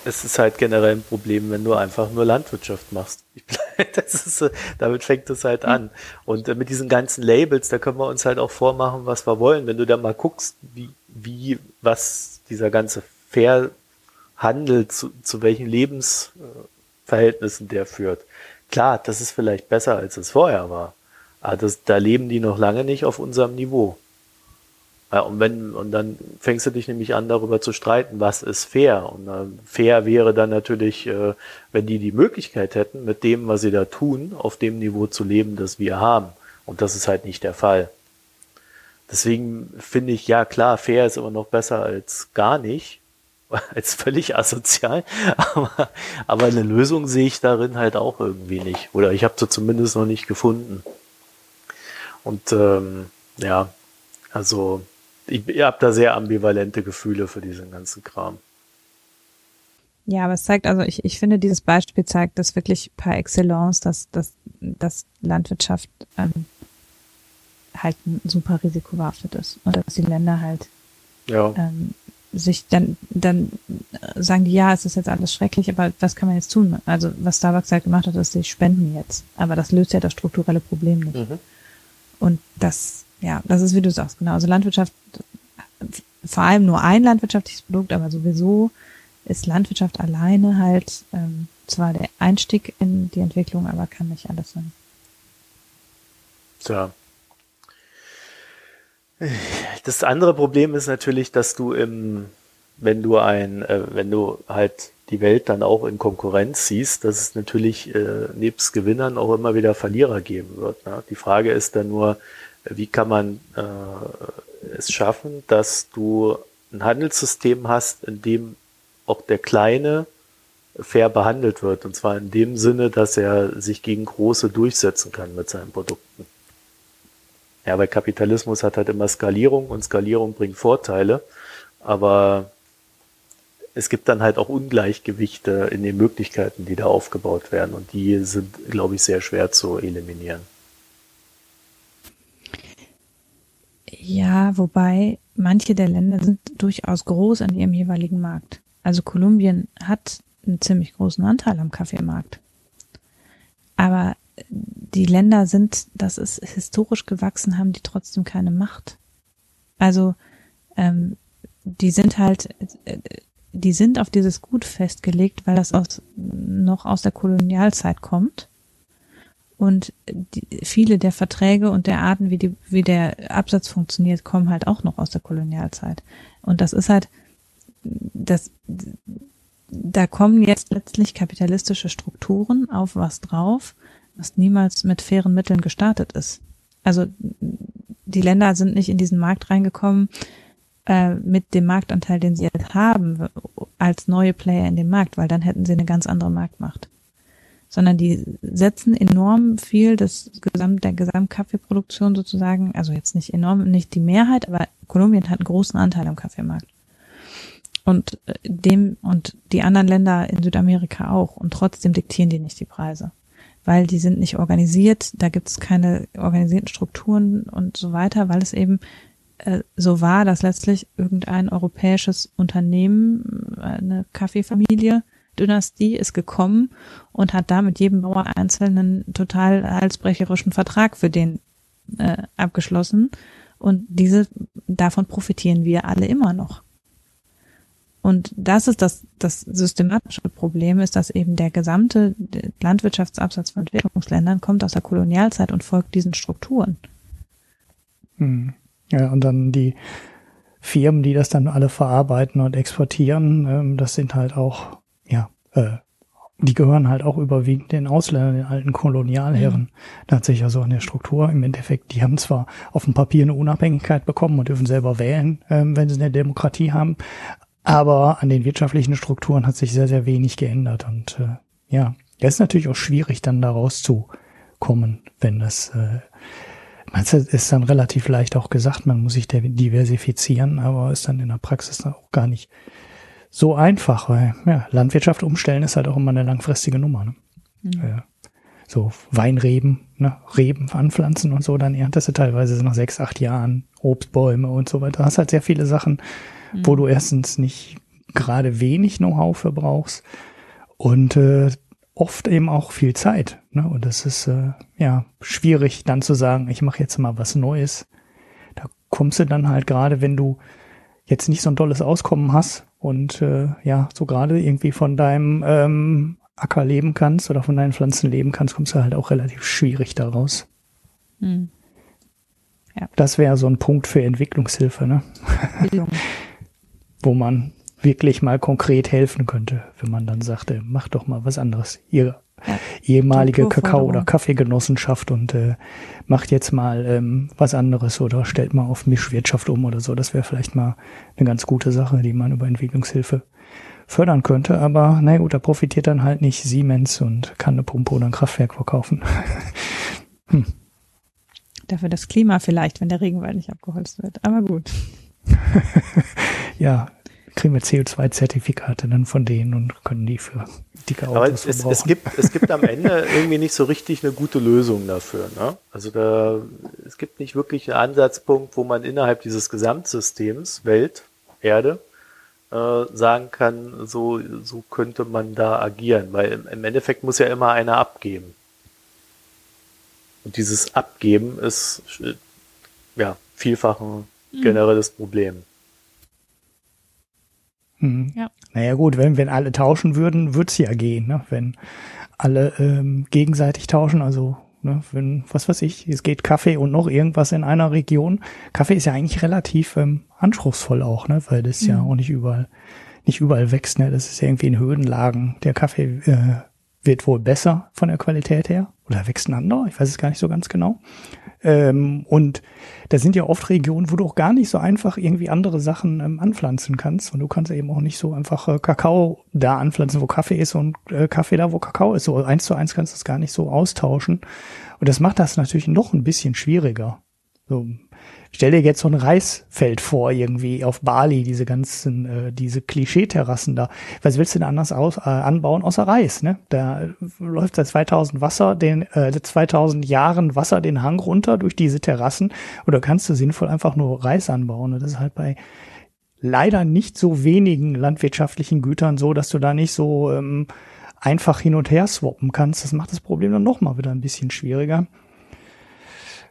es ist halt generell ein Problem, wenn du einfach nur Landwirtschaft machst. (laughs) ist, damit fängt es halt an. Und äh, mit diesen ganzen Labels, da können wir uns halt auch vormachen, was wir wollen. Wenn du da mal guckst, wie, wie, was dieser ganze Fairhandel zu, zu welchen Lebensverhältnissen der führt. Klar, das ist vielleicht besser, als es vorher war. Aber das, da leben die noch lange nicht auf unserem Niveau. Ja, und wenn, und dann fängst du dich nämlich an, darüber zu streiten, was ist fair. Und äh, fair wäre dann natürlich, äh, wenn die die Möglichkeit hätten, mit dem, was sie da tun, auf dem Niveau zu leben, das wir haben. Und das ist halt nicht der Fall. Deswegen finde ich, ja klar, fair ist immer noch besser als gar nicht, (laughs) als völlig asozial. (laughs) Aber, aber eine Lösung sehe ich darin halt auch irgendwie nicht. Oder ich habe sie zumindest noch nicht gefunden. Und ähm, ja, also ich, ihr habt da sehr ambivalente Gefühle für diesen ganzen Kram. Ja, aber es zeigt, also ich, ich finde, dieses Beispiel zeigt das wirklich par excellence, dass, dass, dass Landwirtschaft ähm, halt ein super risikobehaftet ist und dass die Länder halt ja. ähm, sich dann, dann sagen die, ja, es ist jetzt alles schrecklich, aber was kann man jetzt tun? Also was Starbucks halt gemacht hat, ist, sie spenden jetzt. Aber das löst ja das strukturelle Problem nicht. Mhm. Und das ja, das ist wie du sagst, genau. Also Landwirtschaft, vor allem nur ein landwirtschaftliches Produkt, aber sowieso ist Landwirtschaft alleine halt ähm, zwar der Einstieg in die Entwicklung, aber kann nicht alles sein. Tja. Das andere Problem ist natürlich, dass du im, wenn du ein, äh, wenn du halt die Welt dann auch in Konkurrenz siehst, dass es natürlich äh, nebst Gewinnern auch immer wieder Verlierer geben wird. Ne? Die Frage ist dann nur, wie kann man äh, es schaffen, dass du ein Handelssystem hast, in dem auch der Kleine fair behandelt wird. Und zwar in dem Sinne, dass er sich gegen Große durchsetzen kann mit seinen Produkten. Ja, weil Kapitalismus hat halt immer Skalierung und Skalierung bringt Vorteile. Aber es gibt dann halt auch Ungleichgewichte in den Möglichkeiten, die da aufgebaut werden. Und die sind, glaube ich, sehr schwer zu eliminieren. Ja, wobei manche der Länder sind durchaus groß an ihrem jeweiligen Markt. Also Kolumbien hat einen ziemlich großen Anteil am Kaffeemarkt. Aber die Länder sind, das ist historisch gewachsen, haben die trotzdem keine Macht. Also ähm, die sind halt, äh, die sind auf dieses Gut festgelegt, weil das aus, noch aus der Kolonialzeit kommt. Und die, viele der Verträge und der Arten, wie, die, wie der Absatz funktioniert, kommen halt auch noch aus der Kolonialzeit. Und das ist halt, das, da kommen jetzt letztlich kapitalistische Strukturen auf was drauf, was niemals mit fairen Mitteln gestartet ist. Also die Länder sind nicht in diesen Markt reingekommen äh, mit dem Marktanteil, den sie jetzt haben, als neue Player in den Markt, weil dann hätten sie eine ganz andere Marktmacht sondern die setzen enorm viel des Gesamt, der Gesamtkaffeeproduktion sozusagen, also jetzt nicht enorm, nicht die Mehrheit, aber Kolumbien hat einen großen Anteil am Kaffeemarkt. Und äh, dem, und die anderen Länder in Südamerika auch. Und trotzdem diktieren die nicht die Preise. Weil die sind nicht organisiert, da gibt es keine organisierten Strukturen und so weiter, weil es eben äh, so war, dass letztlich irgendein europäisches Unternehmen, äh, eine Kaffeefamilie, Dynastie ist gekommen und hat da mit jedem Bauer einzelnen total halsbrecherischen Vertrag für den äh, abgeschlossen. Und diese, davon profitieren wir alle immer noch. Und das ist das, das systematische Problem, ist, dass eben der gesamte Landwirtschaftsabsatz von Entwicklungsländern kommt aus der Kolonialzeit und folgt diesen Strukturen. Hm. Ja, und dann die Firmen, die das dann alle verarbeiten und exportieren, ähm, das sind halt auch äh, die gehören halt auch überwiegend den Ausländern, den alten Kolonialherren. Mhm. Da hat sich ja so an der Struktur im Endeffekt, die haben zwar auf dem Papier eine Unabhängigkeit bekommen und dürfen selber wählen, ähm, wenn sie eine Demokratie haben, aber an den wirtschaftlichen Strukturen hat sich sehr, sehr wenig geändert. Und äh, ja, es ist natürlich auch schwierig, dann da rauszukommen, wenn das äh, das ist dann relativ leicht auch gesagt, man muss sich diversifizieren, aber ist dann in der Praxis auch gar nicht so einfach, weil ja, Landwirtschaft umstellen ist halt auch immer eine langfristige Nummer. Ne? Mhm. Ja. So Weinreben, ne? Reben anpflanzen und so, dann erntest du teilweise nach sechs, acht Jahren Obstbäume und so weiter. Hast halt sehr viele Sachen, mhm. wo du erstens nicht gerade wenig Know-how für brauchst und äh, oft eben auch viel Zeit. Ne? Und das ist äh, ja schwierig, dann zu sagen, ich mache jetzt mal was Neues. Da kommst du dann halt gerade, wenn du jetzt nicht so ein tolles Auskommen hast, und äh, ja, so gerade irgendwie von deinem ähm, Acker leben kannst oder von deinen Pflanzen leben kannst, kommst du halt auch relativ schwierig daraus. Hm. Ja. Das wäre so ein Punkt für Entwicklungshilfe, ne? (laughs) Wo man wirklich mal konkret helfen könnte, wenn man dann sagte, mach doch mal was anderes. Ihr ja. ehemalige Kakao- oder Kaffeegenossenschaft und äh, macht jetzt mal ähm, was anderes oder stellt mal auf Mischwirtschaft um oder so. Das wäre vielleicht mal eine ganz gute Sache, die man über Entwicklungshilfe fördern könnte. Aber na gut, da profitiert dann halt nicht Siemens und kann eine Pumpe oder ein Kraftwerk verkaufen. (laughs) hm. Dafür das Klima vielleicht, wenn der Regenwald nicht abgeholzt wird. Aber gut. (laughs) ja, kriegen wir CO2-Zertifikate dann von denen und können die für dicke Autos Aber es, es, es, gibt, es gibt am Ende irgendwie nicht so richtig eine gute Lösung dafür. Ne? Also da, es gibt nicht wirklich einen Ansatzpunkt, wo man innerhalb dieses Gesamtsystems, Welt, Erde, äh, sagen kann, so, so könnte man da agieren. Weil im, im Endeffekt muss ja immer einer abgeben. Und dieses Abgeben ist äh, ja vielfach ein mhm. generelles Problem. Hm. Ja. Naja gut, wenn, wenn alle tauschen würden, würde es ja gehen. Ne? Wenn alle ähm, gegenseitig tauschen, also ne, wenn, was weiß ich, es geht Kaffee und noch irgendwas in einer Region. Kaffee ist ja eigentlich relativ ähm, anspruchsvoll auch, ne? weil das mhm. ja auch nicht überall, nicht überall wächst. Ne? Das ist ja irgendwie in Höhenlagen. Der Kaffee äh, wird wohl besser von der Qualität her. Oder wächst ein anderer? Ich weiß es gar nicht so ganz genau. Ähm, und da sind ja oft Regionen, wo du auch gar nicht so einfach irgendwie andere Sachen ähm, anpflanzen kannst. Und du kannst eben auch nicht so einfach äh, Kakao da anpflanzen, wo Kaffee ist und äh, Kaffee da, wo Kakao ist. So eins zu eins kannst du das gar nicht so austauschen. Und das macht das natürlich noch ein bisschen schwieriger. So, stell dir jetzt so ein Reisfeld vor, irgendwie auf Bali, diese ganzen, äh, diese Klischee-Terrassen da. Was willst du denn anders aus, äh, anbauen außer Reis, ne? Da läuft seit 2000 Wasser, den, äh, 2000 Jahren Wasser den Hang runter durch diese Terrassen. Oder kannst du sinnvoll einfach nur Reis anbauen? Und das ist halt bei leider nicht so wenigen landwirtschaftlichen Gütern so, dass du da nicht so ähm, einfach hin und her swappen kannst. Das macht das Problem dann nochmal wieder ein bisschen schwieriger.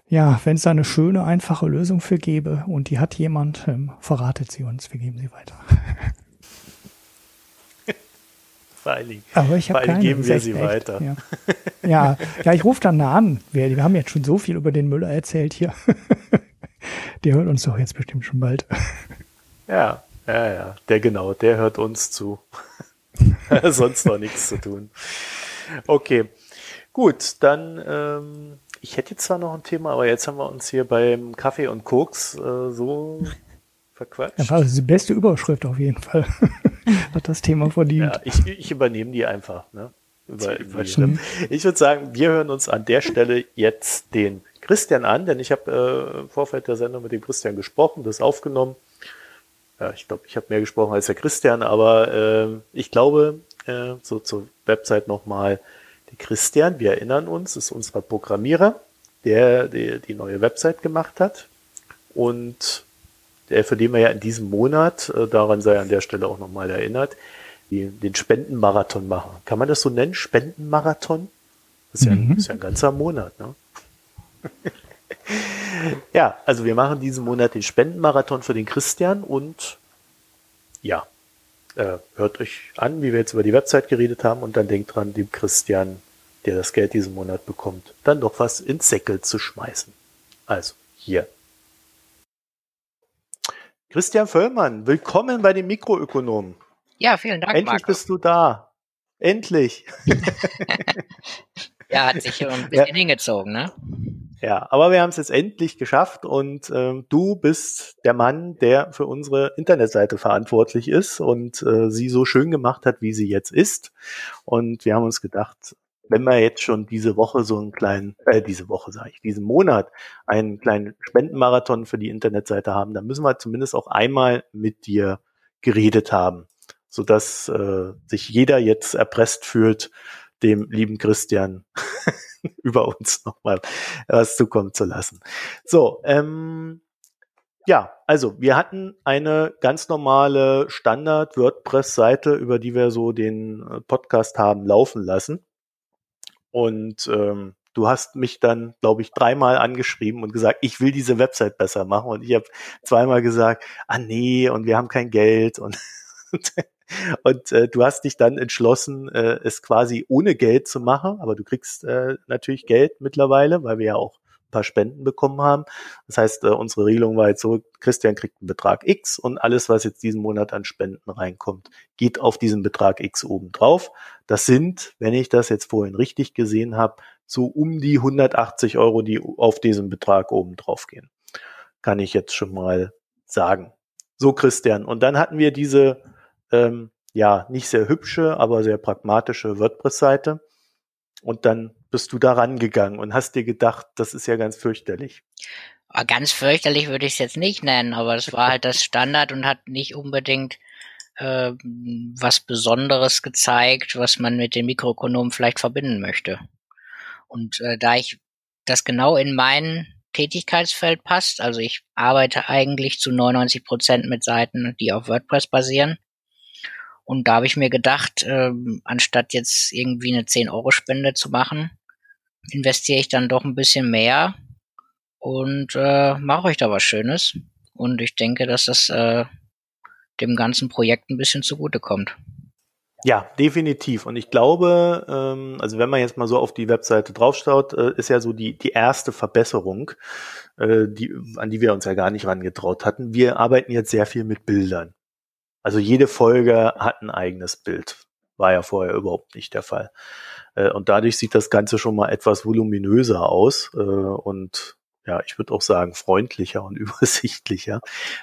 Ja, wenn es da eine schöne, einfache Lösung für gäbe und die hat jemand, ähm, verratet sie uns, wir geben sie weiter. Vor allen Dingen, Aber ich allen geben wir sie echt, weiter. Ja, ja, ja ich rufe dann an. Wir, wir haben jetzt schon so viel über den Müller erzählt hier. (laughs) Der hört uns doch jetzt bestimmt schon bald. Ja, ja, ja, der genau, der hört uns zu. (laughs) Sonst noch nichts zu tun. Okay, gut, dann ähm, ich hätte zwar noch ein Thema, aber jetzt haben wir uns hier beim Kaffee und Koks äh, so verquatscht. Ja, das ist die beste Überschrift auf jeden Fall. (laughs) Hat das Thema verdient. Ja, ich, ich übernehme die einfach. Ne? Über, über ich würde sagen, wir hören uns an der Stelle jetzt den Christian an, denn ich habe äh, im Vorfeld der Sendung mit dem Christian gesprochen, das aufgenommen. Ja, ich glaube, ich habe mehr gesprochen als der Christian, aber äh, ich glaube, äh, so zur Website nochmal, der Christian, wir erinnern uns, ist unser Programmierer, der die, die neue Website gemacht hat und der, für den wir ja in diesem Monat, äh, daran sei an der Stelle auch nochmal erinnert, die, den Spendenmarathon machen. Kann man das so nennen? Spendenmarathon? Das ist ja, mhm. ist ja ein ganzer Monat, ne? (laughs) ja, also wir machen diesen Monat den Spendenmarathon für den Christian und ja, äh, hört euch an, wie wir jetzt über die Website geredet haben und dann denkt dran, dem Christian, der das Geld diesen Monat bekommt, dann doch was ins Säckel zu schmeißen. Also, hier. Christian Völlmann, willkommen bei den Mikroökonomen. Ja, vielen Dank. Endlich Marco. bist du da. Endlich. (laughs) ja, hat sich ein bisschen ja. hingezogen, ne? Ja, aber wir haben es jetzt endlich geschafft und ähm, du bist der Mann, der für unsere Internetseite verantwortlich ist und äh, sie so schön gemacht hat, wie sie jetzt ist. Und wir haben uns gedacht, wenn wir jetzt schon diese Woche so einen kleinen, äh, diese Woche sage ich, diesen Monat einen kleinen Spendenmarathon für die Internetseite haben, dann müssen wir zumindest auch einmal mit dir geredet haben, sodass äh, sich jeder jetzt erpresst fühlt, dem lieben Christian (laughs) über uns nochmal was zukommen zu lassen. So, ähm, ja, also wir hatten eine ganz normale Standard-WordPress-Seite, über die wir so den äh, Podcast haben laufen lassen. Und ähm, du hast mich dann, glaube ich, dreimal angeschrieben und gesagt, ich will diese Website besser machen. Und ich habe zweimal gesagt, ah nee, und wir haben kein Geld und Und (laughs) äh, du hast dich dann entschlossen, äh, es quasi ohne Geld zu machen, aber du kriegst äh, natürlich Geld mittlerweile, weil wir ja auch ein paar Spenden bekommen haben. Das heißt, äh, unsere Regelung war jetzt so, Christian kriegt einen Betrag X und alles, was jetzt diesen Monat an Spenden reinkommt, geht auf diesen Betrag X oben drauf. Das sind, wenn ich das jetzt vorhin richtig gesehen habe, so um die 180 Euro, die auf diesen Betrag oben drauf gehen. Kann ich jetzt schon mal sagen. So, Christian. Und dann hatten wir diese ähm, ja, nicht sehr hübsche, aber sehr pragmatische WordPress-Seite. Und dann bist du da rangegangen und hast dir gedacht, das ist ja ganz fürchterlich. Ah, ganz fürchterlich würde ich es jetzt nicht nennen, aber es war halt das Standard und hat nicht unbedingt äh, was Besonderes gezeigt, was man mit den Mikroökonomen vielleicht verbinden möchte. Und äh, da ich das genau in mein Tätigkeitsfeld passt, also ich arbeite eigentlich zu 99 Prozent mit Seiten, die auf WordPress basieren, und da habe ich mir gedacht, ähm, anstatt jetzt irgendwie eine 10-Euro-Spende zu machen, investiere ich dann doch ein bisschen mehr und äh, mache euch da was Schönes. Und ich denke, dass das äh, dem ganzen Projekt ein bisschen zugutekommt. Ja, definitiv. Und ich glaube, ähm, also wenn man jetzt mal so auf die Webseite draufschaut, äh, ist ja so die, die erste Verbesserung, äh, die, an die wir uns ja gar nicht rangetraut hatten. Wir arbeiten jetzt sehr viel mit Bildern. Also jede Folge hat ein eigenes Bild. War ja vorher überhaupt nicht der Fall. Äh, und dadurch sieht das Ganze schon mal etwas voluminöser aus äh, und ja, ich würde auch sagen freundlicher und (laughs) übersichtlicher.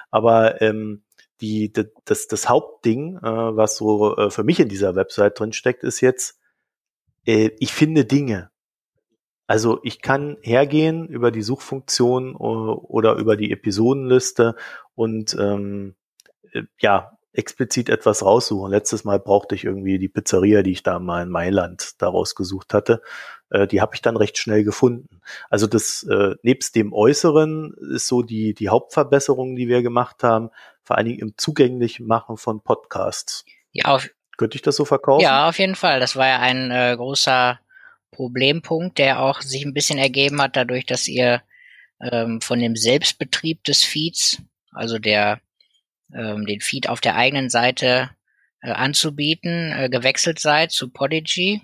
Aber ähm, die, das, das Hauptding, äh, was so äh, für mich in dieser Website drin steckt, ist jetzt, äh, ich finde Dinge. Also ich kann hergehen über die Suchfunktion oder über die Episodenliste und ähm, äh, ja, explizit etwas raussuchen. Letztes Mal brauchte ich irgendwie die Pizzeria, die ich da mal in Mailand daraus gesucht hatte. Äh, die habe ich dann recht schnell gefunden. Also das äh, nebst dem Äußeren ist so die die Hauptverbesserung, die wir gemacht haben. vor allen Dingen im zugänglichen Machen von Podcasts. Ja, auf, könnte ich das so verkaufen? Ja, auf jeden Fall. Das war ja ein äh, großer Problempunkt, der auch sich ein bisschen ergeben hat, dadurch, dass ihr ähm, von dem Selbstbetrieb des Feeds, also der ähm, den Feed auf der eigenen Seite äh, anzubieten, äh, gewechselt seid zu Podigy.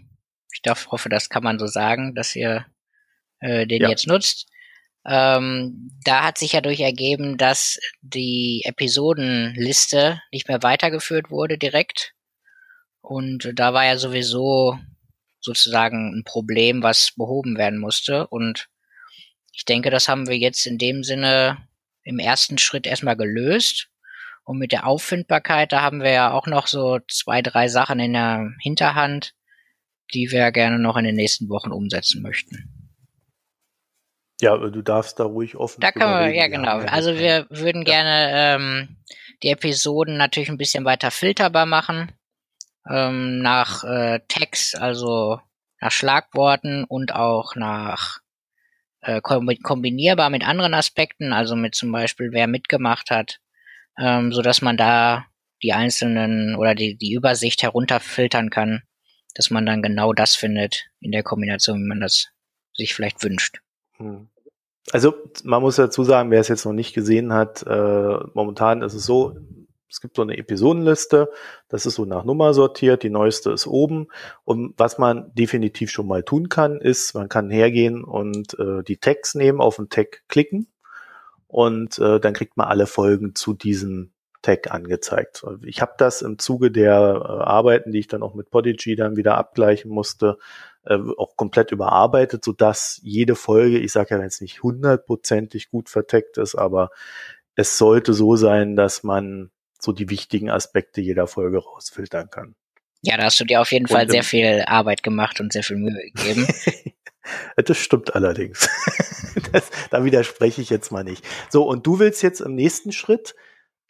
Ich darf, hoffe, das kann man so sagen, dass ihr äh, den ja. jetzt nutzt. Ähm, da hat sich ja durch ergeben, dass die Episodenliste nicht mehr weitergeführt wurde direkt. Und da war ja sowieso sozusagen ein Problem, was behoben werden musste. Und ich denke, das haben wir jetzt in dem Sinne im ersten Schritt erstmal gelöst. Und mit der Auffindbarkeit, da haben wir ja auch noch so zwei, drei Sachen in der Hinterhand, die wir gerne noch in den nächsten Wochen umsetzen möchten. Ja, du darfst da ruhig offen. Da können wir, ja genau. Also wir würden ja. gerne ähm, die Episoden natürlich ein bisschen weiter filterbar machen ähm, nach äh, Tags, also nach Schlagworten und auch nach äh, kombinierbar mit anderen Aspekten, also mit zum Beispiel wer mitgemacht hat, ähm, so dass man da die einzelnen oder die, die Übersicht herunterfiltern kann, dass man dann genau das findet in der Kombination, wie man das sich vielleicht wünscht. Hm. Also man muss dazu sagen, wer es jetzt noch nicht gesehen hat, äh, momentan ist es so, es gibt so eine Episodenliste, das ist so nach Nummer sortiert, die neueste ist oben. Und was man definitiv schon mal tun kann, ist, man kann hergehen und äh, die Tags nehmen, auf den Tag klicken und äh, dann kriegt man alle Folgen zu diesem Tag angezeigt. Ich habe das im Zuge der äh, Arbeiten, die ich dann auch mit Podigy dann wieder abgleichen musste, äh, auch komplett überarbeitet, so dass jede Folge, ich sage ja, wenn es nicht hundertprozentig gut verteckt ist, aber es sollte so sein, dass man so die wichtigen Aspekte jeder Folge rausfiltern kann. Ja, da hast du dir auf jeden und Fall sehr viel Arbeit gemacht und sehr viel Mühe gegeben. (laughs) das stimmt allerdings. (laughs) das, da widerspreche ich jetzt mal nicht. So, und du willst jetzt im nächsten Schritt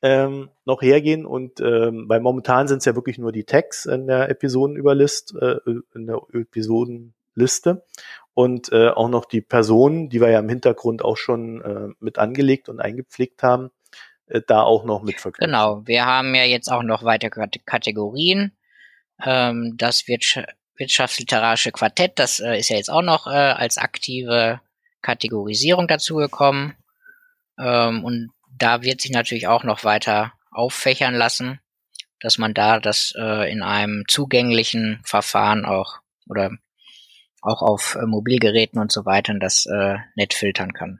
ähm, noch hergehen und ähm, weil momentan sind es ja wirklich nur die Tags in der Episodenüberlist, äh, in der Episodenliste und äh, auch noch die Personen, die wir ja im Hintergrund auch schon äh, mit angelegt und eingepflegt haben, äh, da auch noch mit verknüpfen. Genau, wir haben ja jetzt auch noch weitere Kategorien. Ähm, das Wirtsch Wirtschaftsliterarische Quartett, das äh, ist ja jetzt auch noch äh, als aktive Kategorisierung dazugekommen. Ähm, und da wird sich natürlich auch noch weiter auffächern lassen, dass man da das äh, in einem zugänglichen Verfahren auch oder auch auf äh, Mobilgeräten und so weiter das äh, nett filtern kann.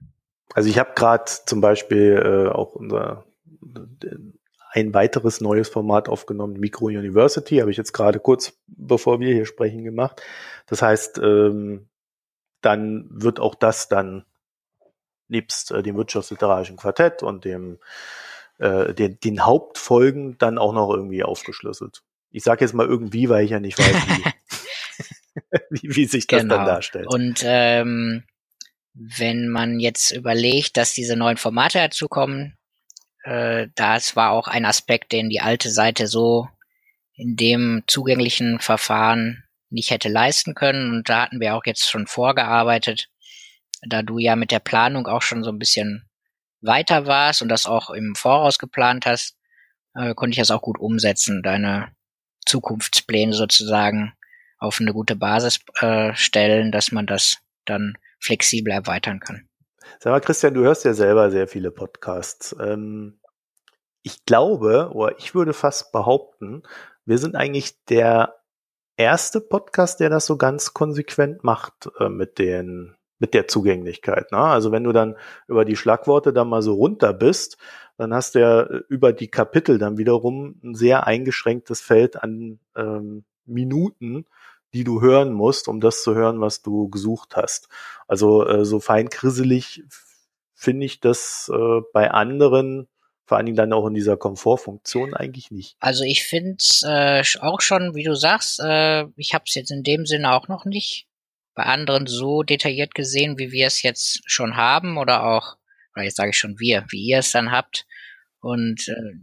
Also ich habe gerade zum Beispiel äh, auch unser ein weiteres neues Format aufgenommen, Micro University, habe ich jetzt gerade kurz bevor wir hier sprechen gemacht. Das heißt, ähm, dann wird auch das dann nebst äh, dem wirtschaftsliterarischen Quartett und dem äh, den, den Hauptfolgen dann auch noch irgendwie aufgeschlüsselt. Ich sage jetzt mal irgendwie, weil ich ja nicht weiß, wie, (laughs) (laughs) wie, wie sich das genau. dann darstellt. Und ähm, wenn man jetzt überlegt, dass diese neuen Formate dazukommen, äh, das war auch ein Aspekt, den die alte Seite so in dem zugänglichen Verfahren nicht hätte leisten können. Und da hatten wir auch jetzt schon vorgearbeitet, da du ja mit der Planung auch schon so ein bisschen weiter warst und das auch im Voraus geplant hast, äh, konnte ich das auch gut umsetzen, deine Zukunftspläne sozusagen auf eine gute Basis äh, stellen, dass man das dann flexibel erweitern kann. Sag mal, Christian, du hörst ja selber sehr viele Podcasts. Ähm, ich glaube, oder ich würde fast behaupten, wir sind eigentlich der erste Podcast, der das so ganz konsequent macht äh, mit den mit der Zugänglichkeit. Ne? Also wenn du dann über die Schlagworte dann mal so runter bist, dann hast du ja äh, über die Kapitel dann wiederum ein sehr eingeschränktes Feld an ähm, Minuten, die du hören musst, um das zu hören, was du gesucht hast. Also äh, so fein krisselig finde ich das äh, bei anderen, vor allen Dingen dann auch in dieser Komfortfunktion eigentlich nicht. Also ich finde es äh, auch schon, wie du sagst, äh, ich habe es jetzt in dem Sinne auch noch nicht bei anderen so detailliert gesehen, wie wir es jetzt schon haben oder auch, oder jetzt sage ich schon wir, wie ihr es dann habt. Und äh,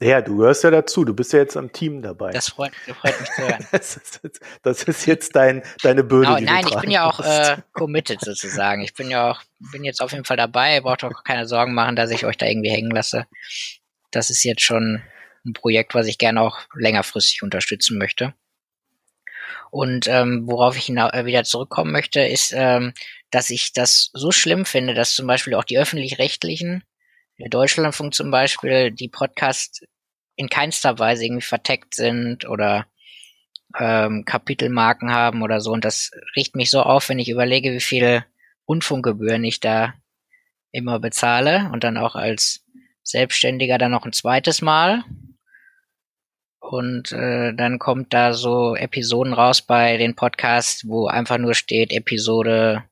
ja, du gehörst ja dazu, du bist ja jetzt am Team dabei. Das freut, das freut mich zu hören. (laughs) das, ist, das ist jetzt dein, deine Bürde. Genau, nein, ich bin ja auch äh, committed sozusagen. Ich bin ja auch, bin jetzt auf jeden Fall dabei, braucht auch keine Sorgen machen, dass ich euch da irgendwie hängen lasse. das ist jetzt schon ein Projekt, was ich gerne auch längerfristig unterstützen möchte. Und ähm, worauf ich äh, wieder zurückkommen möchte, ist, ähm, dass ich das so schlimm finde, dass zum Beispiel auch die öffentlich-rechtlichen, der Deutschlandfunk zum Beispiel, die Podcasts in keinster Weise irgendwie verteckt sind oder ähm, Kapitelmarken haben oder so. Und das riecht mich so auf, wenn ich überlege, wie viele Rundfunkgebühren ich da immer bezahle und dann auch als Selbstständiger dann noch ein zweites Mal. Und äh, dann kommt da so Episoden raus bei den Podcasts, wo einfach nur steht Episode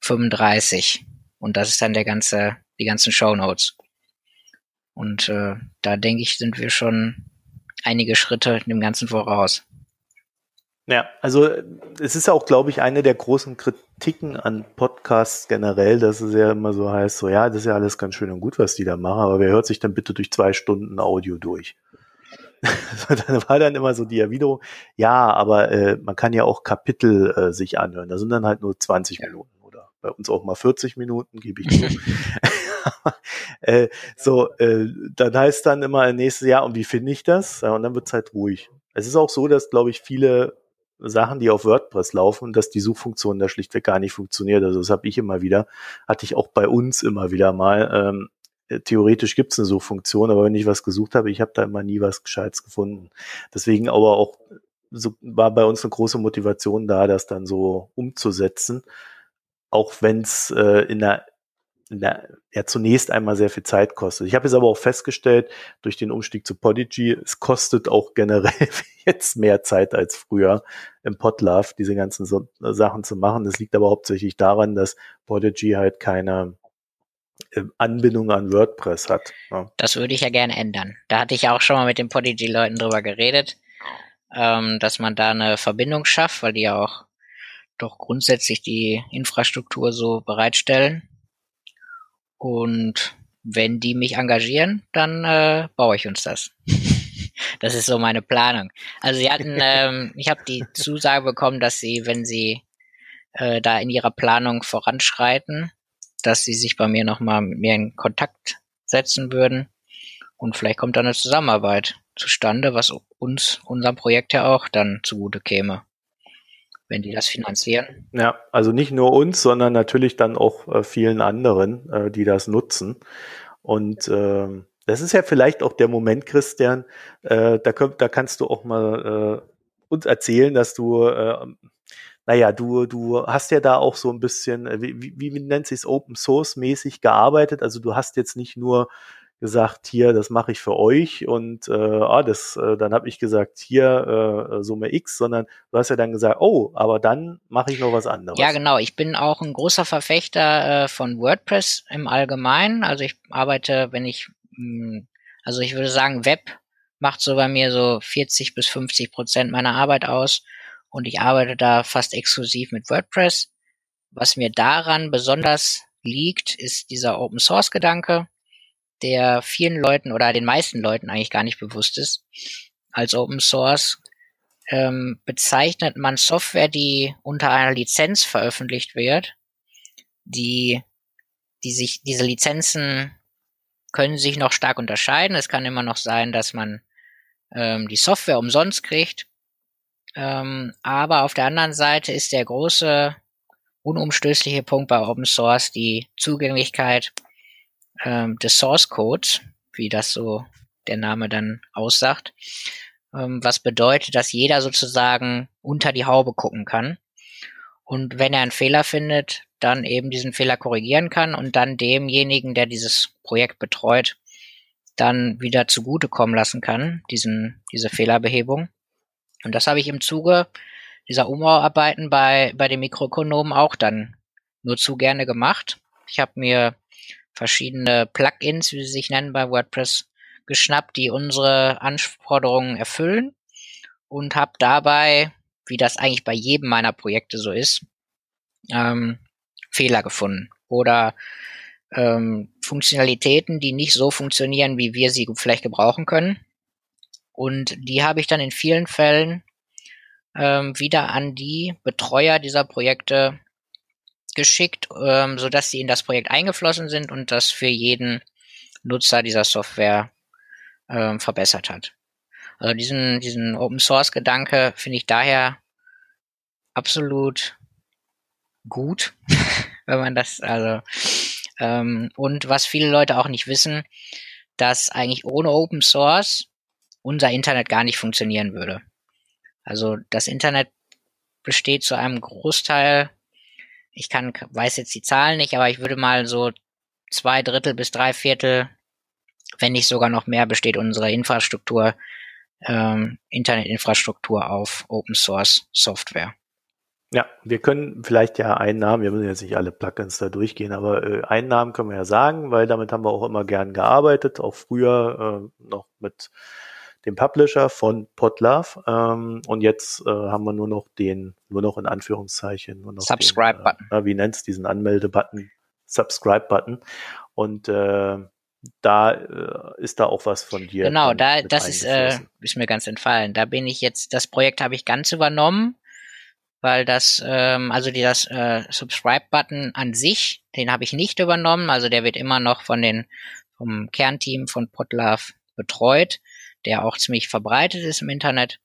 35. Und das ist dann der ganze, die ganzen Show Notes. Und äh, da denke ich, sind wir schon einige Schritte dem Ganzen voraus. Ja, also es ist ja auch, glaube ich, eine der großen Kritiken an Podcasts generell, dass es ja immer so heißt, so ja, das ist ja alles ganz schön und gut, was die da machen, aber wer hört sich dann bitte durch zwei Stunden Audio durch? (laughs) dann war dann immer so die Erwiderung, ja, aber äh, man kann ja auch Kapitel äh, sich anhören. Da sind dann halt nur 20 ja. Minuten oder bei uns auch mal 40 Minuten, gebe ich zu. (laughs) (laughs) äh, so, äh, dann heißt dann immer nächstes Jahr, und wie finde ich das? Ja, und dann wird es halt ruhig. Es ist auch so, dass, glaube ich, viele Sachen, die auf WordPress laufen, dass die Suchfunktion da schlichtweg gar nicht funktioniert. Also das habe ich immer wieder, hatte ich auch bei uns immer wieder mal. Ähm, äh, theoretisch gibt es eine Suchfunktion, aber wenn ich was gesucht habe, ich habe da immer nie was Gescheites gefunden. Deswegen aber auch so war bei uns eine große Motivation da, das dann so umzusetzen, auch wenn es äh, in der na, ja zunächst einmal sehr viel Zeit kostet. Ich habe jetzt aber auch festgestellt, durch den Umstieg zu Podigy, es kostet auch generell (laughs) jetzt mehr Zeit als früher im Podlove, diese ganzen so Sachen zu machen. Das liegt aber hauptsächlich daran, dass Podigy halt keine äh, Anbindung an WordPress hat. Ja. Das würde ich ja gerne ändern. Da hatte ich ja auch schon mal mit den Podigy-Leuten drüber geredet, ähm, dass man da eine Verbindung schafft, weil die ja auch doch grundsätzlich die Infrastruktur so bereitstellen und wenn die mich engagieren, dann äh, baue ich uns das. (laughs) das ist so meine Planung. Also sie hatten, (laughs) ähm, ich habe die Zusage bekommen, dass sie, wenn sie äh, da in ihrer Planung voranschreiten, dass sie sich bei mir nochmal mit mir in Kontakt setzen würden. Und vielleicht kommt dann eine Zusammenarbeit zustande, was uns, unserem Projekt ja auch dann zugute käme wenn die das finanzieren. Ja, also nicht nur uns, sondern natürlich dann auch äh, vielen anderen, äh, die das nutzen. Und äh, das ist ja vielleicht auch der Moment, Christian, äh, da, könnt, da kannst du auch mal äh, uns erzählen, dass du, äh, naja, du, du hast ja da auch so ein bisschen, äh, wie, wie, wie nennt sich es, Open Source mäßig gearbeitet. Also du hast jetzt nicht nur gesagt, hier, das mache ich für euch und äh, ah, das, äh, dann habe ich gesagt, hier äh, Summe X, sondern du hast ja dann gesagt, oh, aber dann mache ich noch was anderes. Ja, genau. Ich bin auch ein großer Verfechter äh, von WordPress im Allgemeinen. Also ich arbeite, wenn ich, mh, hm, also ich würde sagen, Web macht so bei mir so 40 bis 50 Prozent meiner Arbeit aus und ich arbeite da fast exklusiv mit WordPress. Was mir daran besonders liegt, ist dieser Open Source Gedanke der vielen Leuten oder den meisten Leuten eigentlich gar nicht bewusst ist. Als Open Source ähm, bezeichnet man Software, die unter einer Lizenz veröffentlicht wird, die, die sich, diese Lizenzen können sich noch stark unterscheiden. Es kann immer noch sein, dass man ähm, die Software umsonst kriegt. Ähm, aber auf der anderen Seite ist der große unumstößliche Punkt bei Open Source die Zugänglichkeit ähm, des Source Codes, wie das so der Name dann aussagt, ähm, was bedeutet, dass jeder sozusagen unter die Haube gucken kann und wenn er einen Fehler findet, dann eben diesen Fehler korrigieren kann und dann demjenigen, der dieses Projekt betreut, dann wieder zugutekommen lassen kann, diesen, diese Fehlerbehebung. Und das habe ich im Zuge dieser Umbauarbeiten bei, bei den Mikroökonomen auch dann nur zu gerne gemacht. Ich habe mir verschiedene Plugins, wie sie sich nennen bei WordPress, geschnappt, die unsere Anforderungen erfüllen und habe dabei, wie das eigentlich bei jedem meiner Projekte so ist, ähm, Fehler gefunden oder ähm, Funktionalitäten, die nicht so funktionieren, wie wir sie vielleicht gebrauchen können. Und die habe ich dann in vielen Fällen ähm, wieder an die Betreuer dieser Projekte geschickt, ähm, so dass sie in das Projekt eingeflossen sind und das für jeden Nutzer dieser Software ähm, verbessert hat. Also diesen, diesen Open Source Gedanke finde ich daher absolut gut, (laughs) wenn man das, also, ähm, und was viele Leute auch nicht wissen, dass eigentlich ohne Open Source unser Internet gar nicht funktionieren würde. Also das Internet besteht zu einem Großteil, ich kann, weiß jetzt die Zahlen nicht, aber ich würde mal so zwei Drittel bis drei Viertel, wenn nicht sogar noch mehr, besteht unsere Infrastruktur, ähm, Internetinfrastruktur auf Open Source Software. Ja, wir können vielleicht ja einen Namen, wir müssen jetzt nicht alle Plugins da durchgehen, aber äh, einen Namen können wir ja sagen, weil damit haben wir auch immer gern gearbeitet, auch früher äh, noch mit dem Publisher von Podlove ähm, und jetzt äh, haben wir nur noch den, nur noch in Anführungszeichen, nur noch Subscribe-Button. Äh, wie nennt's diesen Anmelde-Button, Subscribe-Button und äh, da äh, ist da auch was von dir. Genau, da das ist, äh, ist mir ganz entfallen. Da bin ich jetzt, das Projekt habe ich ganz übernommen weil das, ähm, also die, das äh, Subscribe-Button an sich, den habe ich nicht übernommen, also der wird immer noch von den vom Kernteam von Podlove betreut, der auch ziemlich verbreitet ist im Internet.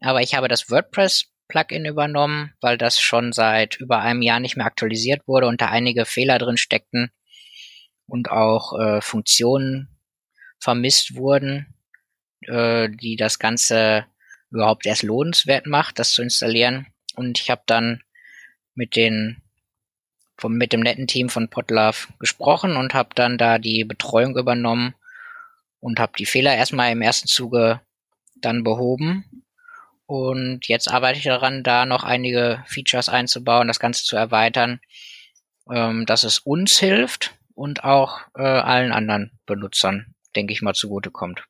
Aber ich habe das WordPress-Plugin übernommen, weil das schon seit über einem Jahr nicht mehr aktualisiert wurde und da einige Fehler drin steckten und auch äh, Funktionen vermisst wurden, äh, die das Ganze überhaupt erst lohnenswert macht, das zu installieren. Und ich habe dann mit den vom, mit dem netten Team von Potlove gesprochen und habe dann da die Betreuung übernommen und habe die Fehler erstmal im ersten Zuge dann behoben. Und jetzt arbeite ich daran, da noch einige Features einzubauen, das Ganze zu erweitern, ähm, dass es uns hilft und auch äh, allen anderen Benutzern, denke ich mal, zugutekommt.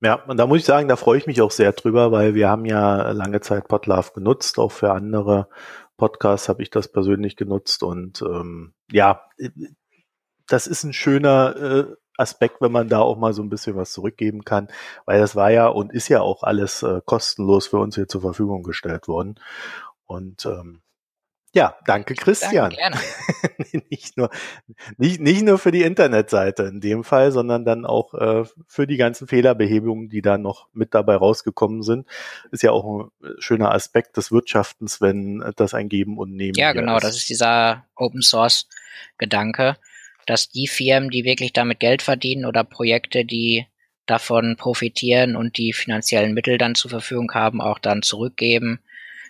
Ja, und da muss ich sagen, da freue ich mich auch sehr drüber, weil wir haben ja lange Zeit Podlove genutzt, auch für andere Podcasts habe ich das persönlich genutzt und ähm, ja, das ist ein schöner äh, Aspekt, wenn man da auch mal so ein bisschen was zurückgeben kann, weil das war ja und ist ja auch alles äh, kostenlos für uns hier zur Verfügung gestellt worden. Und ähm, ja, danke Christian. Danke, gerne. (laughs) nicht, nur, nicht, nicht nur für die Internetseite in dem Fall, sondern dann auch äh, für die ganzen Fehlerbehebungen, die da noch mit dabei rausgekommen sind. Ist ja auch ein schöner Aspekt des Wirtschaftens, wenn das ein Geben und Nehmen Ja, genau, ist. das ist dieser Open Source Gedanke, dass die Firmen, die wirklich damit Geld verdienen oder Projekte, die davon profitieren und die finanziellen Mittel dann zur Verfügung haben, auch dann zurückgeben,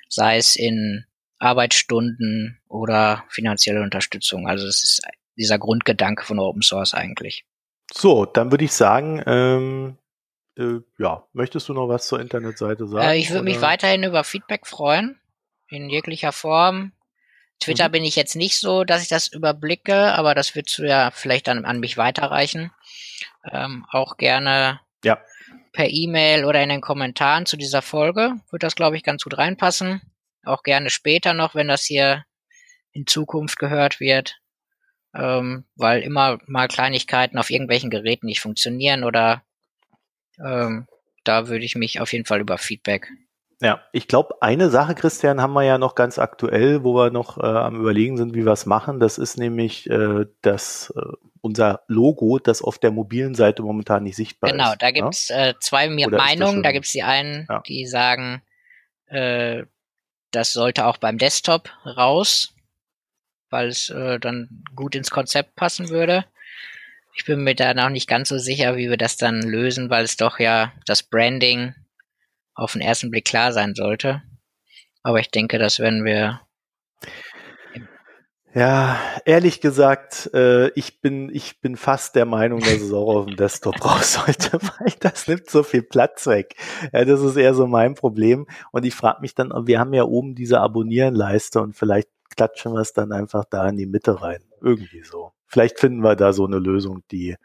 sei es in Arbeitsstunden oder finanzielle Unterstützung. Also es ist dieser Grundgedanke von Open Source eigentlich. So, dann würde ich sagen, ähm, äh, ja, möchtest du noch was zur Internetseite sagen? Äh, ich würde mich weiterhin über Feedback freuen, in jeglicher Form. Twitter mhm. bin ich jetzt nicht so, dass ich das überblicke, aber das würdest du ja vielleicht dann an mich weiterreichen. Ähm, auch gerne ja. per E-Mail oder in den Kommentaren zu dieser Folge. Wird das, glaube ich, ganz gut reinpassen auch gerne später noch, wenn das hier in Zukunft gehört wird, ähm, weil immer mal Kleinigkeiten auf irgendwelchen Geräten nicht funktionieren oder ähm, da würde ich mich auf jeden Fall über Feedback. Ja, ich glaube, eine Sache, Christian, haben wir ja noch ganz aktuell, wo wir noch äh, am Überlegen sind, wie wir es machen. Das ist nämlich äh, das äh, unser Logo, das auf der mobilen Seite momentan nicht sichtbar genau, ist. Genau, da gibt's ja? äh, zwei Oder Meinungen. Da gibt's die einen, ja. die sagen, äh, das sollte auch beim Desktop raus, weil es äh, dann gut ins Konzept passen würde. Ich bin mir da noch nicht ganz so sicher, wie wir das dann lösen, weil es doch ja das Branding auf den ersten Blick klar sein sollte. Aber ich denke, das werden wir ja, ehrlich gesagt, äh, ich bin ich bin fast der Meinung, dass es auch auf dem Desktop (laughs) raus sollte, (laughs) weil das nimmt so viel Platz weg. Ja, das ist eher so mein Problem. Und ich frage mich dann, wir haben ja oben diese Abonnieren-Leiste und vielleicht klatschen wir es dann einfach da in die Mitte rein. Irgendwie so. Vielleicht finden wir da so eine Lösung, die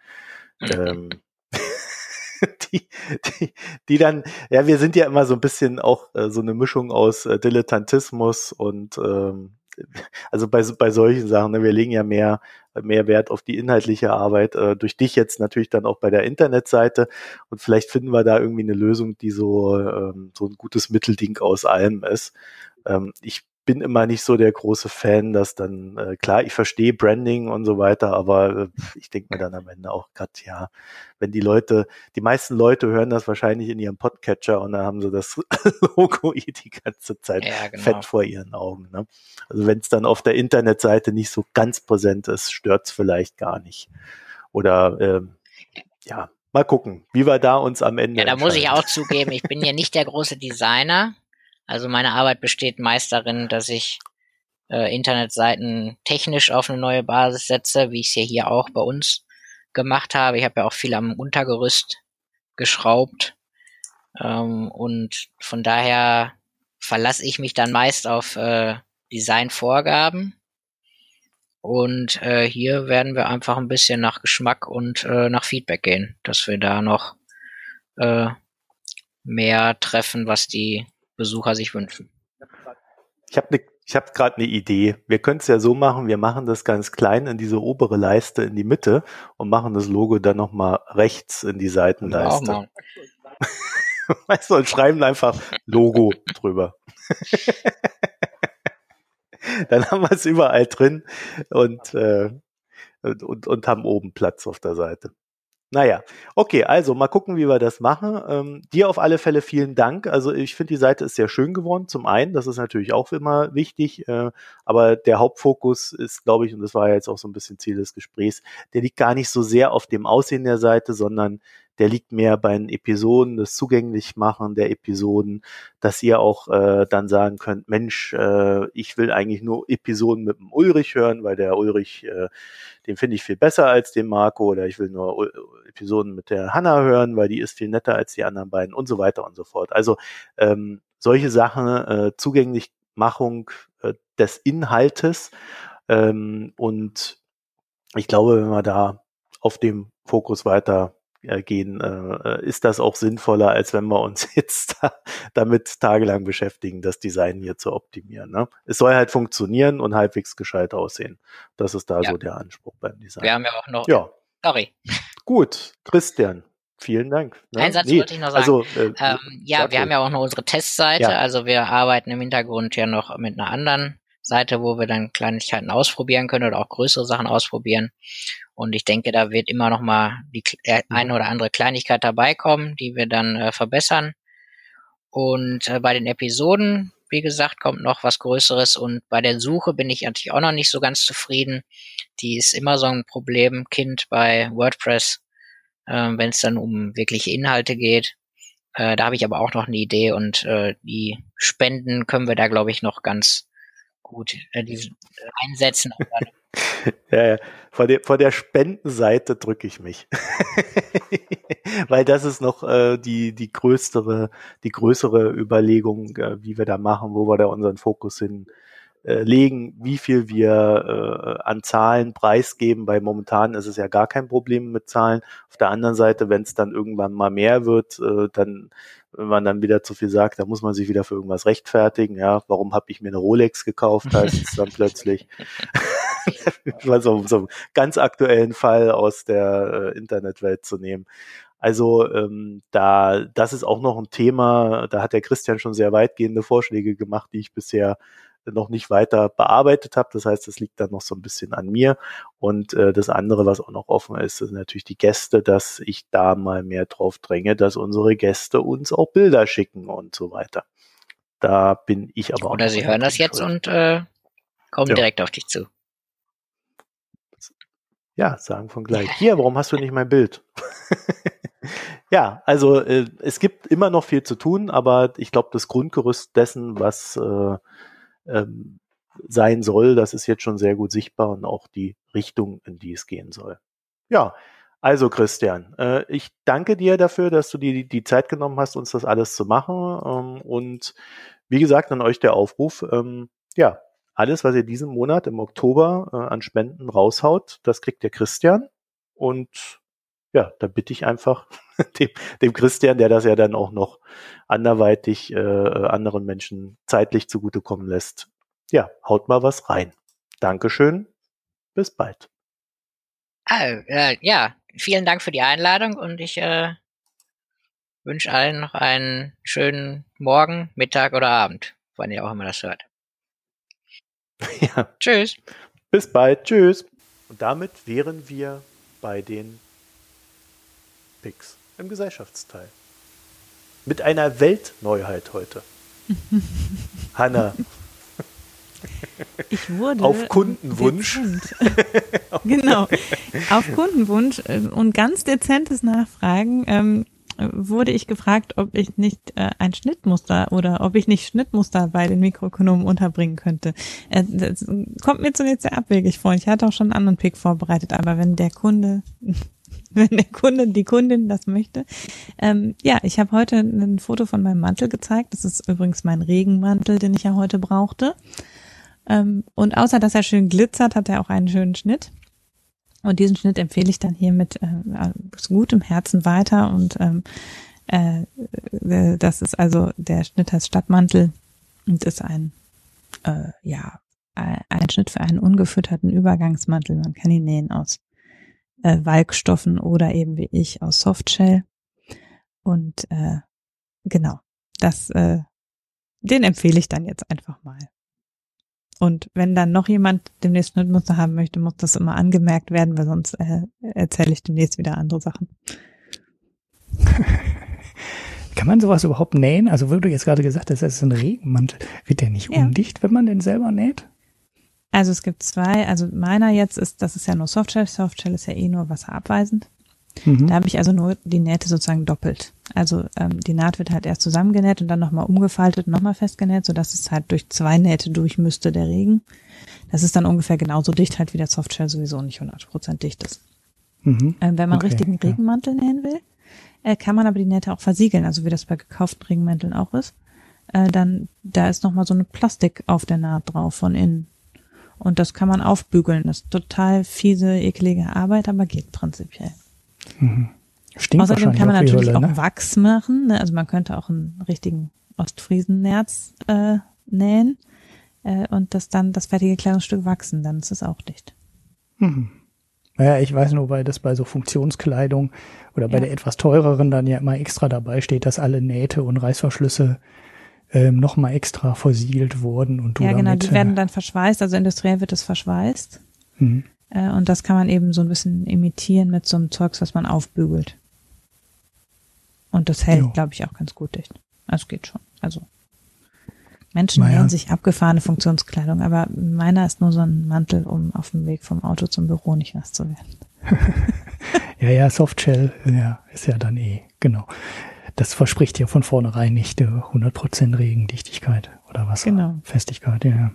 ähm, die, die, die dann, ja, wir sind ja immer so ein bisschen auch äh, so eine Mischung aus äh, Dilettantismus und ähm, also bei, bei solchen Sachen, ne, wir legen ja mehr, mehr Wert auf die inhaltliche Arbeit, äh, durch dich jetzt natürlich dann auch bei der Internetseite und vielleicht finden wir da irgendwie eine Lösung, die so, ähm, so ein gutes Mittelding aus allem ist. Ähm, ich bin immer nicht so der große Fan, dass dann, äh, klar, ich verstehe Branding und so weiter, aber äh, ich denke mir dann am Ende auch gerade, ja, wenn die Leute, die meisten Leute hören das wahrscheinlich in ihrem Podcatcher und dann haben sie das (laughs) Logo eh die ganze Zeit ja, genau. fett vor ihren Augen. Ne? Also wenn es dann auf der Internetseite nicht so ganz präsent ist, stört es vielleicht gar nicht. Oder ähm, ja, mal gucken, wie wir da uns am Ende. Ja, da muss ich auch zugeben, ich bin ja nicht der große Designer. Also meine Arbeit besteht meist darin, dass ich äh, Internetseiten technisch auf eine neue Basis setze, wie ich es ja hier auch bei uns gemacht habe. Ich habe ja auch viel am Untergerüst geschraubt. Ähm, und von daher verlasse ich mich dann meist auf äh, Designvorgaben. Und äh, hier werden wir einfach ein bisschen nach Geschmack und äh, nach Feedback gehen, dass wir da noch äh, mehr treffen, was die Besucher sich wünschen. Ich habe ne, ich habe gerade eine Idee. Wir können es ja so machen, wir machen das ganz klein in diese obere Leiste in die Mitte und machen das Logo dann nochmal rechts in die Seitenleiste. (laughs) weißt du, und schreiben einfach Logo drüber. (laughs) dann haben wir es überall drin und, äh, und, und, und haben oben Platz auf der Seite. Naja, okay, also mal gucken, wie wir das machen. Ähm, dir auf alle Fälle vielen Dank. Also ich finde, die Seite ist sehr schön geworden. Zum einen, das ist natürlich auch immer wichtig, äh, aber der Hauptfokus ist, glaube ich, und das war ja jetzt auch so ein bisschen Ziel des Gesprächs, der liegt gar nicht so sehr auf dem Aussehen der Seite, sondern der liegt mehr bei den Episoden, das zugänglich machen der Episoden, dass ihr auch äh, dann sagen könnt, Mensch, äh, ich will eigentlich nur Episoden mit dem Ulrich hören, weil der Ulrich, äh, den finde ich viel besser als den Marco, oder ich will nur Episoden mit der Hanna hören, weil die ist viel netter als die anderen beiden und so weiter und so fort. Also ähm, solche Sachen, äh, Zugänglichmachung äh, des Inhaltes ähm, und ich glaube, wenn wir da auf dem Fokus weiter gehen, äh, ist das auch sinnvoller, als wenn wir uns (laughs) jetzt da, damit tagelang beschäftigen, das Design hier zu optimieren. Ne? Es soll halt funktionieren und halbwegs gescheit aussehen. Das ist da ja. so der Anspruch beim Design. Wir haben ja auch noch. Ja. Sorry. Gut, Christian. Vielen Dank. Ne? Einen Satz nee, wollte ich noch sagen. Also, äh, ähm, ja, wir haben ja auch noch unsere Testseite. Ja. Also wir arbeiten im Hintergrund ja noch mit einer anderen Seite, wo wir dann Kleinigkeiten ausprobieren können oder auch größere Sachen ausprobieren. Und ich denke, da wird immer noch mal die äh, eine oder andere Kleinigkeit dabei kommen, die wir dann äh, verbessern. Und äh, bei den Episoden, wie gesagt, kommt noch was Größeres. Und bei der Suche bin ich natürlich auch noch nicht so ganz zufrieden. Die ist immer so ein Problemkind bei WordPress, äh, wenn es dann um wirkliche Inhalte geht. Äh, da habe ich aber auch noch eine Idee und äh, die Spenden können wir da, glaube ich, noch ganz gut äh, die, einsetzen. (laughs) ja, ja. Vor, der, vor der Spendenseite drücke ich mich. (laughs) Weil das ist noch äh, die, die größere, die größere Überlegung, äh, wie wir da machen, wo wir da unseren Fokus hin äh, legen, wie viel wir äh, an Zahlen preisgeben, weil momentan ist es ja gar kein Problem mit Zahlen. Auf der anderen Seite, wenn es dann irgendwann mal mehr wird, äh, dann wenn man dann wieder zu viel sagt, da muss man sich wieder für irgendwas rechtfertigen. Ja, warum habe ich mir eine Rolex gekauft, heißt es dann plötzlich. (laughs) mal so, so einen ganz aktuellen Fall aus der äh, Internetwelt zu nehmen. Also ähm, da, das ist auch noch ein Thema. Da hat der Christian schon sehr weitgehende Vorschläge gemacht, die ich bisher noch nicht weiter bearbeitet habe. Das heißt, das liegt dann noch so ein bisschen an mir. Und äh, das andere, was auch noch offen ist, ist natürlich die Gäste, dass ich da mal mehr drauf dränge, dass unsere Gäste uns auch Bilder schicken und so weiter. Da bin ich aber auch. Oder Sie hören das jetzt schuld. und äh, kommen ja. direkt auf dich zu. Ja, sagen von gleich. (laughs) Hier, warum hast du nicht mein Bild? (laughs) ja, also äh, es gibt immer noch viel zu tun, aber ich glaube, das Grundgerüst dessen, was äh, ähm, sein soll. Das ist jetzt schon sehr gut sichtbar und auch die Richtung, in die es gehen soll. Ja, also Christian, äh, ich danke dir dafür, dass du dir die, Zeit genommen hast, uns das alles zu machen. Ähm, und wie gesagt, an euch der Aufruf, ähm, ja, alles, was ihr diesen Monat im Oktober äh, an Spenden raushaut, das kriegt der Christian. Und ja, da bitte ich einfach (laughs) dem, dem Christian, der das ja dann auch noch anderweitig äh, anderen Menschen zeitlich zugutekommen lässt. Ja, haut mal was rein. Dankeschön. Bis bald. Ah, äh, ja, vielen Dank für die Einladung und ich äh, wünsche allen noch einen schönen Morgen, Mittag oder Abend, wann ihr auch immer das hört. (laughs) Ja. Tschüss. Bis bald. Tschüss. Und damit wären wir bei den Picks im Gesellschaftsteil. Mit einer Weltneuheit heute. (laughs) Hanna. Ich wurde auf Kundenwunsch. (laughs) genau. Auf Kundenwunsch äh, und ganz dezentes Nachfragen ähm, wurde ich gefragt, ob ich nicht äh, ein Schnittmuster oder ob ich nicht Schnittmuster bei den Mikroökonomen unterbringen könnte. Äh, das kommt mir zunächst sehr abwegig vor. Ich hatte auch schon einen anderen Pick vorbereitet, aber wenn der Kunde (laughs) wenn der Kunde, die Kundin das möchte. Ähm, ja, ich habe heute ein Foto von meinem Mantel gezeigt. Das ist übrigens mein Regenmantel, den ich ja heute brauchte. Ähm, und außer dass er schön glitzert, hat er auch einen schönen Schnitt. Und diesen Schnitt empfehle ich dann hier mit äh, gutem Herzen weiter. Und ähm, äh, äh, das ist also der Schnitt heißt Stadtmantel und ist ein äh, ja ein Schnitt für einen ungefütterten Übergangsmantel. Man kann ihn nähen aus äh, Walkstoffen oder eben wie ich aus Softshell. Und äh, genau, das, äh, den empfehle ich dann jetzt einfach mal. Und wenn dann noch jemand demnächst Schnittmuster haben möchte, muss das immer angemerkt werden, weil sonst äh, erzähle ich demnächst wieder andere Sachen. (laughs) Kann man sowas überhaupt nähen? Also, wo du jetzt gerade gesagt hast, das ist ein Regenmantel. Wird der nicht ja. undicht, wenn man den selber näht? Also es gibt zwei, also meiner jetzt ist, das ist ja nur Softshell. Softshell ist ja eh nur wasserabweisend. Mhm. Da habe ich also nur die Nähte sozusagen doppelt. Also ähm, die Naht wird halt erst zusammengenäht und dann nochmal umgefaltet und nochmal festgenäht, sodass es halt durch zwei Nähte durch müsste, der Regen. Das ist dann ungefähr genauso dicht halt, wie der Softshell sowieso nicht 100% dicht ist. Mhm. Ähm, wenn man okay, richtigen ja. Regenmantel nähen will, äh, kann man aber die Nähte auch versiegeln, also wie das bei gekauften Regenmänteln auch ist. Äh, dann, da ist nochmal so eine Plastik auf der Naht drauf von innen. Und das kann man aufbügeln. Das ist total fiese, eklige Arbeit, aber geht prinzipiell. Mhm. Stinkt Außerdem kann man natürlich Hölle, auch ne? Wachs machen. Ne? Also man könnte auch einen richtigen Ostfriesennerz äh, nähen äh, und das dann das fertige Kleidungsstück wachsen. Dann ist es auch dicht. Mhm. Naja, ich weiß nur, weil das bei so Funktionskleidung oder bei ja. der etwas teureren dann ja immer extra dabei steht, dass alle Nähte und Reißverschlüsse ähm, nochmal extra versiegelt wurden und du Ja, genau, damit, die werden äh, dann verschweißt, also industriell wird es verschweißt. Mhm. Äh, und das kann man eben so ein bisschen imitieren mit so einem Zeugs, was man aufbügelt. Und das hält, glaube ich, auch ganz gut dicht. Also geht schon. Also Menschen naja. sich abgefahrene Funktionskleidung, aber meiner ist nur so ein Mantel, um auf dem Weg vom Auto zum Büro nicht nass zu werden. (laughs) ja, ja, Softshell, ja, ist ja dann eh, genau das verspricht ja von vornherein nicht 100% Regendichtigkeit oder Wasserfestigkeit, genau. ja.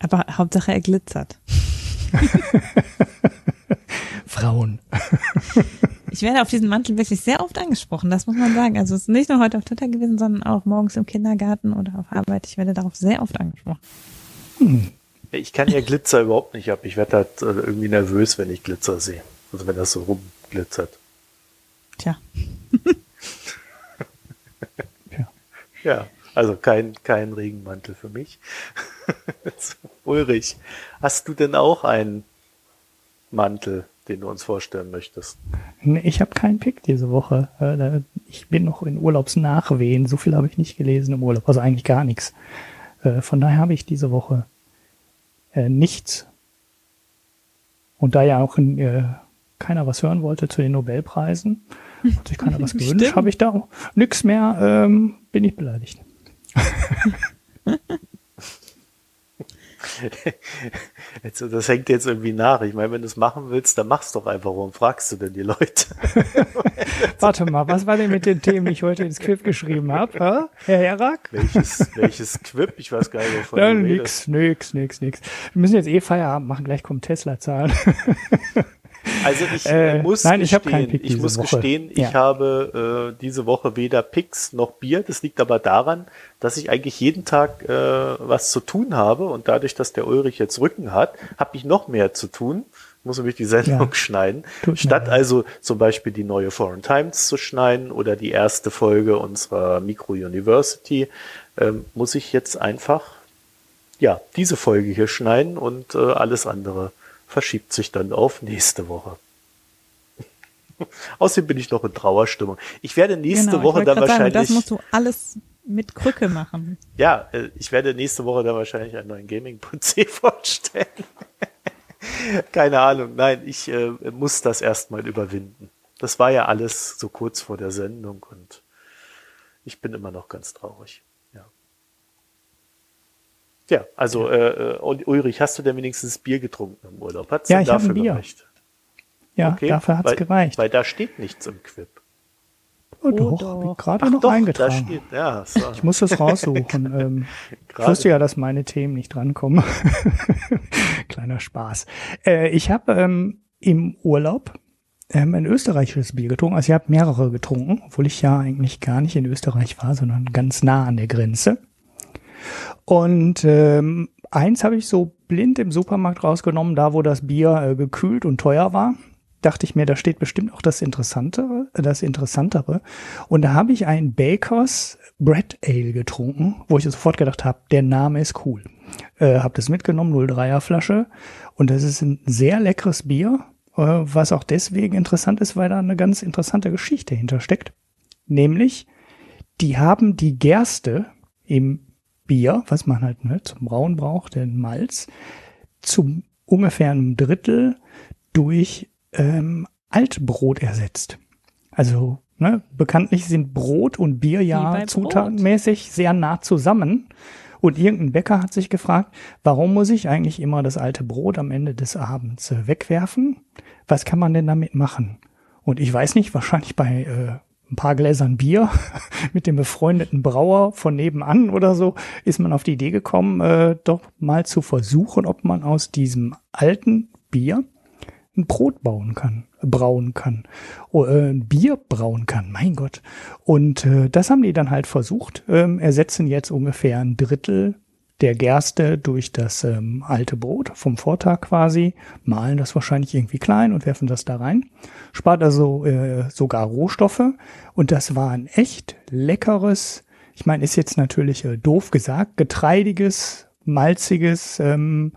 Aber Hauptsache er glitzert. (laughs) Frauen. ich werde auf diesen Mantel wirklich sehr oft angesprochen, das muss man sagen. Also es ist nicht nur heute auf Twitter gewesen, sondern auch morgens im Kindergarten oder auf Arbeit. Ich werde darauf sehr oft angesprochen. Hm. Ich kann ja Glitzer überhaupt nicht ab. Ich werde halt äh, irgendwie nervös, wenn ich Glitzer sehe. Also wenn das so rumglitzert. Tja. (laughs) Ja, also kein, kein Regenmantel für mich. (laughs) Ulrich, hast du denn auch einen Mantel, den du uns vorstellen möchtest? Nee, ich habe keinen Pick diese Woche. Äh, ich bin noch in Urlaubsnachwehen. So viel habe ich nicht gelesen im Urlaub, also eigentlich gar nichts. Äh, von daher habe ich diese Woche äh, nichts. Und da ja auch keiner was hören wollte zu den Nobelpreisen, hat sich keiner was gewünscht, habe ich da auch nichts mehr, ähm, bin ich beleidigt. (laughs) Jetzt, das hängt jetzt irgendwie nach. Ich meine, wenn du es machen willst, dann mach's doch einfach. Warum fragst du denn die Leute? (laughs) Warte mal, was war denn mit den Themen, die ich heute ins Quip geschrieben habe, Herr Herak? Welches, welches Quip? Ich weiß gar nicht, wovon ja, du nix, nix, nix, nix. Wir müssen jetzt eh Feierabend machen, gleich kommen Tesla-Zahlen. (laughs) Also ich äh, muss nein, gestehen, ich, ich muss Woche. gestehen, ja. ich habe äh, diese Woche weder Picks noch Bier. Das liegt aber daran, dass ich eigentlich jeden Tag äh, was zu tun habe und dadurch, dass der Ulrich jetzt Rücken hat, habe ich noch mehr zu tun. Muss nämlich die Sendung ja. (laughs) schneiden. Tut Statt mir. also zum Beispiel die neue Foreign Times zu schneiden oder die erste Folge unserer Micro University, ähm, muss ich jetzt einfach ja diese Folge hier schneiden und äh, alles andere verschiebt sich dann auf nächste Woche. (laughs) Außerdem bin ich noch in Trauerstimmung. Ich werde nächste genau, Woche dann wahrscheinlich. Sagen, das musst du alles mit Krücke machen. Ja, äh, ich werde nächste Woche da wahrscheinlich einen neuen Gaming-PC (laughs) vorstellen. (laughs) Keine Ahnung, nein, ich äh, muss das erstmal überwinden. Das war ja alles so kurz vor der Sendung und ich bin immer noch ganz traurig. Ja, also äh, äh Ulrich, hast du denn wenigstens Bier getrunken im Urlaub? Hat's ja, ich habe ein Bier. Gereicht? Ja, okay, dafür hat's weil, gereicht. Weil da steht nichts im Quip. Oh, doch, doch. gerade noch doch, eingetragen. Steht, ja, so. Ich muss das (laughs) raussuchen. ähm, ich wusste ja, dass meine Themen nicht drankommen. (laughs) Kleiner Spaß. Äh, ich habe ähm, im Urlaub ähm, ein österreichisches Bier getrunken. Also ich habe mehrere getrunken, obwohl ich ja eigentlich gar nicht in Österreich war, sondern ganz nah an der Grenze. Und ähm, eins habe ich so blind im Supermarkt rausgenommen, da wo das Bier äh, gekühlt und teuer war dachte ich mir, da steht bestimmt auch das Interessantere, das Interessantere. Und da habe ich ein Bakers Bread Ale getrunken, wo ich sofort gedacht habe, der Name ist cool. Äh, habe das mitgenommen, 03er Flasche. Und das ist ein sehr leckeres Bier, äh, was auch deswegen interessant ist, weil da eine ganz interessante Geschichte hintersteckt. Nämlich, die haben die Gerste im Bier, was man halt ne, zum Brauen braucht, den Malz, zum ungefähr einem Drittel durch ähm, Altbrot ersetzt. Also ne, bekanntlich sind Brot und Bier ja zutatenmäßig sehr nah zusammen. Und irgendein Bäcker hat sich gefragt, warum muss ich eigentlich immer das alte Brot am Ende des Abends äh, wegwerfen? Was kann man denn damit machen? Und ich weiß nicht, wahrscheinlich bei äh, ein paar Gläsern Bier (laughs) mit dem befreundeten Brauer von nebenan oder so, ist man auf die Idee gekommen, äh, doch mal zu versuchen, ob man aus diesem alten Bier ein Brot bauen kann, brauen kann, oh, äh, ein Bier brauen kann, mein Gott. Und äh, das haben die dann halt versucht, ähm, ersetzen jetzt ungefähr ein Drittel der Gerste durch das ähm, alte Brot vom Vortag quasi, malen das wahrscheinlich irgendwie klein und werfen das da rein, spart also äh, sogar Rohstoffe und das war ein echt leckeres, ich meine, ist jetzt natürlich äh, doof gesagt, getreidiges, malziges, ähm,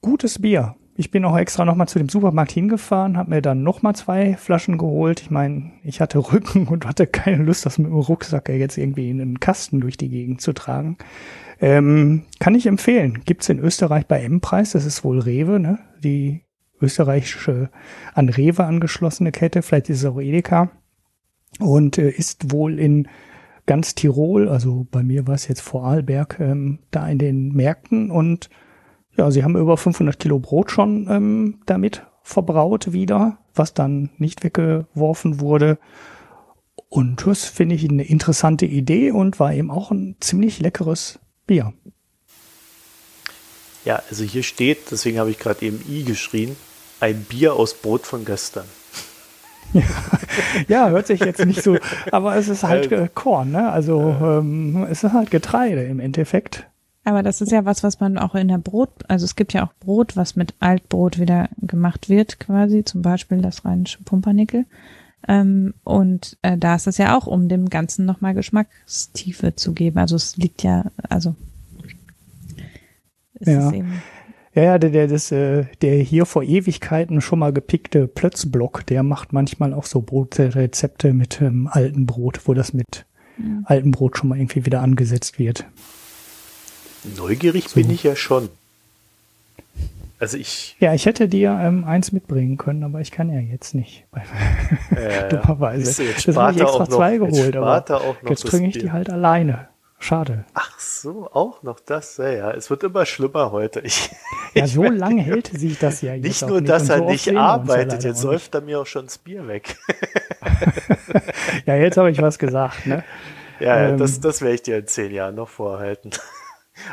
gutes Bier. Ich bin auch extra nochmal zu dem Supermarkt hingefahren, habe mir dann nochmal zwei Flaschen geholt. Ich meine, ich hatte (laughs) Rücken und hatte keine Lust, das mit dem Rucksack jetzt irgendwie in einen Kasten durch die Gegend zu tragen. Ähm, kann ich empfehlen. Gibt's in Österreich bei M-Preis, das ist wohl Rewe, ne? Die österreichische an Rewe angeschlossene Kette, vielleicht ist es auch Edeka. Und äh, ist wohl in ganz Tirol, also bei mir war es jetzt Vorarlberg, ähm, da in den Märkten und ja, sie haben über 500 Kilo Brot schon ähm, damit verbraut wieder, was dann nicht weggeworfen wurde. Und das finde ich eine interessante Idee und war eben auch ein ziemlich leckeres Bier. Ja, also hier steht, deswegen habe ich gerade eben I geschrien, ein Bier aus Brot von gestern. Ja, ja, hört sich jetzt nicht so, aber es ist halt (laughs) äh, Korn, ne? Also ähm, es ist halt Getreide im Endeffekt. Aber das ist ja was, was man auch in der Brot, also es gibt ja auch Brot, was mit Altbrot wieder gemacht wird, quasi, zum Beispiel das rheinische Pumpernickel. Ähm, und äh, da ist es ja auch, um dem Ganzen nochmal Geschmackstiefe zu geben. Also es liegt ja, also ja. Ja, ja, der, der, das, äh, der hier vor Ewigkeiten schon mal gepickte Plötzblock, der macht manchmal auch so Brotrezepte mit ähm, altem Brot, wo das mit ja. altem Brot schon mal irgendwie wieder angesetzt wird. Neugierig so. bin ich ja schon. Also ich. Ja, ich hätte dir ähm, eins mitbringen können, aber ich kann ja jetzt nicht. (laughs) Äh, Dummerweise. Jetzt das habe ich extra zwei noch, geholt, jetzt aber jetzt trinke ich die halt alleine. Schade. Ach so, auch noch das. Ja, ja. es wird immer schlimmer heute. Ich, (laughs) ja, so lange hält sich das ja jetzt Nicht nur, nicht. dass er so nicht arbeitet, jetzt säuft er mir auch schon das Bier weg. (laughs) ja, jetzt habe ich was gesagt, ne? Ja, ähm, das, das werde ich dir in zehn Jahren noch vorhalten.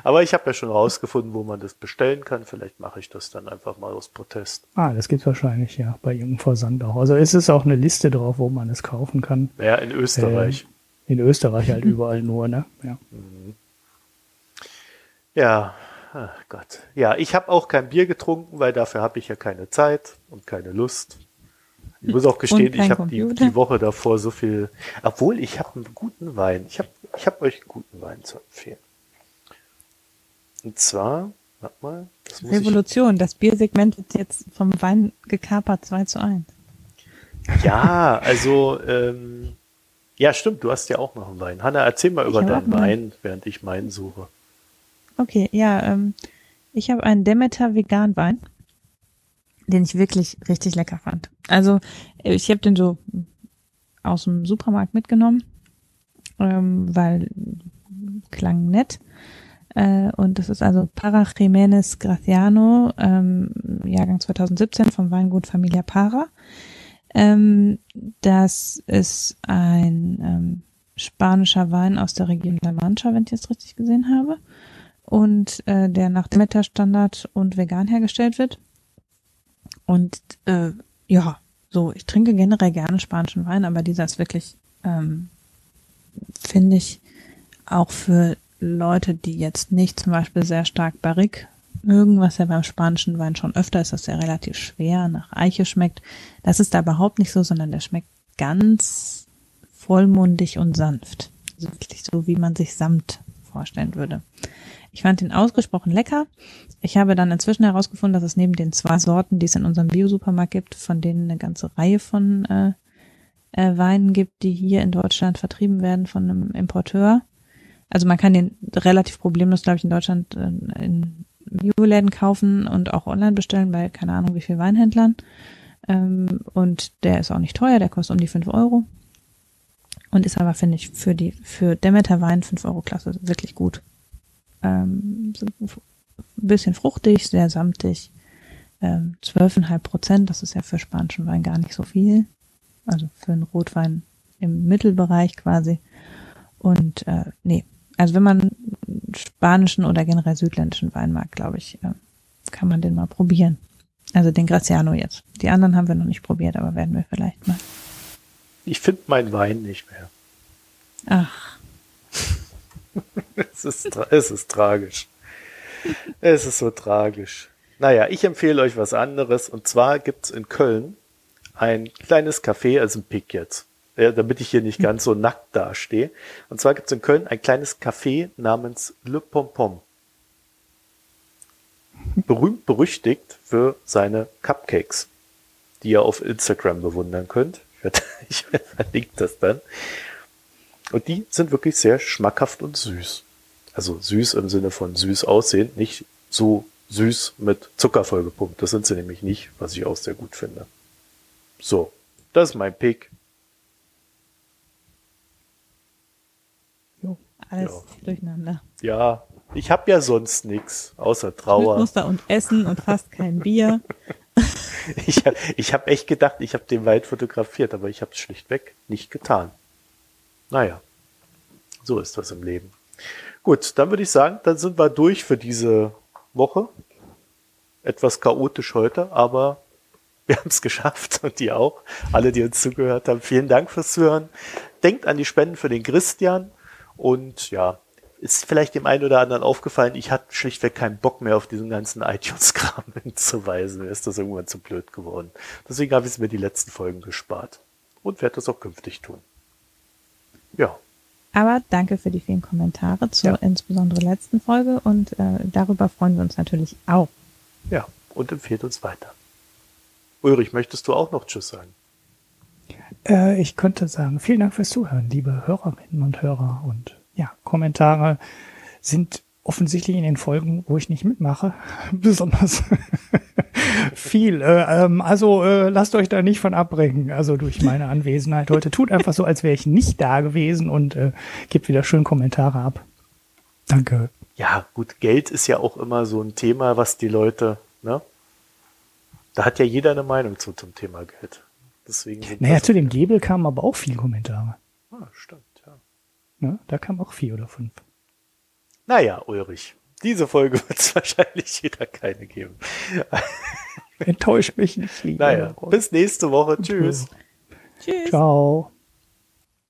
Aber ich habe ja schon rausgefunden, wo man das bestellen kann. Vielleicht mache ich das dann einfach mal aus Protest. Ah, das gibt's wahrscheinlich, ja, bei irgendeinem Versand auch. Also ist es auch eine Liste drauf, wo man es kaufen kann. Ja, in Österreich. Äh, in Österreich halt (laughs) überall nur, ne? Ja. Mhm. Ja, ach Gott. Ja, ich habe auch kein Bier getrunken, weil dafür habe ich ja keine Zeit und keine Lust. Ich muss auch gestehen, ich habe die, die Woche davor so viel, obwohl ich habe einen guten Wein. Ich habe ich hab euch einen guten Wein zu empfehlen. Und zwar, warte mal. Das Revolution, ich... das Biersegment wird jetzt vom Wein gekapert 2 zu 1. Ja, also ähm, Ja, stimmt, du hast ja auch noch einen Wein. Hanna, erzähl mal ich über deinen Wein, während ich meinen suche. Okay, ja, ähm, ich habe einen Demeter Vegan Wein, den ich wirklich richtig lecker fand. Also ich habe den so aus dem Supermarkt mitgenommen, ähm, weil klang nett. Äh, und das ist also Para Jiménez Graciano, ähm, Jahrgang 2017 vom Weingut Familia Para. Ähm, das ist ein ähm, spanischer Wein aus der Region La Mancha, wenn ich es richtig gesehen habe. Und äh, der nach dem Meta-Standard und vegan hergestellt wird. Und äh, ja, so, ich trinke generell gerne spanischen Wein, aber dieser ist wirklich, ähm, finde ich, auch für Leute, die jetzt nicht zum Beispiel sehr stark Barrique mögen, was ja beim spanischen Wein schon öfter ist, dass er relativ schwer nach Eiche schmeckt. Das ist da überhaupt nicht so, sondern der schmeckt ganz vollmundig und sanft. Also wirklich so, wie man sich Samt vorstellen würde. Ich fand ihn ausgesprochen lecker. Ich habe dann inzwischen herausgefunden, dass es neben den zwei Sorten, die es in unserem Biosupermarkt gibt, von denen eine ganze Reihe von äh, äh, Weinen gibt, die hier in Deutschland vertrieben werden von einem Importeur. Also man kann den relativ problemlos, glaube ich, in Deutschland äh, in Bioläden kaufen und auch online bestellen bei keine Ahnung wie viel Weinhändlern. Ähm, und der ist auch nicht teuer, der kostet um die fünf Euro. Und ist aber, finde ich, für die, für Demeter Wein fünf Euro Klasse wirklich gut. Ähm, bisschen fruchtig, sehr samtig. Ähm, 12,5 Prozent, das ist ja für spanischen Wein gar nicht so viel. Also für einen Rotwein im Mittelbereich quasi. Und äh, nee, also wenn man spanischen oder generell südländischen Wein mag, glaube ich, äh, kann man den mal probieren. Also den Graziano jetzt. Die anderen haben wir noch nicht probiert, aber werden wir vielleicht mal. Ich finde meinen Wein nicht mehr. Ach. (laughs) es, ist, es ist tragisch. Es ist so tragisch. Naja, ich empfehle euch was anderes. Und zwar gibt's in Köln ein kleines Café, also ein Pick jetzt ja, damit ich hier nicht ganz so nackt dastehe. Und zwar gibt es in Köln ein kleines Café namens Le Pompom. Berühmt berüchtigt für seine Cupcakes, die ihr auf Instagram bewundern könnt. Ich werde, (laughs) ich werde verlinkt das dann. Und die sind wirklich sehr schmackhaft und süß. Also süß im Sinne von süß aussehen, nicht so süß mit Zucker vollgepumpt. Das sind sie nämlich nicht, was ich auch sehr gut finde. So, das ist mein Pick. Alles ja. durcheinander. Ja, ich habe ja sonst nichts außer Trauer. Muster und Essen und fast kein Bier. (laughs) ich habe ich hab echt gedacht, ich habe den Wald fotografiert, aber ich habe es schlichtweg nicht getan. Naja, so ist das im Leben. Gut, dann würde ich sagen, dann sind wir durch für diese Woche. Etwas chaotisch heute, aber wir (laughs) haben es geschafft und die auch. Alle, die uns zugehört haben, vielen Dank fürs Zuhören. Denkt an die Spenden für den Christian. Und ja, ist vielleicht dem einen oder anderen aufgefallen, ich hatte schlichtweg keinen Bock mehr auf diesen ganzen (laughs) iTunes-Kram hinzuweisen. Mir ist das irgendwann zu blöd geworden. Deswegen habe ich mir die letzten Folgen gespart. Und werde das auch künftig tun. Ja. Aber danke für die vielen Kommentare zur ja. insbesondere letzten Folge und äh, darüber freuen wir uns natürlich auch. Ja, und empfehlt uns weiter. Ulrich, möchtest du auch noch Tschüss sagen? Äh, ich könnte sagen, vielen Dank fürs Zuhören, liebe Hörerinnen und Hörer. Und ja, Kommentare sind offensichtlich in den Folgen, wo ich nicht mitmache, (laughs) besonders (laughs) viel. Äh, ähm, also äh, lasst euch da nicht von abbringen, also durch meine Anwesenheit heute. Tut einfach so, als wäre ich nicht da gewesen und äh, gebt wieder schön Kommentare ab. Danke. Ja, gut, Geld ist ja auch immer so ein Thema, was die Leute, ne? Da hat ja jeder eine Meinung zu zum Thema Geld. Deswegen naja, zu dem Gebel kamen aber auch viele Kommentare. Ah, stimmt, ja. ja. Da kamen auch vier oder fünf. Naja, Ulrich, diese Folge (laughs) wird es wahrscheinlich wieder keine geben. Enttäuscht mich nicht. Naja, bis nächste Woche. Tschüss. Tschüss. Ciao.